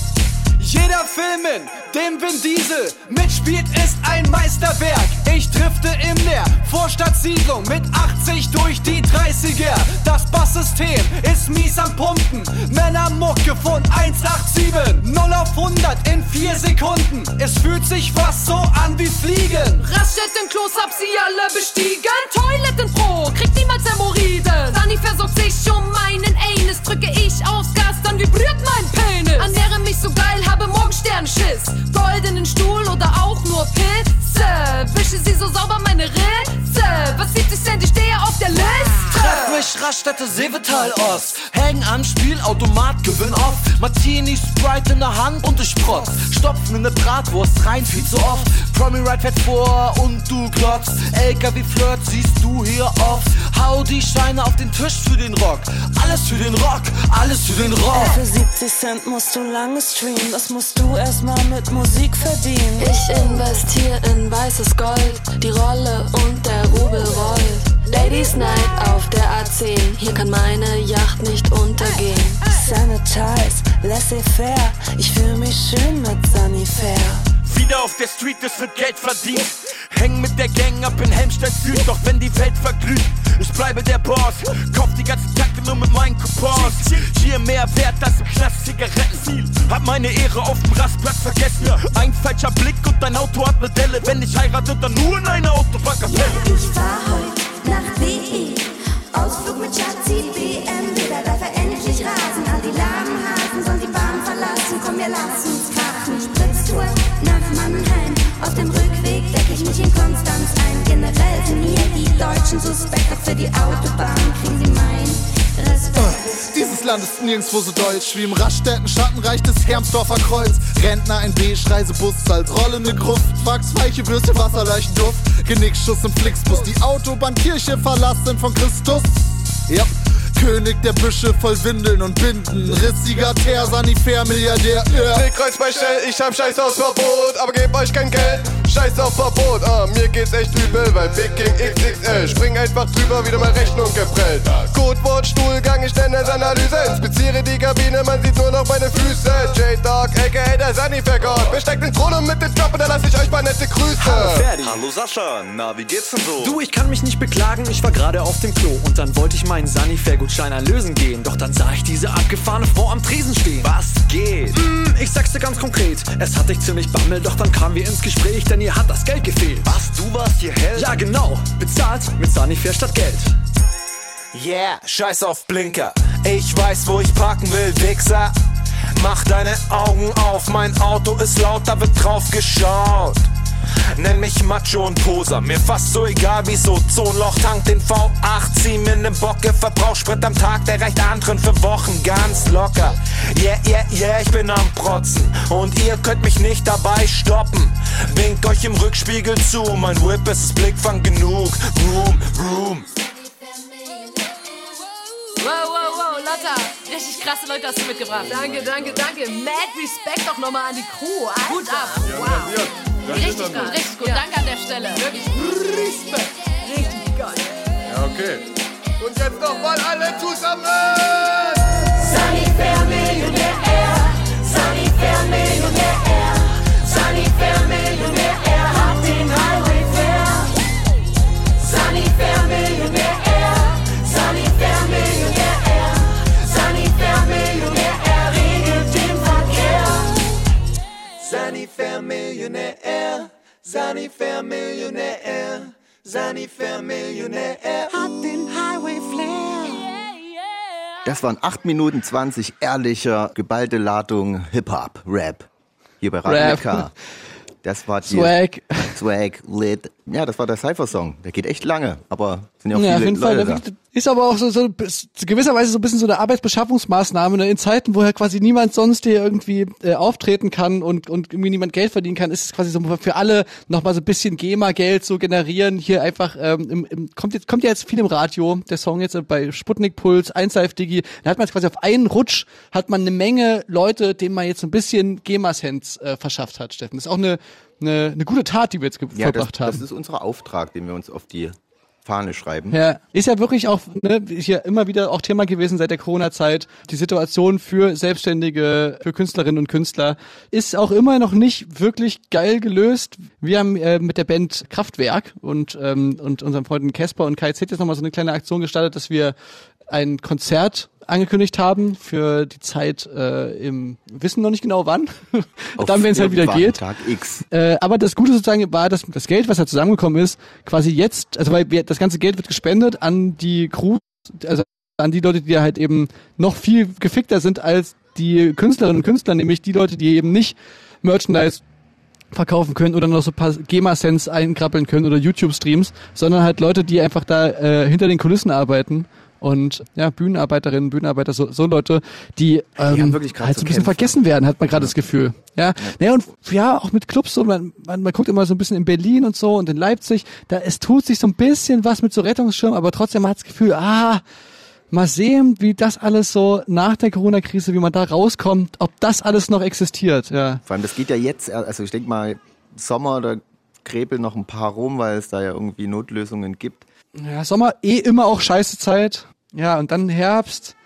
Jeder Film, in dem Vin Diesel mitspielt, ist ein Meisterwerk. Ich drifte im Meer, Vorstadtsiedlung mit 80 durch die 30er. Das Basssystem ist mies am Pumpen. Männermucke von 187, 0 auf 100 in 4 Sekunden. Es fühlt sich fast so an wie Fliegen. Raststätten, Klos hab sie alle bestiegen. Toiletten pro, kriegt niemals Hämorrhoiden. Sunny versorgt sich um meinen Anus. Drücke ich aufs Gas, dann vibriert mein Penis. Ernähre mich so geil, habe Morgensternschiss. Goldenen Stuhl oder auch nur Pizza. Wische sie so sauber meine Ritze. Was 70 Cent, ich stehe auf der Liste. Treff mich Raststätte Seevetal Ost. Häng am Spielautomat, gewinn oft. Martini Sprite in der Hand und ich protz. Stopf mir ne Bratwurst rein, viel zu oft. Promi Ride fährt vor und du glotzt. LKW Flirt siehst du hier oft. Hau die Scheine auf den Tisch für den Rock. Alles für den Rock, alles für den Rock. Für 70 Cent musst du lange streamen, das musst du erstmal mit Musik verdienen. Ich investiere in weißes Gold, die Rolle und der Rubel rollt. Ladies Night auf der A10, hier kann meine Yacht nicht untergehen. Sanitize, laissez-faire, ich fühle mich schön mit Sunnyfair. Wieder auf der Street, es wird Geld verdient. Häng mit der Gang ab in Helmstedt Süd, doch wenn die Welt verglüht, ich bleibe der Boss. Kauf die ganzen Takte nur mit meinen Coupons. Hier mehr Wert als im Knast Zigaretten. Hab meine Ehre auf dem Rastplatz vergessen. Ein falscher Blick und dein Auto hat eine Delle. Wenn ich heirate, dann nur in einer Autobahnkapelle. Ich fahr heute nach DE. Ausflug mit Schatzi, BMW, da darf er endlich rasen. All die lahmen Hasen sollen die Bahn verlassen. Komm, wir lassen Auf dem Rückweg deck ich mich in Konstanz ein. Generell sind hier die Deutschen suspekt. Doch für die Autobahn kriegen sie mein Respekt. Dieses Land ist nirgendwo so deutsch wie im Raststätten Schattenreich des Hermsdorfer Kreuz. Rentner, ein Beige, Reisebus, zahlt rollende Gruft. Fax, weiche Würste, wasserleichen Duft. Genickschuss im Flixbus. Die Autobahn, Kirche verlassen von Christus. Ja. König der Büsche voll Windeln und Binden. Rissiger Teer, Sanifair, Milliardär. Drehkreuz bei Shell, ich hab Scheiß aufs Verbot, aber geb euch kein Geld. Scheiß auf Verbot, ah, mir geht's echt übel, weil Big King XXL spring einfach drüber, wieder mal Rechnung geprellt. Codewort, Stuhlgang, ich nenne es Analyse, inspiziere die Kabine, man sieht nur noch meine Füße. J-Dog, aka der Sunny-Vergott, besteigt den Thron und mit den Job, und dann lass ich euch mal nette Grüße. Hallo Sascha, na wie geht's denn so? Du, ich kann mich nicht beklagen, ich war gerade auf dem Klo und dann wollte ich meinen Sunnyfair-Gutschein einlösen gehen. Doch dann sah ich diese abgefahrene Frau am Tresen stehen. Was geht? Hm, ich sag's dir ganz konkret, es hat dich ziemlich bammel, doch dann kamen wir ins Gespräch, denn ihr hat das Geld gefehlt. Was, du warst hier Held? Ja genau, bezahlt mit Sunnyfair statt Geld. Yeah, scheiß auf Blinker. Ich weiß, wo ich parken will, Wichser. Mach deine Augen auf, mein Auto ist laut, da wird drauf geschaut. Nenn mich Macho und Poser, mir fast so egal wieso. Zonloch tankt den V8, zieh mir nen Bocke, Verbrauchssprit am Tag, der reicht anderen für Wochen ganz locker. Yeah, yeah, yeah, ich bin am Protzen und ihr könnt mich nicht dabei stoppen. Winkt euch im Rückspiegel zu, mein Whip ist Blickfang genug. Room, room. Wow, wow, wow, Lotta. Richtig krasse Leute hast du mitgebracht. Danke, danke, danke. Mad Respekt auch nochmal an die Crew. Alter. Gut ab. Wow. Richtig gut, richtig gut. Danke an der Stelle. Wirklich. Respekt. Richtig geil. Ja, okay. Und jetzt noch mal alle zusammen! Sunnyfair Millionär, Sunnyfair Millionär, Sunnyfair Millionär, Millionär, Sunnyfair Millionär, Sunnyfair Millionär, hat den Highway Flair. Das waren 8 Minuten 20 ehrlicher, geballte Ladung Hip-Hop, Rap. Hier bei Radio. Das war die Swag. Swag, Lit. Ja, das war der Cypher-Song. Der geht echt lange, aber sind ja auch Ja, auf viele jeden Fall. Leute Da da. Ist aber auch so, so gewisserweise so ein bisschen so eine Arbeitsbeschaffungsmaßnahme ne? in Zeiten, wo ja quasi niemand sonst hier irgendwie äh, auftreten kann und, und irgendwie niemand Geld verdienen kann, ist es quasi so für alle nochmal so ein bisschen GEMA-Geld so generieren. Hier einfach, ähm, im, im, kommt jetzt kommt ja jetzt viel im Radio, der Song jetzt bei Sputnik Puls, 1 Live Digi, da hat man jetzt quasi auf einen Rutsch, hat man eine Menge Leute, denen man jetzt so ein bisschen GEMA-Cents äh, verschafft hat, Steffen. Das ist auch eine, eine, eine gute Tat, die wir jetzt ge- Ja, das, vollbracht haben. das ist unser Auftrag, den wir uns auf die Fahne schreiben. Ja, ist ja wirklich auch ne, ja immer wieder auch Thema gewesen seit der Corona-Zeit. Die Situation für Selbstständige, für Künstlerinnen und Künstler ist auch immer noch nicht wirklich geil gelöst. Wir haben äh, mit der Band Kraftwerk und ähm, und unseren Freunden Casper und KZ jetzt nochmal so eine kleine Aktion gestartet, dass wir ein Konzert angekündigt haben für die Zeit äh, im wissen noch nicht genau wann, dann wenn es halt wieder geht. Tag X. Äh, aber das Gute sozusagen war, dass das Geld, was da zusammengekommen ist, quasi jetzt, also weil wir, das ganze Geld wird gespendet an die Crew, also an die Leute, die halt eben noch viel gefickter sind als die Künstlerinnen und Künstler, nämlich die Leute, die eben nicht Merchandise verkaufen können oder noch so ein paar GEMA-Cents einkrabbeln können oder YouTube-Streams, sondern halt Leute, die einfach da äh, hinter den Kulissen arbeiten und ja, Bühnenarbeiterinnen, Bühnenarbeiter, so, so Leute, die, ähm, wirklich grad halt so ein bisschen vergessen werden, hat man gerade das Gefühl. Ja, ja. und ja, auch mit Clubs so, man, man, man guckt immer so ein bisschen in Berlin und so und in Leipzig, da es tut sich so ein bisschen was mit so Rettungsschirm, aber trotzdem man hat das Gefühl, ah, mal sehen, wie das alles so nach der Corona-Krise, wie man da rauskommt, ob das alles noch existiert, ja. Vor allem, das geht ja jetzt, also ich denke mal, Sommer, da krebeln noch ein paar rum, weil es da ja irgendwie Notlösungen gibt. Ja, Sommer eh immer auch scheiße Zeit. Ja, und dann Herbst,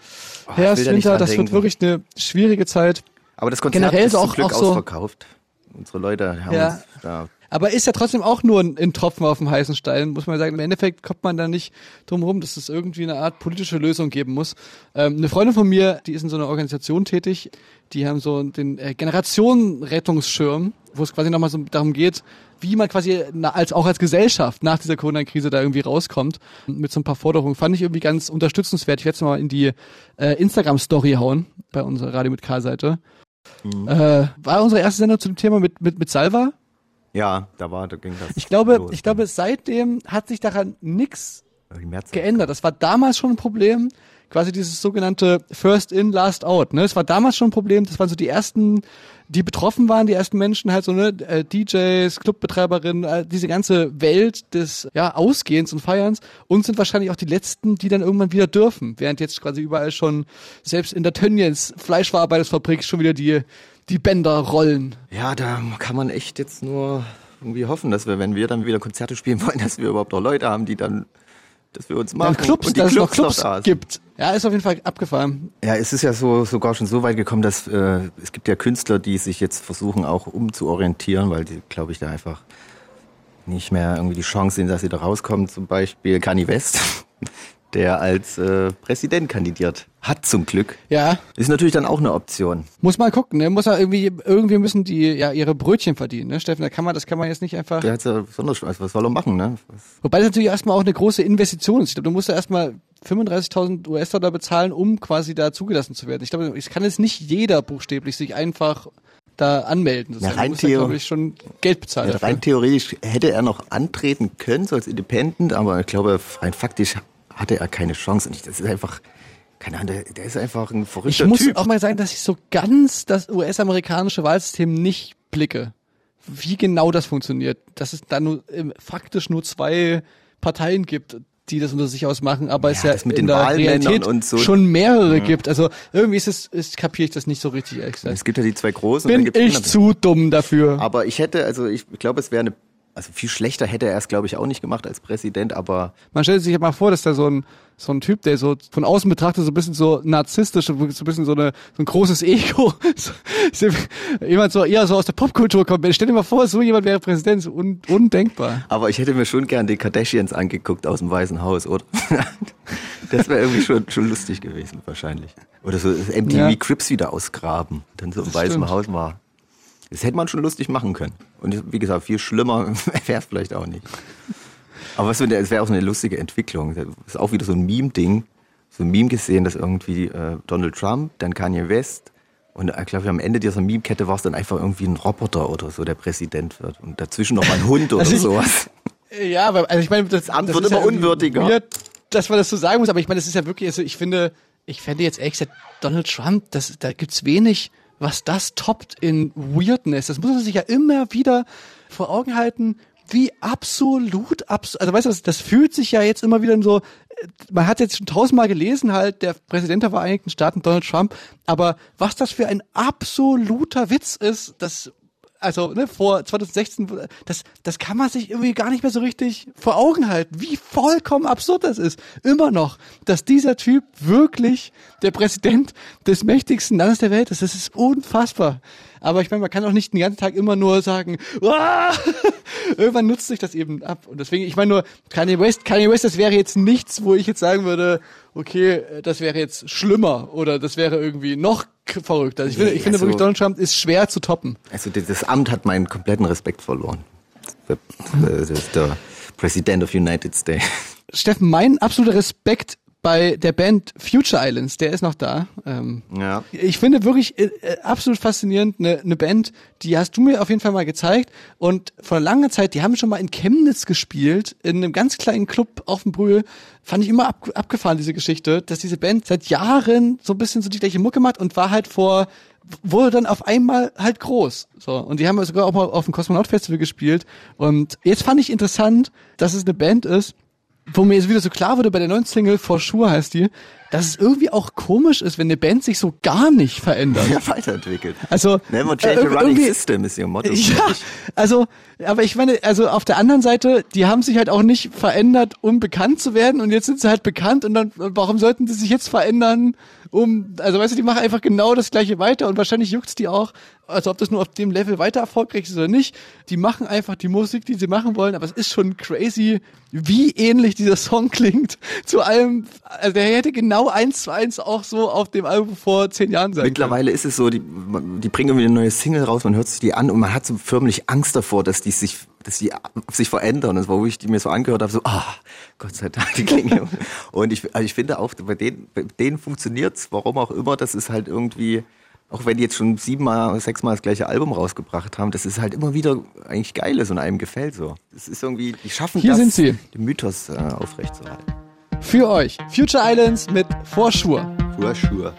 will Herbst, da Winter, das denken. wird wirklich eine schwierige Zeit. Aber das Konzert Generell ist zum auch, Glück auch so, ausverkauft. Unsere Leute haben Ja. uns da aber ist ja trotzdem auch nur ein, ein Tropfen auf dem heißen Stein, muss man sagen. Im Endeffekt kommt man da nicht drum rum, dass es irgendwie eine Art politische Lösung geben muss. Ähm, eine Freundin von mir, die ist in so einer Organisation tätig, die haben so den äh, Generationenrettungsschirm, wo es quasi nochmal so darum geht, wie man quasi na, als auch als Gesellschaft nach dieser Corona-Krise da irgendwie rauskommt mit so ein paar Forderungen. Fand ich irgendwie ganz unterstützenswert. Ich werde es mal in die äh, Instagram-Story hauen bei unserer Radio mit K-Seite. Äh, war unsere erste Sendung zu dem Thema mit, mit, mit Salva. Ja, da war, da ging das. Ich glaube, los. ich glaube, seitdem hat sich daran nichts Mehrzahl. geändert. Das war damals schon ein Problem. Quasi dieses sogenannte First in, Last out. Ne? Es war damals schon ein Problem. Das waren so die ersten, die betroffen waren, die ersten Menschen, halt so ne äh, DJs, Clubbetreiberinnen, diese ganze Welt des ja Ausgehens und Feierns und sind wahrscheinlich auch die letzten, die dann irgendwann wieder dürfen. Während jetzt quasi überall schon selbst in der Tönnies Fleischverarbeitungsfabrik schon wieder die die Bänder rollen. Ja, da kann man echt jetzt nur irgendwie hoffen, dass wir, wenn wir dann wieder Konzerte spielen wollen, dass wir überhaupt noch Leute haben, die dann, dass wir uns machen. Dann Clubs, und die dass es noch Clubs Clubs sind. gibt. Ja, ist auf jeden Fall abgefahren. Ja, es ist ja so sogar schon so weit gekommen, dass äh, es gibt ja Künstler, die sich jetzt versuchen auch umzuorientieren, weil die, glaube ich, da einfach nicht mehr irgendwie die Chance sehen, dass sie da rauskommen. Zum Beispiel Kanye West, der als äh, Präsident kandidiert hat zum Glück. Ja. Ist natürlich dann auch eine Option. Muss mal gucken, ne? Muss ja irgendwie, irgendwie müssen die ja ihre Brötchen verdienen, ne, Steffen? Da kann man, das kann man jetzt nicht einfach. Der hat ja besonders Spaß. Was soll er machen, ne? Was, Wobei das natürlich erstmal auch eine große Investition ist. Ich glaube, du musst ja erstmal 35.000 US-Dollar bezahlen, um quasi da zugelassen zu werden. Ich glaube, es kann jetzt nicht jeder buchstäblich sich einfach da anmelden. Ja, rein musst ja, schon Geld bezahlen. ja, rein theoretisch hätte er noch antreten können, so als Independent, aber ich glaube, rein faktisch hatte er keine Chance. Und ich, das ist einfach, keine Ahnung, der, der ist einfach ein verrückter Ich muss Typ. auch mal sagen, dass ich so ganz das US-amerikanische Wahlsystem nicht blicke. Wie genau das funktioniert. Dass es da nur ähm, faktisch nur zwei Parteien gibt, die das unter sich ausmachen, aber es ja mit in der Wahlmännern Realität und so. schon mehrere Ja. gibt. Also irgendwie ist es, ist, kapiere ich das nicht so richtig, ehrlich gesagt. Es gibt ja die zwei großen. Bin ich andere. zu dumm dafür. Aber ich hätte, also ich glaube, es wäre eine, also viel schlechter hätte er es, glaube ich, auch nicht gemacht als Präsident, aber Man stellt sich mal vor, dass da so ein so ein Typ, der so von außen betrachtet so ein bisschen so narzisstisch, so ein bisschen so, eine, so ein großes Ego, so, jemand so eher so aus der Popkultur kommt. Stell dir mal vor, so jemand wäre Präsident, so un, undenkbar. Aber ich hätte mir schon gern die Kardashians angeguckt aus dem Weißen Haus, oder? das wäre irgendwie schon, schon lustig gewesen, wahrscheinlich. Oder so MTV Ja. Crips wieder ausgraben, dann so im Das Weißen stimmt. Haus war. Das hätte man schon lustig machen können. Und wie gesagt, viel schlimmer wäre es vielleicht auch nicht. Aber es wäre auch so eine lustige Entwicklung. Das ist auch wieder so ein Meme-Ding. So ein Meme gesehen, dass irgendwie äh, Donald Trump, dann Kanye West und ich glaube, am Ende dieser Meme-Kette war es dann einfach irgendwie ein Roboter oder so, der Präsident wird. Und dazwischen noch mal ein Hund oder Also ich- sowas. Ja, aber also ich meine, das, Amt das wird ist immer ja unwürdiger. Weird, dass man das so sagen muss, aber ich meine, das ist ja wirklich, also ich finde, ich fände jetzt ehrlich gesagt, Donald Trump, das, da gibt's wenig, was das toppt in Weirdness. Das muss man sich ja immer wieder vor Augen halten, wie absolut, abs also weißt du, das, das fühlt sich ja jetzt immer wieder so, äh, man hat jetzt schon tausendmal gelesen halt, der Präsident der Vereinigten Staaten, Donald Trump, aber was das für ein absoluter Witz ist, das also ne, vor 2016, das, das kann man sich irgendwie gar nicht mehr so richtig vor Augen halten, wie vollkommen absurd das ist. Immer noch, dass dieser Typ wirklich der Präsident des mächtigsten Landes der Welt ist. Das ist unfassbar. Aber ich meine, man kann auch nicht den ganzen Tag immer nur sagen, "Uah!" irgendwann nutzt sich das eben ab. Und deswegen, ich meine nur, Kanye West, Kanye West, das wäre jetzt nichts, wo ich jetzt sagen würde, okay, das wäre jetzt schlimmer oder das wäre irgendwie noch verrückter. Ich finde, ich finde Also- wirklich, Donald Trump ist schwer zu toppen. Also das- das Amt hat meinen kompletten Respekt verloren. Das ist der President of United States. Steffen, mein absoluter Respekt bei der Band Future Islands, der ist noch da. Ähm, Ja. ich finde wirklich äh, äh, absolut faszinierend, eine ne Band, die hast du mir auf jeden Fall mal gezeigt und vor langer Zeit, die haben schon mal in Chemnitz gespielt, in einem ganz kleinen Club auf dem Brühl, fand ich immer ab, abgefahren, diese Geschichte, dass diese Band seit Jahren so ein bisschen so die gleiche Mucke macht und war halt vor wurde dann auf einmal halt groß. So. Und die haben sogar auch mal auf dem Cosmonaut Festival gespielt. Und jetzt fand ich interessant, dass es eine Band ist, wo mir jetzt wieder so klar wurde bei der neuen Single For Sure heißt die, dass es irgendwie auch komisch ist, wenn eine Band sich so gar nicht verändert. Ja, weiterentwickelt. Also Never äh, change a running system ist ihr Motto. Ja, also, aber ich meine, also auf der anderen Seite, die haben sich halt auch nicht verändert, um bekannt zu werden und jetzt sind sie halt bekannt und dann, warum sollten sie sich jetzt verändern, um, also weißt du, die machen einfach genau das gleiche weiter und wahrscheinlich juckt's die auch, also ob das nur auf dem Level weiter erfolgreich ist oder nicht, die machen einfach die Musik, die sie machen wollen, aber es ist schon crazy, wie ähnlich dieser Song klingt zu allem, also der hätte genau eins zu eins auch so auf dem Album vor zehn Jahren sein. Mittlerweile ist es so, die, die bringen irgendwie eine neue Single raus, man hört sich die an und man hat so förmlich Angst davor, dass die sich, dass die sich verändern. Das war, wo ich die mir so angehört habe, so, ah, Gott sei Dank, die klingen. und ich, also ich finde auch, bei denen, bei denen funktioniert's, warum auch immer, das ist halt irgendwie, auch wenn die jetzt schon siebenmal, sechsmal das gleiche Album rausgebracht haben, das ist halt immer wieder eigentlich geil ist und einem gefällt so. Es ist irgendwie, die schaffen Hier das, sind sie. den Mythos äh, aufrechtzuerhalten. Für euch, Future Islands mit Vorschur. Vorschur.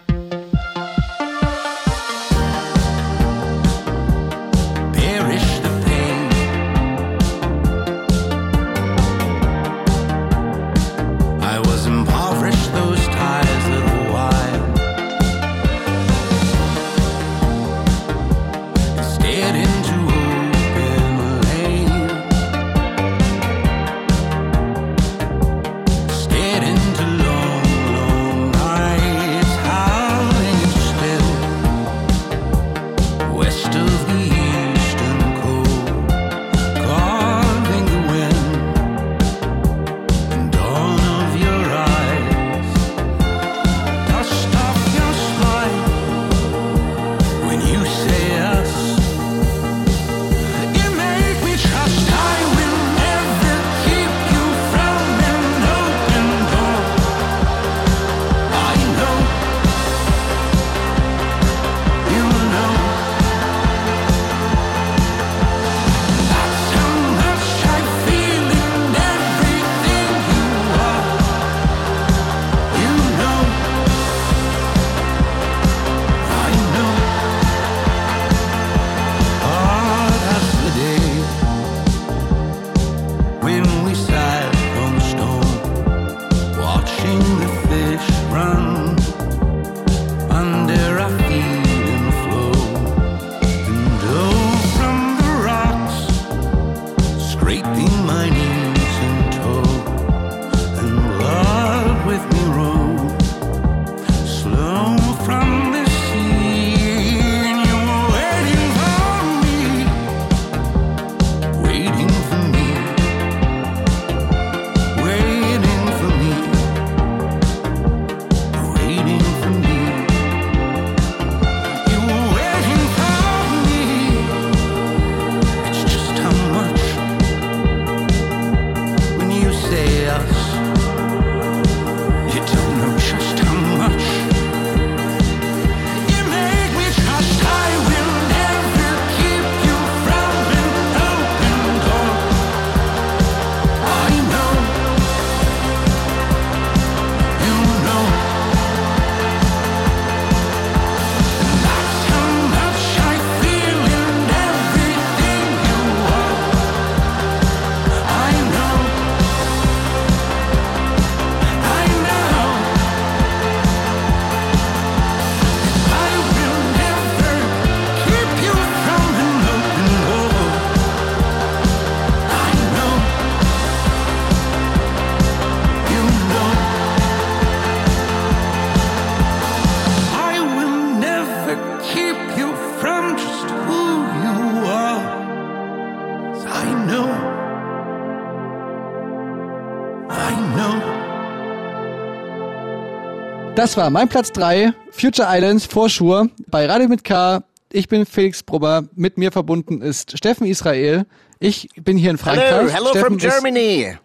Das war mein Platz 3, Future Islands, Vorschur, bei Radio mit K. Ich bin Felix Brubber, mit mir verbunden ist Steffen Israel. Ich bin hier in Frankreich. Hello, hello Steffen from Germany.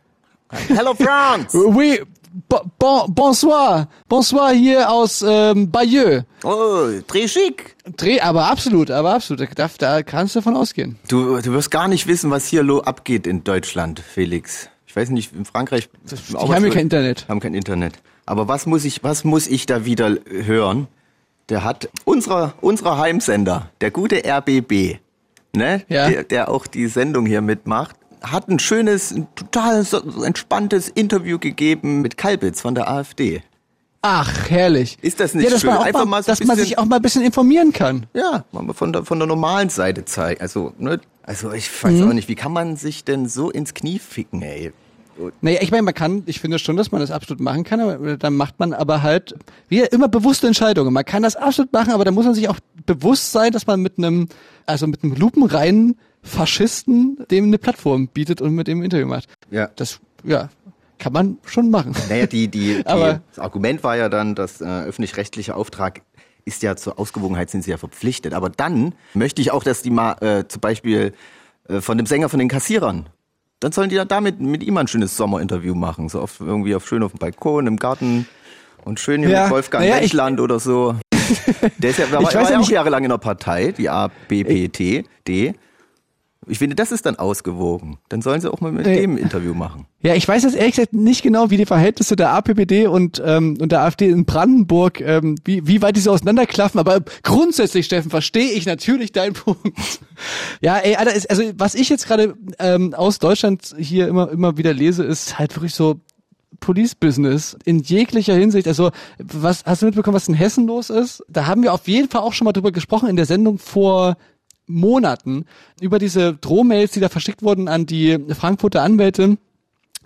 Hello France. Oui, bo, bon, bonsoir. Bonsoir hier aus ähm, Bayeux. Oh, très chic. Dreh, aber absolut, aber absolut. Da, da kannst du davon ausgehen. Du, du wirst gar nicht wissen, was hier lo abgeht in Deutschland, Felix. Ich weiß nicht, in Frankreich. die haben ja kein Internet. Haben kein Internet. Aber was muss ich, was muss ich da wieder hören? Der hat unserer, unserer Heimsender, der gute RBB, ne, Ja. der, der auch die Sendung hier mitmacht, hat ein schönes, ein total entspanntes Interview gegeben mit Kalbitz von der AfD. Ach, herrlich. Ist das nicht ja, dass schön? Man Einfach mal, mal so dass man bisschen- sich auch mal ein bisschen informieren kann. Ja, mal von der, von der normalen Seite zeigen. Also, ne, also ich weiß Mhm. auch nicht, wie kann man sich denn so ins Knie ficken, ey? Naja, ich meine, man kann, ich finde schon, dass man das absolut machen kann, aber dann macht man aber halt, wie immer bewusste Entscheidungen. Man kann das absolut machen, aber da muss man sich auch bewusst sein, dass man mit einem, also mit einem lupenreinen Faschisten dem eine Plattform bietet und mit dem ein Interview macht. Ja. Das, ja, kann man schon machen. Naja, die, die, die, das Argument war ja dann, dass äh, öffentlich-rechtlicher Auftrag ist ja zur Ausgewogenheit sind sie ja verpflichtet. Aber dann möchte ich auch, dass die mal äh, zum Beispiel äh, von dem Sänger von den Kassierern, dann sollen die ja damit mit ihm ein schönes Sommerinterview machen. So auf, irgendwie auf schön auf dem Balkon, im Garten und schön hier Ja, mit Wolfgang naja, Wendland oder so. Der ist ja, war, Ich war weiß ja ja auch nicht- jahrelang in der Partei, die ABPT, D. Ich finde, das ist dann ausgewogen. Dann sollen sie auch mal mit Äh, dem Interview machen. Ja, ich weiß jetzt ehrlich gesagt nicht genau, wie die Verhältnisse der APPD und, ähm, und der AfD in Brandenburg, ähm, wie, wie weit diese auseinanderklaffen, aber grundsätzlich, Steffen, verstehe ich natürlich deinen Punkt. ja, ey, Alter, ist, also was ich jetzt gerade ähm, aus Deutschland hier immer, immer wieder lese, ist halt wirklich so Police Business in jeglicher Hinsicht. Also, was hast du mitbekommen, was in Hessen los ist? Da haben wir auf jeden Fall auch schon mal drüber gesprochen in der Sendung vor Monaten über diese Drohmails, die da verschickt wurden an die Frankfurter Anwälte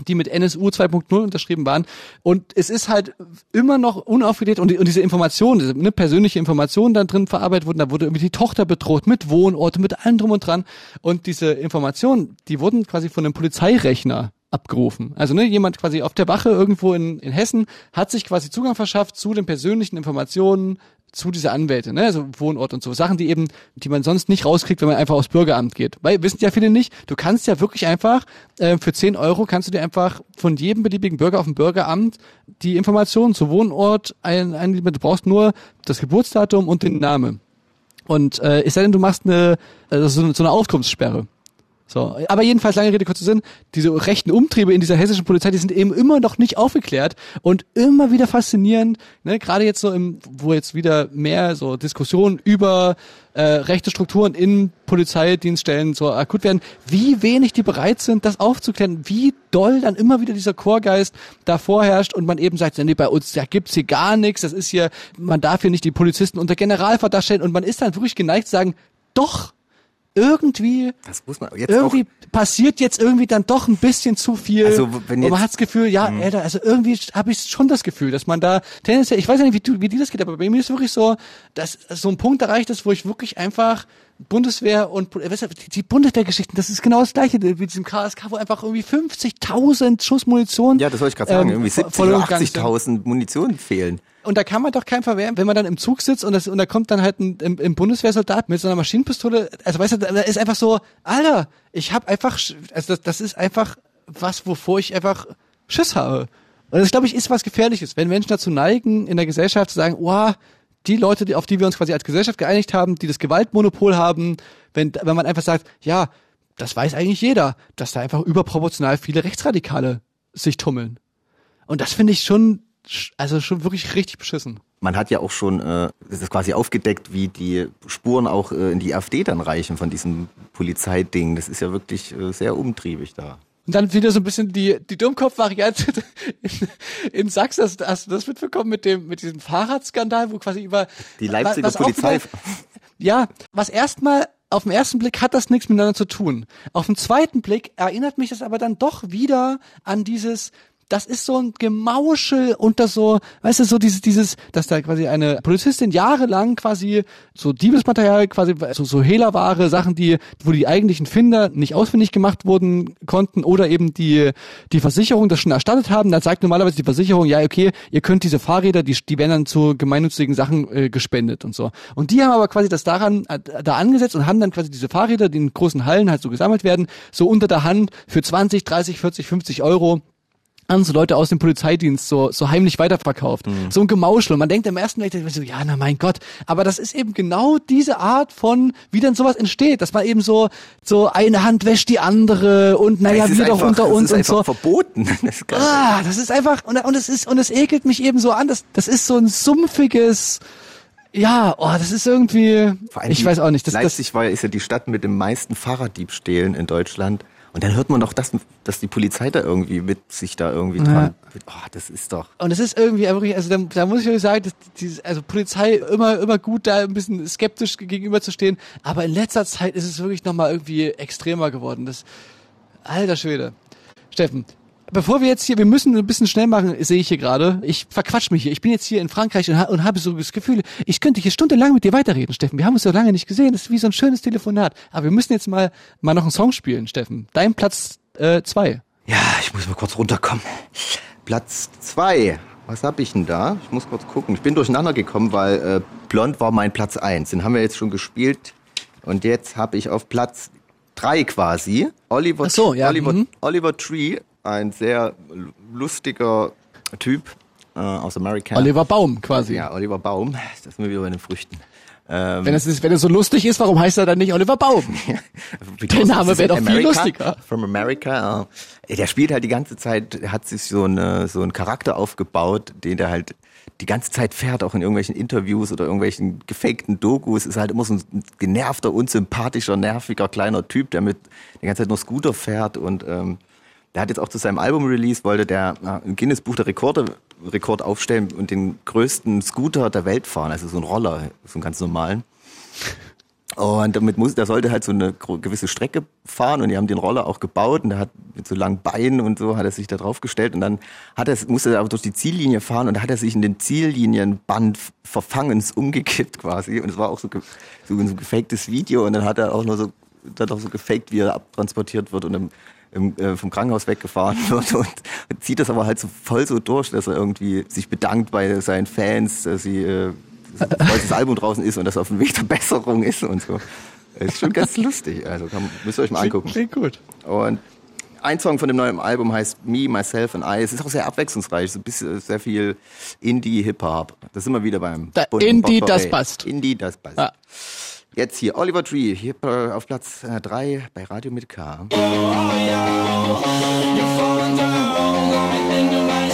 die mit NSU 2.0 unterschrieben waren. Und es ist halt immer noch unaufgedeckt und, die, und diese Informationen, diese ne, persönliche Informationen da drin verarbeitet wurden, da wurde irgendwie die Tochter bedroht mit Wohnort, mit allem drum und dran. Und diese Informationen, die wurden quasi von einem Polizeirechner abgerufen. Also ne, jemand quasi auf der Wache irgendwo in, in Hessen hat sich quasi Zugang verschafft zu den persönlichen Informationen zu dieser Anwälte, ne, also Wohnort und so Sachen, die eben, die man sonst nicht rauskriegt, wenn man einfach aufs Bürgeramt geht. Weil wissen ja viele nicht, du kannst ja wirklich einfach äh, für 10 Euro kannst du dir einfach von jedem beliebigen Bürger auf dem Bürgeramt die Informationen zu Wohnort ein, ein du brauchst nur das Geburtsdatum und den Namen. Und äh, es sei denn, du machst eine, also so eine Auskunftssperre. So, aber jedenfalls lange Rede kurzer Sinn, diese rechten Umtriebe in dieser hessischen Polizei, die sind eben immer noch nicht aufgeklärt und immer wieder faszinierend, ne, gerade jetzt so im, wo jetzt wieder mehr so Diskussionen über äh, rechte Strukturen in Polizeidienststellen so akut werden, wie wenig die bereit sind, das aufzuklären, wie doll dann immer wieder dieser Chorgeist da vorherrscht und man eben sagt, nee, bei uns, da gibt's hier gar nichts, das ist hier, man darf hier nicht die Polizisten unter Generalverdacht stellen und man ist dann wirklich geneigt zu sagen, doch, irgendwie, irgendwie passiert jetzt irgendwie dann doch ein bisschen zu viel. Also, wenn und jetzt- man hat das Gefühl, ja, Mhm. Alter, also irgendwie habe ich schon das Gefühl, dass man da tendenziell, ich weiß ja nicht, wie, du, wie dir das geht, aber bei mir ist wirklich so, dass so ein Punkt erreicht ist, wo ich wirklich einfach Bundeswehr und die, Bundeswehrgeschichten, das ist genau das gleiche wie diesem KSK, wo einfach irgendwie 50.000 Schuss Munition. Ja, das wollte ich gerade sagen. ähm, Irgendwie ver- 70 verloren oder gegangen sind. 80.000 Munition fehlen. Und da kann man doch kein verwehren, wenn man dann im Zug sitzt und, das, und da kommt dann halt ein, im, im Bundeswehrsoldat mit so einer Maschinenpistole. Also weißt du, da ist einfach so, Alter, ich habe einfach, also das, das ist einfach was, wovor ich einfach Schiss habe. Und das, glaube ich, ist was Gefährliches, wenn Menschen dazu neigen, in der Gesellschaft zu sagen, oh, die Leute, auf die wir uns quasi als Gesellschaft geeinigt haben, die das Gewaltmonopol haben, wenn, wenn man einfach sagt, ja, das weiß eigentlich jeder, dass da einfach überproportional viele Rechtsradikale sich tummeln. Und das finde ich schon, sch- also schon wirklich richtig beschissen. Man hat ja auch schon, äh, ist quasi aufgedeckt, wie die Spuren auch äh, in die AfD dann reichen von diesem Polizeiding. Das ist ja wirklich äh, sehr umtriebig da. Und dann wieder so ein bisschen die, die Dummkopf-Variante in, in Sachsen. Hast, hast du das mitbekommen mit dem, mit diesem Fahrradskandal, wo quasi über Die Leipziger Polizei. wieder- Ja, was erstmal auf den ersten Blick hat das nichts miteinander zu tun. Auf den zweiten Blick erinnert mich das aber dann doch wieder an dieses das ist so ein Gemauschel unter so, weißt du, so dieses, dieses, dass da quasi eine Polizistin jahrelang quasi so Diebesmaterial, quasi so, so Hehlerware, Sachen, die, wo die eigentlichen Finder nicht ausfindig gemacht wurden konnten oder eben die, die Versicherung das schon erstattet haben, dann sagt normalerweise die Versicherung, ja, okay, ihr könnt diese Fahrräder, die, die werden dann zu gemeinnützigen Sachen äh, gespendet und so. Und die haben aber quasi das daran, äh, da angesetzt und haben dann quasi diese Fahrräder, die in großen Hallen halt so gesammelt werden, so unter der Hand für 20, 30, 40, 50 Euro an so Leute aus dem Polizeidienst so, so heimlich weiterverkauft. So ein Gemauschel. Und man denkt im ersten Moment so, ja, na mein Gott. Aber das ist eben genau diese Art von, wie dann sowas entsteht, dass man eben so, so eine Hand wäscht die andere und naja, wir doch unter uns ist und so. verboten. Das. Ah, das ist einfach, und, und es ist, und es ekelt mich eben so an, das, das ist so ein sumpfiges, ja, oh, das ist irgendwie, ich weiß auch nicht, das, Leipzig war, ist ja die Stadt mit den meisten Fahrraddiebstählen in Deutschland. Und dann hört man doch, dass, dass die Polizei da irgendwie mit sich da irgendwie Ja. dran. Oh, das ist doch. Und es ist irgendwie, wirklich, also da, da muss ich euch sagen, dass dieses, also Polizei immer, immer gut da ein bisschen skeptisch gegenüberzustehen, aber in letzter Zeit ist es wirklich nochmal irgendwie extremer geworden. Das, alter Schwede. Steffen, bevor wir jetzt hier, wir müssen ein bisschen schnell machen, sehe ich hier gerade. Ich verquatsch mich hier. Ich bin jetzt hier in Frankreich und, und habe so das Gefühl, ich könnte hier stundenlang mit dir weiterreden, Steffen. Wir haben uns so lange nicht gesehen. Das ist wie so ein schönes Telefonat. Aber wir müssen jetzt mal, mal noch einen Song spielen, Steffen. Dein Platz äh, zwei. Ja, ich muss mal kurz runterkommen. Platz zwei. Was hab ich denn da? Ich muss kurz gucken. Ich bin durcheinander gekommen, weil äh, Blond war mein Platz eins. Den haben wir jetzt schon gespielt. Und jetzt habe ich auf Platz drei quasi Oliver, Ach so, ja, Oliver, mhm. Oliver Tree, ein sehr lustiger Typ äh, aus Amerika. Oliver Baum quasi. Ja, Oliver Baum. Da sind wir wieder bei den Früchten. Ähm, Wenn es, ist, wenn es so lustig ist, warum heißt er dann nicht Oliver Baum? Der Name wäre doch viel America, lustiger. From America. äh, Der spielt halt die ganze Zeit, der hat sich so, eine, so einen Charakter aufgebaut, den der halt die ganze Zeit fährt, auch in irgendwelchen Interviews oder irgendwelchen gefakten Dokus. Ist halt immer so ein genervter, unsympathischer, nerviger kleiner Typ, der mit die ganze Zeit nur Scooter fährt und ähm, der hat jetzt auch zu seinem Album-Release, wollte der äh, im Guinness-Buch der Rekorde Rekord aufstellen und den größten Scooter der Welt fahren, also so ein Roller, so einen ganz normalen. Und damit muss, der sollte halt so eine gewisse Strecke fahren und die haben den Roller auch gebaut und der hat mit so langen Beinen und so hat er sich da drauf gestellt und dann hat er, musste er aber durch die Ziellinie fahren und da hat er sich in den Ziellinienband verfangen, ist umgekippt quasi und es war auch so, so ein gefaktes Video und dann hat er auch nur so, dann auch so gefaked, wie er abtransportiert wird und im, im, äh, vom Krankenhaus weggefahren wird und, zieht das aber halt so voll so durch, dass er irgendwie sich bedankt bei seinen Fans, dass sie äh, weil das Album draußen ist und das auf dem Weg der Besserung ist und so. Ist schon ganz lustig. Also kann, müsst ihr euch mal angucken. Klingt gut. Und ein Song von dem neuen Album heißt Me, Myself and I. Es ist auch sehr abwechslungsreich, so ein bisschen sehr viel Indie, Hip-Hop. Das sind wir wieder beim Da- Indie, das passt. Indie, das passt. Ja. Jetzt hier Oliver Tree, hier äh, auf Platz 3 bei Radio mit K. There's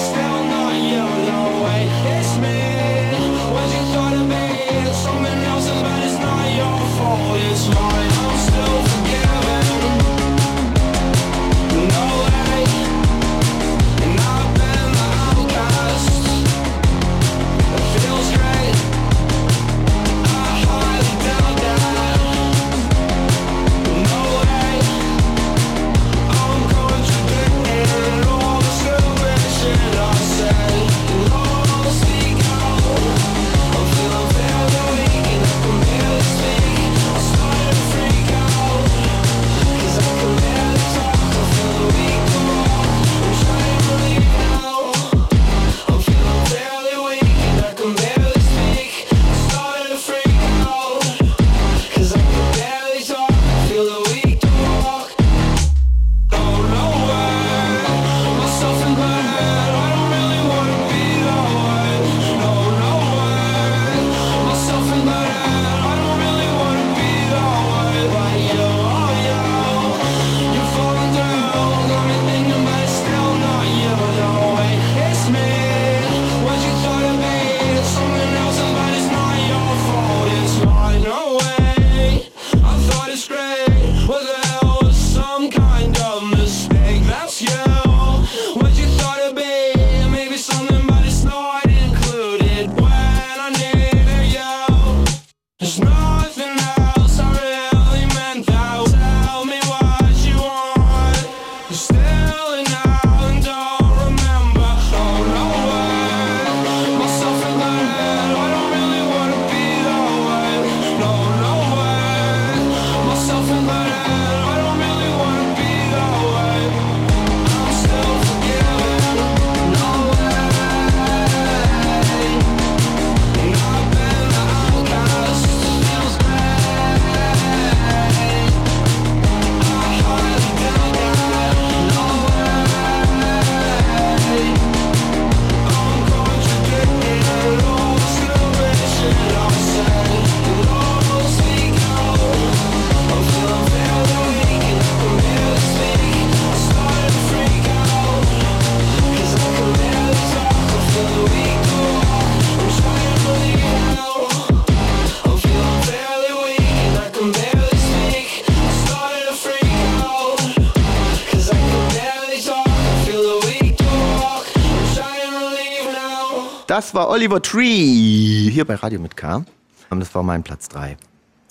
Das war Oliver Tree hier bei Radio mit K. Das war mein Platz 3.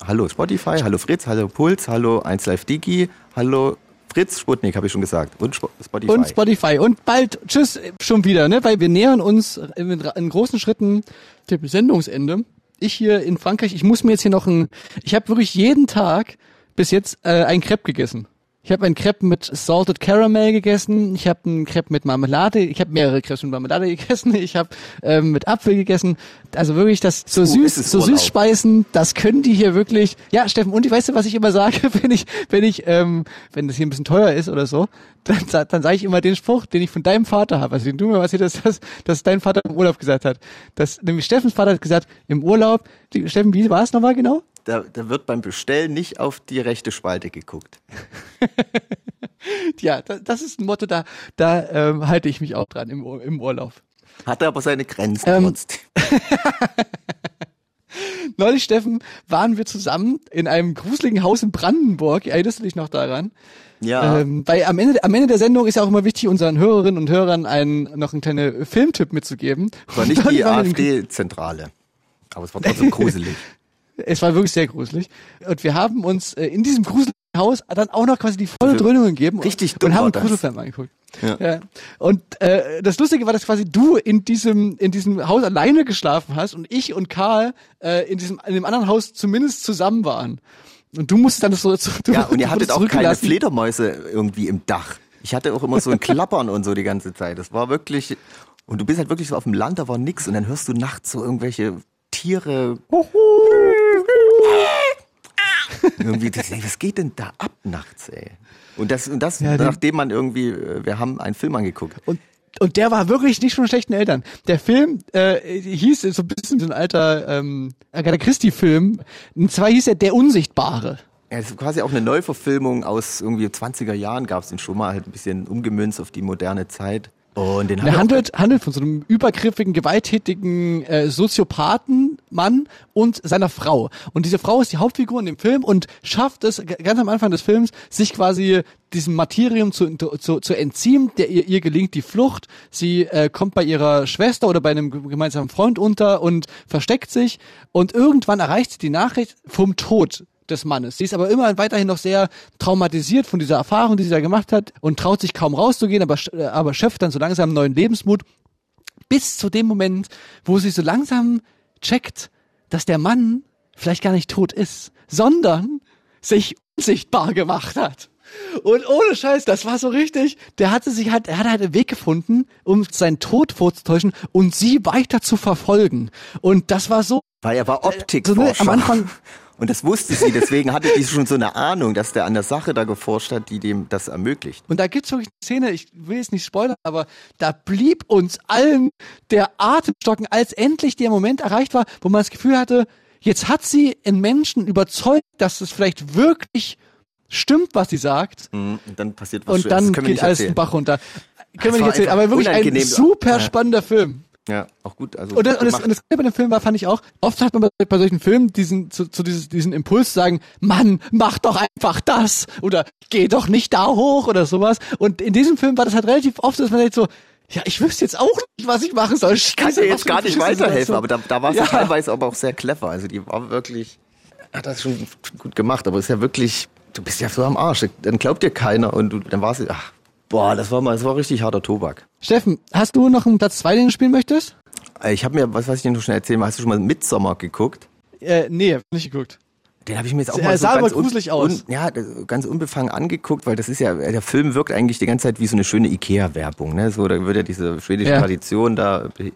Hallo Spotify, hallo Fritz, hallo Puls, hallo 1Live Digi, hallo Fritz, Sputnik habe ich schon gesagt und Sp Spotify. Und Spotify. Und bald, tschüss, schon wieder, ne? Weil wir nähern uns in, in großen Schritten dem Sendungsende. Ich hier in Frankreich, ich muss mir jetzt hier noch ein, ich habe wirklich jeden Tag bis jetzt äh, ein Crepe gegessen. Ich habe ein Crepe mit Salted Caramel gegessen, ich habe einen Crepe mit Marmelade, ich habe mehrere Crepes mit Marmelade gegessen, ich habe ähm, mit Apfel gegessen. Also wirklich das so Oh, süß, so Urlaub. Süßspeisen, das können die hier wirklich. Ja, Steffen, und weißt du, was ich immer sage, wenn ich, wenn ich, ähm, wenn das hier ein bisschen teuer ist oder so, dann, dann sage ich immer den Spruch, den ich von deinem Vater habe, also den du mir was hier, dass, dass, dass dein Vater im Urlaub gesagt hat. Das, nämlich Steffens Vater hat gesagt, im Urlaub, Steffen, wie war es nochmal genau? Da, da wird beim Bestellen nicht auf die rechte Spalte geguckt. Ja, das, ist ein Motto, da, da ähm, halte ich mich auch dran im, im Urlaub. Hat er aber seine Grenzen Ähm, trotzdem. Neulich, Steffen, waren wir zusammen in einem gruseligen Haus in Brandenburg. Erinnerst du dich noch daran? Ja. Ähm, weil am Ende, am Ende der Sendung ist ja auch immer wichtig, unseren Hörerinnen und Hörern einen, noch einen kleinen Filmtipp mitzugeben. War nicht die AfD-Zentrale. Aber es war trotzdem gruselig. Es war wirklich sehr gruselig. Und wir haben uns äh, in diesem gruseligen Haus dann auch noch quasi die volle Dröhnung gegeben. Richtig und, und haben einen. Gruselfilm angeguckt. Ja. Ja. Und äh, das Lustige war, dass quasi du in diesem in diesem Haus alleine geschlafen hast und ich und Karl äh, in diesem in dem anderen Haus zumindest zusammen waren. Und du musstest dann das so du, Ja, und ihr hattet auch keine. Fledermäuse irgendwie im Dach. Ich hatte auch immer so ein Klappern und so die ganze Zeit. Das war wirklich. Und du bist halt wirklich so auf dem Land, da war nix. Und dann hörst du nachts so irgendwelche Tiere. Irgendwie, das, ey, was geht denn da ab nachts, ey? Und das, und das Ja, nachdem man irgendwie, äh, wir haben einen Film angeguckt. Und und der war wirklich nicht von schlechten Eltern. Der Film äh, hieß so ein bisschen so ein alter ähm, Agatha Christie-Film. Und zwar hieß er Der Unsichtbare. Ja, es ist quasi auch eine Neuverfilmung aus irgendwie 20er Jahren, gab es den schon mal, halt ein bisschen umgemünzt auf die moderne Zeit. Und den wir auch- handelt, handelt von so einem übergriffigen, gewalttätigen äh, Soziopathen-Mann und seiner Frau. Und diese Frau ist die Hauptfigur in dem Film und schafft es ganz am Anfang des Films, sich quasi diesem Materium zu, zu, zu entziehen. Der, ihr, ihr gelingt die Flucht. Sie äh, kommt bei ihrer Schwester oder bei einem gemeinsamen Freund unter und versteckt sich. Und irgendwann erreicht sie die Nachricht vom Tod des Mannes. Sie ist aber immer weiterhin noch sehr traumatisiert von dieser Erfahrung, die sie da gemacht hat und traut sich kaum rauszugehen, aber, äh, aber schöpft dann so langsam neuen Lebensmut bis zu dem Moment, wo sie so langsam checkt, dass der Mann vielleicht gar nicht tot ist, sondern sich unsichtbar gemacht hat. Und ohne Scheiß, das war so richtig. Der hatte sich halt, er hatte halt einen Weg gefunden, um seinen Tod vorzutäuschen und sie weiter zu verfolgen. Und das war so. Weil er war so, Optikforscher. ne, am Anfang, Und das wusste sie, deswegen hatte die schon so eine Ahnung, dass der an der Sache da geforscht hat, die dem das ermöglicht. Und da gibt's wirklich eine Szene, ich will jetzt nicht spoilern, aber da blieb uns allen der Atem stocken, als endlich der Moment erreicht war, wo man das Gefühl hatte, jetzt hat sie in Menschen überzeugt, dass es vielleicht wirklich stimmt, was sie sagt. Mhm, Und dann passiert was Und dann Das geht alles den Bach runter. Das Können wir nicht erzählen, aber wirklich ein unangenehm. super Ja. spannender Film. Ja, auch gut. Also Und das, und, das, und das bei dem Film war, fand ich auch, oft hat man bei, bei solchen Filmen diesen, zu, zu dieses, diesen Impuls zu sagen, Mann, mach doch einfach das oder geh doch nicht da hoch oder sowas. Und in diesem Film war das halt relativ oft, so, dass man denkt so, ja, ich wüsste jetzt auch nicht, was ich machen soll. Ich kann dir jetzt gar nicht weiterhelfen, aber da, da war sie Ja. teilweise aber auch sehr clever. Also die war wirklich, hat das schon gut gemacht, aber ist ja wirklich, du bist ja so am Arsch. Dann glaubt dir keiner und du, dann war sie, ach, boah, das war mal, das war richtig harter Tobak. Steffen, hast du noch einen Platz zwei, den du spielen möchtest? Äh, Ich habe mir, was weiß ich dir noch schnell erzählen, hast du schon mal Midsommer geguckt? Äh, nee, hab nicht geguckt. Den habe ich mir jetzt auch mal so sah aber ganz un- gruselig aus. Ja, ganz unbefangen angeguckt, weil das ist ja, der Film wirkt eigentlich die ganze Zeit wie so eine schöne Ikea-Werbung. Ne? So, da wird ja diese schwedische Ja. Tradition da äh,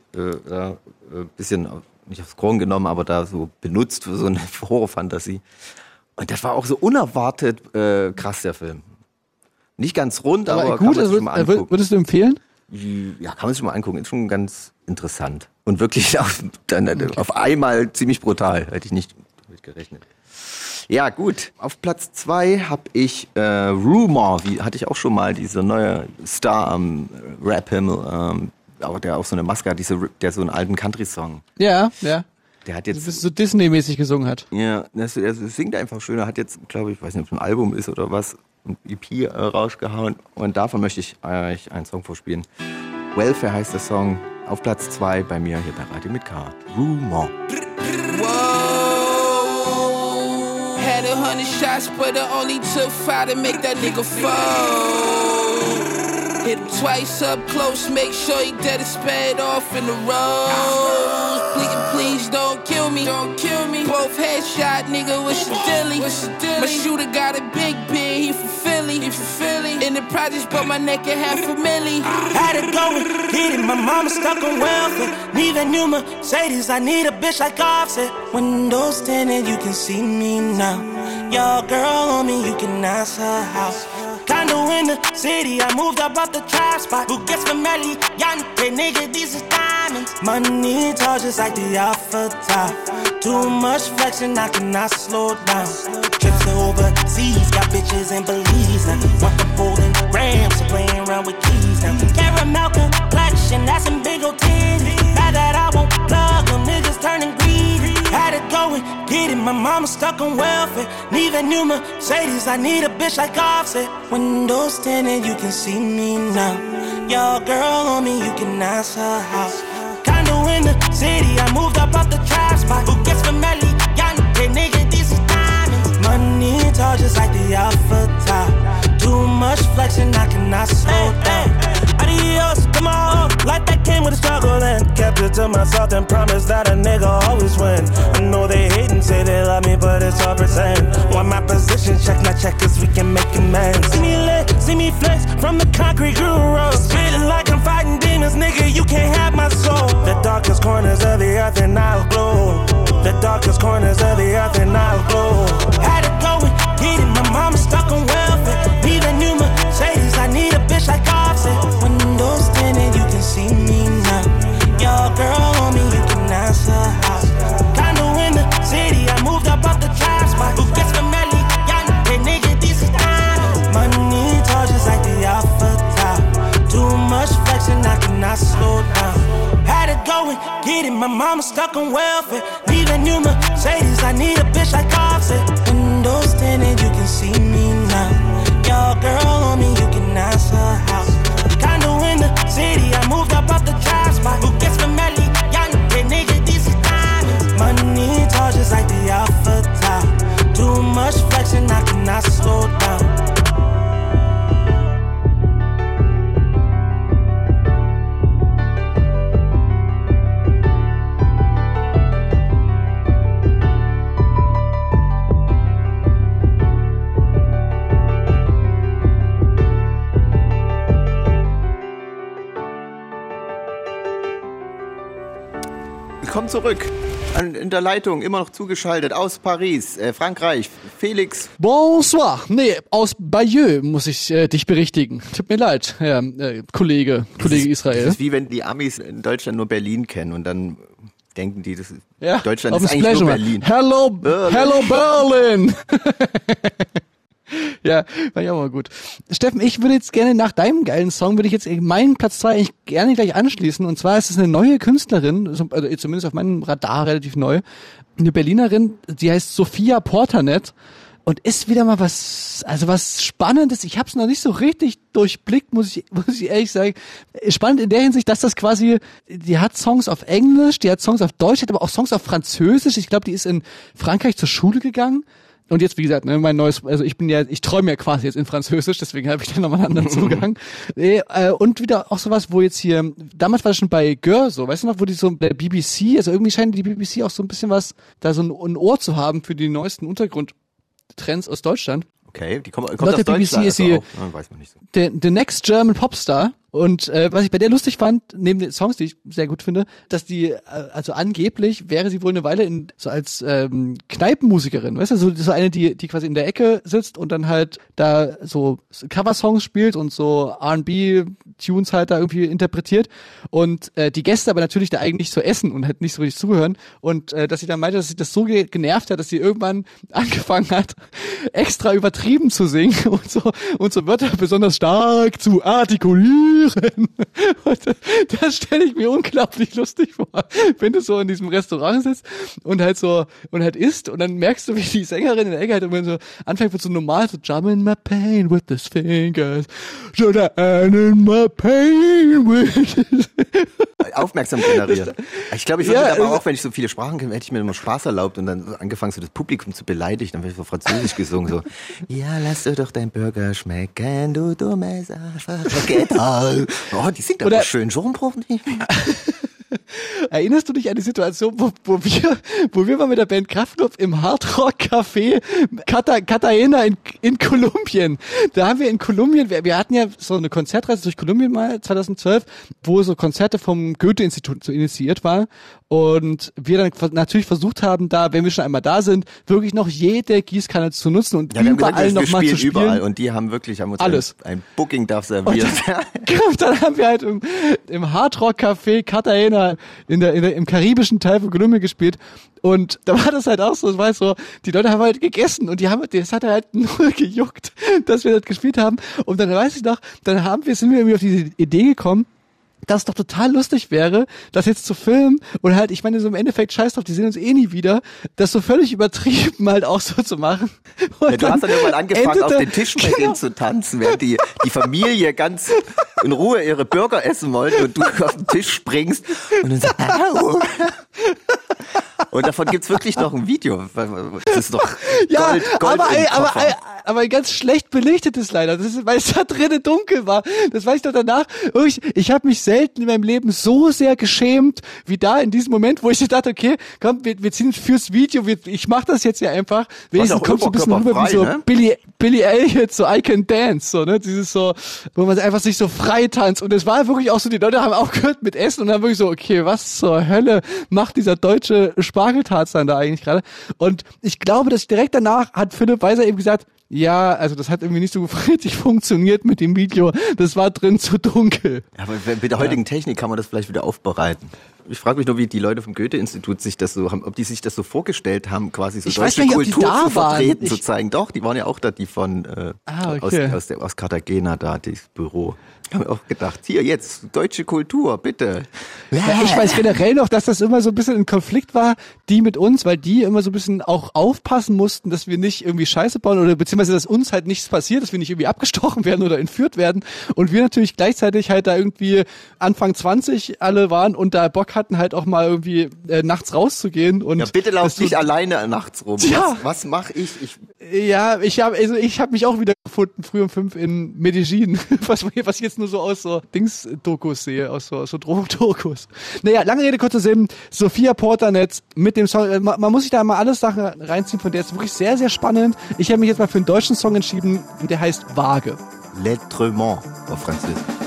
da, äh, bisschen, nicht aufs Korn genommen, aber da so benutzt für so eine Horrorfantasie. Und das war auch so unerwartet äh, krass, der Film. Nicht ganz rund, aber, Aber kann gut, man also sich mal angucken. würdest du empfehlen? Ja, kann man sich schon mal angucken. Ist schon ganz interessant. Und wirklich auf, dann, äh, auf einmal ziemlich brutal. Hätte ich nicht damit gerechnet. Ja, gut. Auf Platz zwei habe ich äh, Rumor, wie hatte ich auch schon mal, dieser neue Star am äh, Rap-Himmel, ähm, auch der auch so eine Maske hat, diese, der so einen alten Country-Song. Ja, ja. Der hat Jetzt bist so Disney-mäßig gesungen hat. Ja, das, das singt einfach schön. Er hat jetzt, glaube ich, weiß nicht, ob es ein Album ist oder was, EP äh, rausgehauen. Und davon möchte ich euch einen Song vorspielen. Welfare heißt der Song. Auf Platz 2 bei mir hier bei Radio mit K. Rumor. Had a hundred shots, but it only took five to make that nigga fall. Hit him twice up close, make sure he dead and sped off in the road. Please, please don't me, don't kill me. Both headshot, nigga, what's your dilly? What's your dilly? My shooter got a big beard, he from Philly, he from Philly. In the projects, but my neck at half a milli. Had it go and get it. My mama stuck on welfare. Need a new Mercedes. I need a bitch like Offset. Windows tinted, you can see me now. Your girl on me, you can ask her house. Condo in the city, I moved up out the trap spot. Who gets familiar? Yante, nigga, these is diamonds. Money tall just like the alpha top. Too much flexing, I cannot slow down. Trips to overseas, got bitches in Belize now. Want the folding grams, so playing around with keys now. Caramel complexion, that's some big old titties. Mad that I won't plug them, niggas turning greedy. Had to go and get it, my mama stuck on welfare. Need a new Mercedes, I need a bitch like Offset. Windows tinted, you can see me now. Your girl on me, you can ask her house. Condo in the city, I moved up off the trap spot. Who gets familiar? Yante, nigga, these is diamonds. Money tall just like the alpha top. Too much flexing, I cannot slow down. Adios, come on, like that came with a struggle and kept it to myself and promised that a nigga always win. I know they hate and say they love me, but it's all pretend. Want my position, check my check, cause we can make amends. See me lit, see me flex from the concrete road. Spitting like I'm fighting demons, nigga, you can't have my soul. The darkest corners of the earth and I'll glow. The darkest corners of the earth and I'll glow. Had to go get it, my mama stuck on welfare. Need a new Mercedes, I need a bitch like Offset. Windows tinted, you can see me now. Your girl on me, you can ask her house. Condo in the city, I moved up out the trap spot. Who gets familiar? Yante, nigga, these is diamonds. Money just like the alpha top. Too much flexing, I cannot slow down. Willkommen zurück. An, in der Leitung, immer noch zugeschaltet aus Paris, äh, Frankreich, Felix. Bonsoir. Nee, aus Bayeux muss ich äh, dich berichtigen. Tut mir leid, ja, äh, Kollege, Kollege Israel. Das ist wie wenn die Amis in Deutschland nur Berlin kennen und dann denken die, das ist, Ja, Deutschland ist eigentlich nur Splash Berlin. Hello, Berlin. hello Berlin. ja, war ja auch mal gut. Steffen, ich würde jetzt gerne nach deinem geilen Song, würde ich jetzt meinen Platz zwei eigentlich gerne gleich anschließen. Und zwar ist es eine neue Künstlerin, so- also zumindest auf meinem Radar relativ neu. Eine Berlinerin, die heißt Sophia Porternet und ist wieder mal was, also was Spannendes. Ich habe es noch nicht so richtig durchblickt, muss ich, muss ich ehrlich sagen. Spannend in der Hinsicht, dass das quasi, die hat Songs auf Englisch, die hat Songs auf Deutsch, hat aber auch Songs auf Französisch. Ich glaube, die ist in Frankreich zur Schule gegangen. Und jetzt, wie gesagt, ne, mein neues, also ich bin ja, ich träume ja quasi jetzt in Französisch, deswegen habe ich da nochmal einen anderen Zugang. Nee, äh, und wieder auch sowas, wo jetzt hier, damals war das schon bei Gör so, weißt du noch, wo die so der BBC, also irgendwie scheint die BBC auch so ein bisschen was, da so ein, ein Ohr zu haben für die neuesten Untergrundtrends aus Deutschland. Okay, die kommen, kommt Laut aus der BBC Deutschland ist also sie auch. Ah, weiß man nicht so. der, the Next German Popstar. Und äh, was ich bei der lustig fand, neben den Songs, die ich sehr gut finde, dass die, äh, also angeblich wäre sie wohl eine Weile in, so als ähm, Kneipenmusikerin, weißt du, so, so eine, die, die quasi in der Ecke sitzt und dann halt da so Coversongs spielt und so R&B-Tunes halt da irgendwie interpretiert und äh, die Gäste aber natürlich da eigentlich so essen und halt nicht so richtig zuhören und äh, dass sie dann meinte, dass sie das so ge genervt hat, dass sie irgendwann angefangen hat, extra übertrieben zu singen und so und so Wörter besonders stark zu artikulieren. Und das stelle ich mir unglaublich lustig vor, wenn du so in diesem Restaurant sitzt und halt so und halt isst und dann merkst du, wie die Sängerin in der Ecke halt immer so anfängt wird so normal so jumping my pain with his fingers, end in my pain with his aufmerksam generiert. Ich glaube, ich würde Ja, mir aber also- auch, wenn ich so viele Sprachen kenne, hätte ich mir immer Spaß erlaubt und dann angefangen, so das Publikum zu beleidigen. Dann wäre ich so französisch gesungen, so, ja, lass dir doch dein Burger schmecken, du dummes Vergetter. Oh, die singt aber schön. Jean Provny. Erinnerst du dich an die Situation, wo, wo wir, wo wir mal mit der Band Kraftklub im Hardrock Café Cata, Cartagena in, in Kolumbien. Da haben wir in Kolumbien, wir, wir hatten ja so eine Konzertreise durch Kolumbien mal 2012, wo so Konzerte vom Goethe-Institut so initiiert war. Und wir dann natürlich versucht haben, da, wenn wir schon einmal da sind, wirklich noch jede Gießkanne zu nutzen und Ja, überall wir nochmal zu spielen überall und die haben wirklich, haben uns Alles. ein, ein Booking darf serviert. Und dann haben wir halt im, im Hardrock Café Cartagena in der, in der, im karibischen Teil von Kolumbien gespielt. Und da war das halt auch so, es war so, die Leute haben halt gegessen und die haben, das hat halt null gejuckt, dass wir das gespielt haben. Und dann weiß ich noch, dann haben wir, sind wir irgendwie auf diese Idee gekommen, dass es doch total lustig wäre, das jetzt zu filmen und halt, ich meine, so im Endeffekt scheiß drauf, die sehen uns eh nie wieder, das so völlig übertrieben halt auch so zu machen. Und Ja, du hast dann irgendwann angefangen, auf den Tisch bei Genau. denen zu tanzen, während die, die Familie ganz in Ruhe ihre Burger essen wollte und du auf den Tisch springst und dann so, Au. Und davon gibt's wirklich noch ein Video. Das ist doch Ja, Gold, Gold aber, ey, aber, ey, aber ein ganz schlecht belichtetes leider. Das ist, weil es da drinnen dunkel war. Das weiß ich doch danach. Ich, ich habe mich selten in meinem Leben so sehr geschämt, wie da in diesem Moment, wo ich dachte, okay, komm, wir, wir ziehen fürs Video, wir, ich mach das jetzt ja einfach. Wenigstens kommt so ein bisschen rüber wie oberkörperfrei, so ne? Billy, Billy Elliot, so I Can Dance, so, ne? Dieses so, wo man einfach sich so frei tanzt. Und es war wirklich auch so, die Leute haben aufgehört mit Essen und dann wirklich so, okay, was zur Hölle macht dieser deutsche Spargeltarzan da eigentlich gerade? Und ich glaube, dass direkt danach hat Philipp Weiser eben gesagt, ja, also das hat irgendwie nicht so richtig funktioniert mit dem Video. Das war drin zu dunkel. Ja, aber mit der heutigen Technik kann man das vielleicht wieder aufbereiten. Ich frage mich nur, wie die Leute vom Goethe-Institut sich das so haben, ob die sich das so vorgestellt haben, quasi so Ich deutsche nicht, Kultur zu vertreten, Ich- zu zeigen. Doch, die waren ja auch da, die von äh, Ah, aus, okay. aus, der, aus Cartagena da, das Büro. Ich habe auch gedacht, hier jetzt, deutsche Kultur, bitte. Ja, ich weiß generell noch, dass das immer so ein bisschen ein Konflikt war, die mit uns, weil die immer so ein bisschen auch aufpassen mussten, dass wir nicht irgendwie Scheiße bauen oder beziehungsweise, dass uns halt nichts passiert, dass wir nicht irgendwie abgestochen werden oder entführt werden. Und wir natürlich gleichzeitig halt da irgendwie Anfang 20 alle waren und da Bock hatten, halt auch mal irgendwie äh, nachts rauszugehen. Und Ja, bitte lauf nicht alleine nachts rum. Ja. Was, was mache ich? ich? Ja, ich habe also ich habe mich auch wieder gefunden früh um fünf in Medellin, was, was ich jetzt nur so aus so Dings-Dokus sehe, aus so, aus so Drogendokus. Naja, lange Rede, kurzer Sinn. Sophia Porternetz mit dem Song, äh, man, man muss sich da mal alles Sachen reinziehen, von der ist wirklich sehr, sehr spannend. Ich habe mich jetzt mal für einen deutschen Song entschieden, der heißt Waage. Lettrement auf Französisch.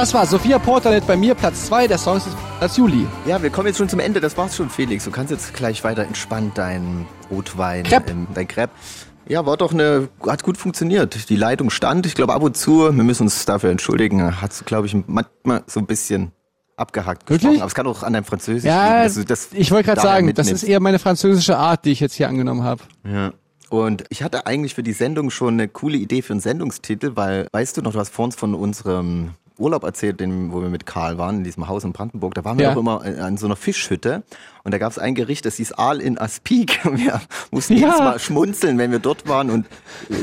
Das war Sophia Portalet bei mir, Platz 2 der Songs des Monats Juli. Ja, wir kommen jetzt schon zum Ende. Das war's schon, Felix. Du kannst jetzt gleich weiter entspannt deinen Rotwein, Crepe. ähm, dein Crepe. Ja, war doch eine, hat gut funktioniert. Die Leitung stand. Ich glaube, ab und zu, wir müssen uns dafür entschuldigen, hat glaube ich, manchmal so ein bisschen abgehackt gesprochen. Aber es kann auch an deinem Französisch liegen. Ja, du das ich wollte gerade sagen, das mitnimmst. ist eher meine französische Art, die ich jetzt hier angenommen habe. Ja. Und ich hatte eigentlich für die Sendung schon eine coole Idee für einen Sendungstitel, weil, weißt du noch, du hast vor uns von unserem Urlaub erzählt, den, wo wir mit Karl waren, in diesem Haus in Brandenburg. Da waren wir Ja. auch immer äh, an so einer Fischhütte und da gab es ein Gericht, das hieß Aal in Aspik. Wir mussten Ja. jedes Mal schmunzeln, wenn wir dort waren und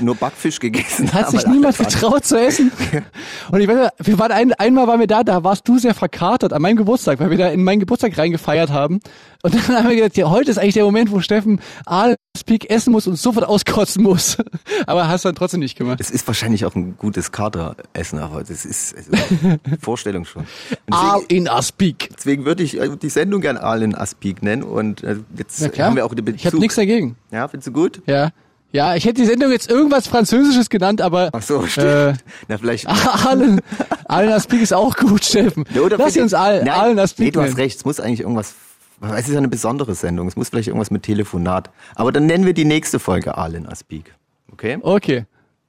nur Backfisch gegessen Hat haben. sich weil niemand getraut zu essen. Und ich weiß, wir waren ein, einmal waren wir da, da warst du sehr verkatert an meinem Geburtstag, weil wir da in meinen Geburtstag reingefeiert haben. Und dann haben wir gedacht, ja, heute ist eigentlich der Moment, wo Steffen Aalspeak essen muss und sofort auskotzen muss. Aber hast du dann trotzdem nicht gemacht. Es ist wahrscheinlich auch ein gutes Kateressen, aber das ist also, Vorstellung schon. Und Aal in Aspik. Deswegen würde ich äh, die Sendung gern Aal in Aspik nennen und äh, jetzt haben wir auch den Bezug. Ich habe nichts dagegen. Ja, findest du gut? Ja. Ja, ich hätte die Sendung jetzt irgendwas Französisches genannt, aber. Ach so, stimmt. Äh, Na, vielleicht. Aalen, Aalen Aspik ist auch gut, Steffen. Ja, Lass uns Nein, Aalen Aspik Nee, du hast nennen. recht. Es muss eigentlich irgendwas. Es ist ja eine besondere Sendung. Es muss vielleicht irgendwas mit Telefonat. Aber dann nennen wir die nächste Folge Aal in Aspik. Okay? Okay,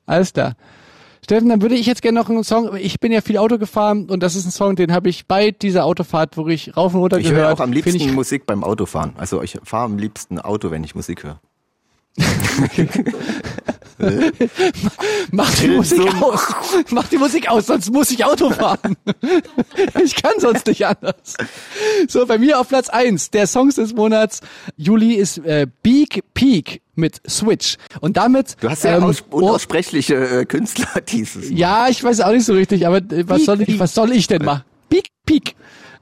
alles klar. Steffen, dann würde ich jetzt gerne noch einen Song, ich bin ja viel Auto gefahren und das ist ein Song, den habe ich bei dieser Autofahrt, wo ich rauf und runter Ich gehört. höre auch am liebsten ich, Musik beim Autofahren. Also ich fahre am liebsten Auto, wenn ich Musik höre. Mach die Musik aus. Mach die Musik aus, sonst muss ich Auto fahren. ich kann sonst nicht anders. So, bei mir auf Platz eins der Songs des Monats Juli ist äh, Beak Peak mit Switch. Und damit. Du hast ja ähm, aus, oh, unaussprechliche äh, Künstler dieses. Ja, ich weiß auch nicht so richtig, aber äh, was Peak, soll ich, was soll ich denn machen? Peak, Peak.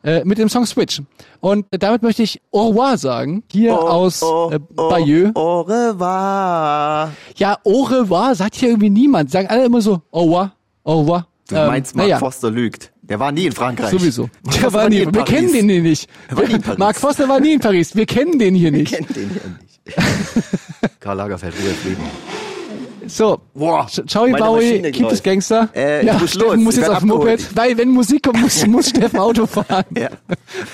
Äh, mit dem Song Switch. Und damit möchte ich Au revoir sagen. Hier Oh, aus oh, äh, Bayeux. Au revoir. Ja, Au revoir sagt hier irgendwie niemand. Sagen alle immer so Au revoir, Au revoir. Du Ähm, meinst, Mark naja. Foster lügt. Der war nie in Frankreich. Sowieso. Der Foster war nie, in wir Paris. kennen den hier nicht. War. Mark Foster war nie in Paris. Wir kennen den hier nicht. Wir kennen den hier nicht. Karl Lagerfeld, Ruhe Frieden. So, Sch- Ciao, Bowie, keep es. Gangster. Äh, ich ja, muss Steffen los, muss ich jetzt auf abgeholt. Moped, weil wenn Musik kommt, muss, muss Steffen Auto fahren. Ja.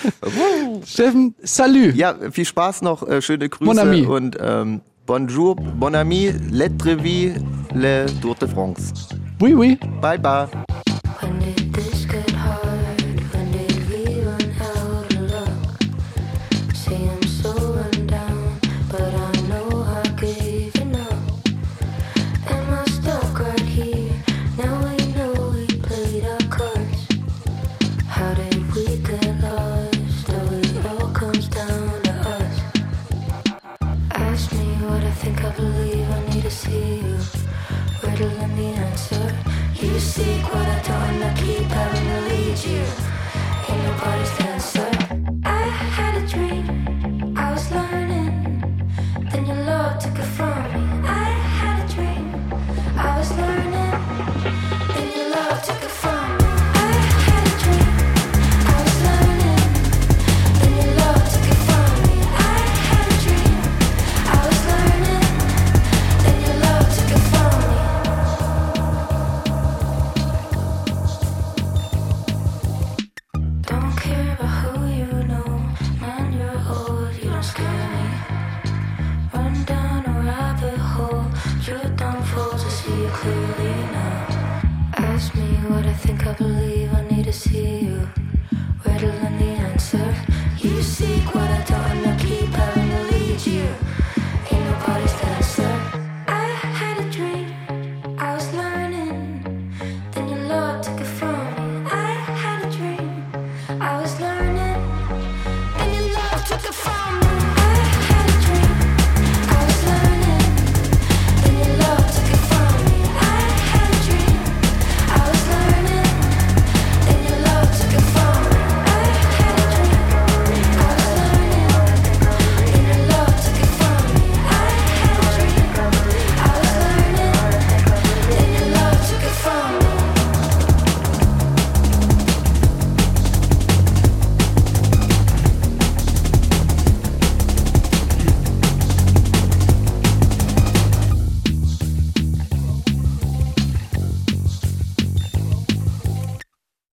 Steffen, salut. ja, viel Spaß noch, äh, schöne Mon ami. Grüße und ähm, bonjour, bon ami, lettre vie, le Tour de France. Oui, oui. Bye, bye. Seek what I don't, I keep having to lead you. Ain't nobody's answer.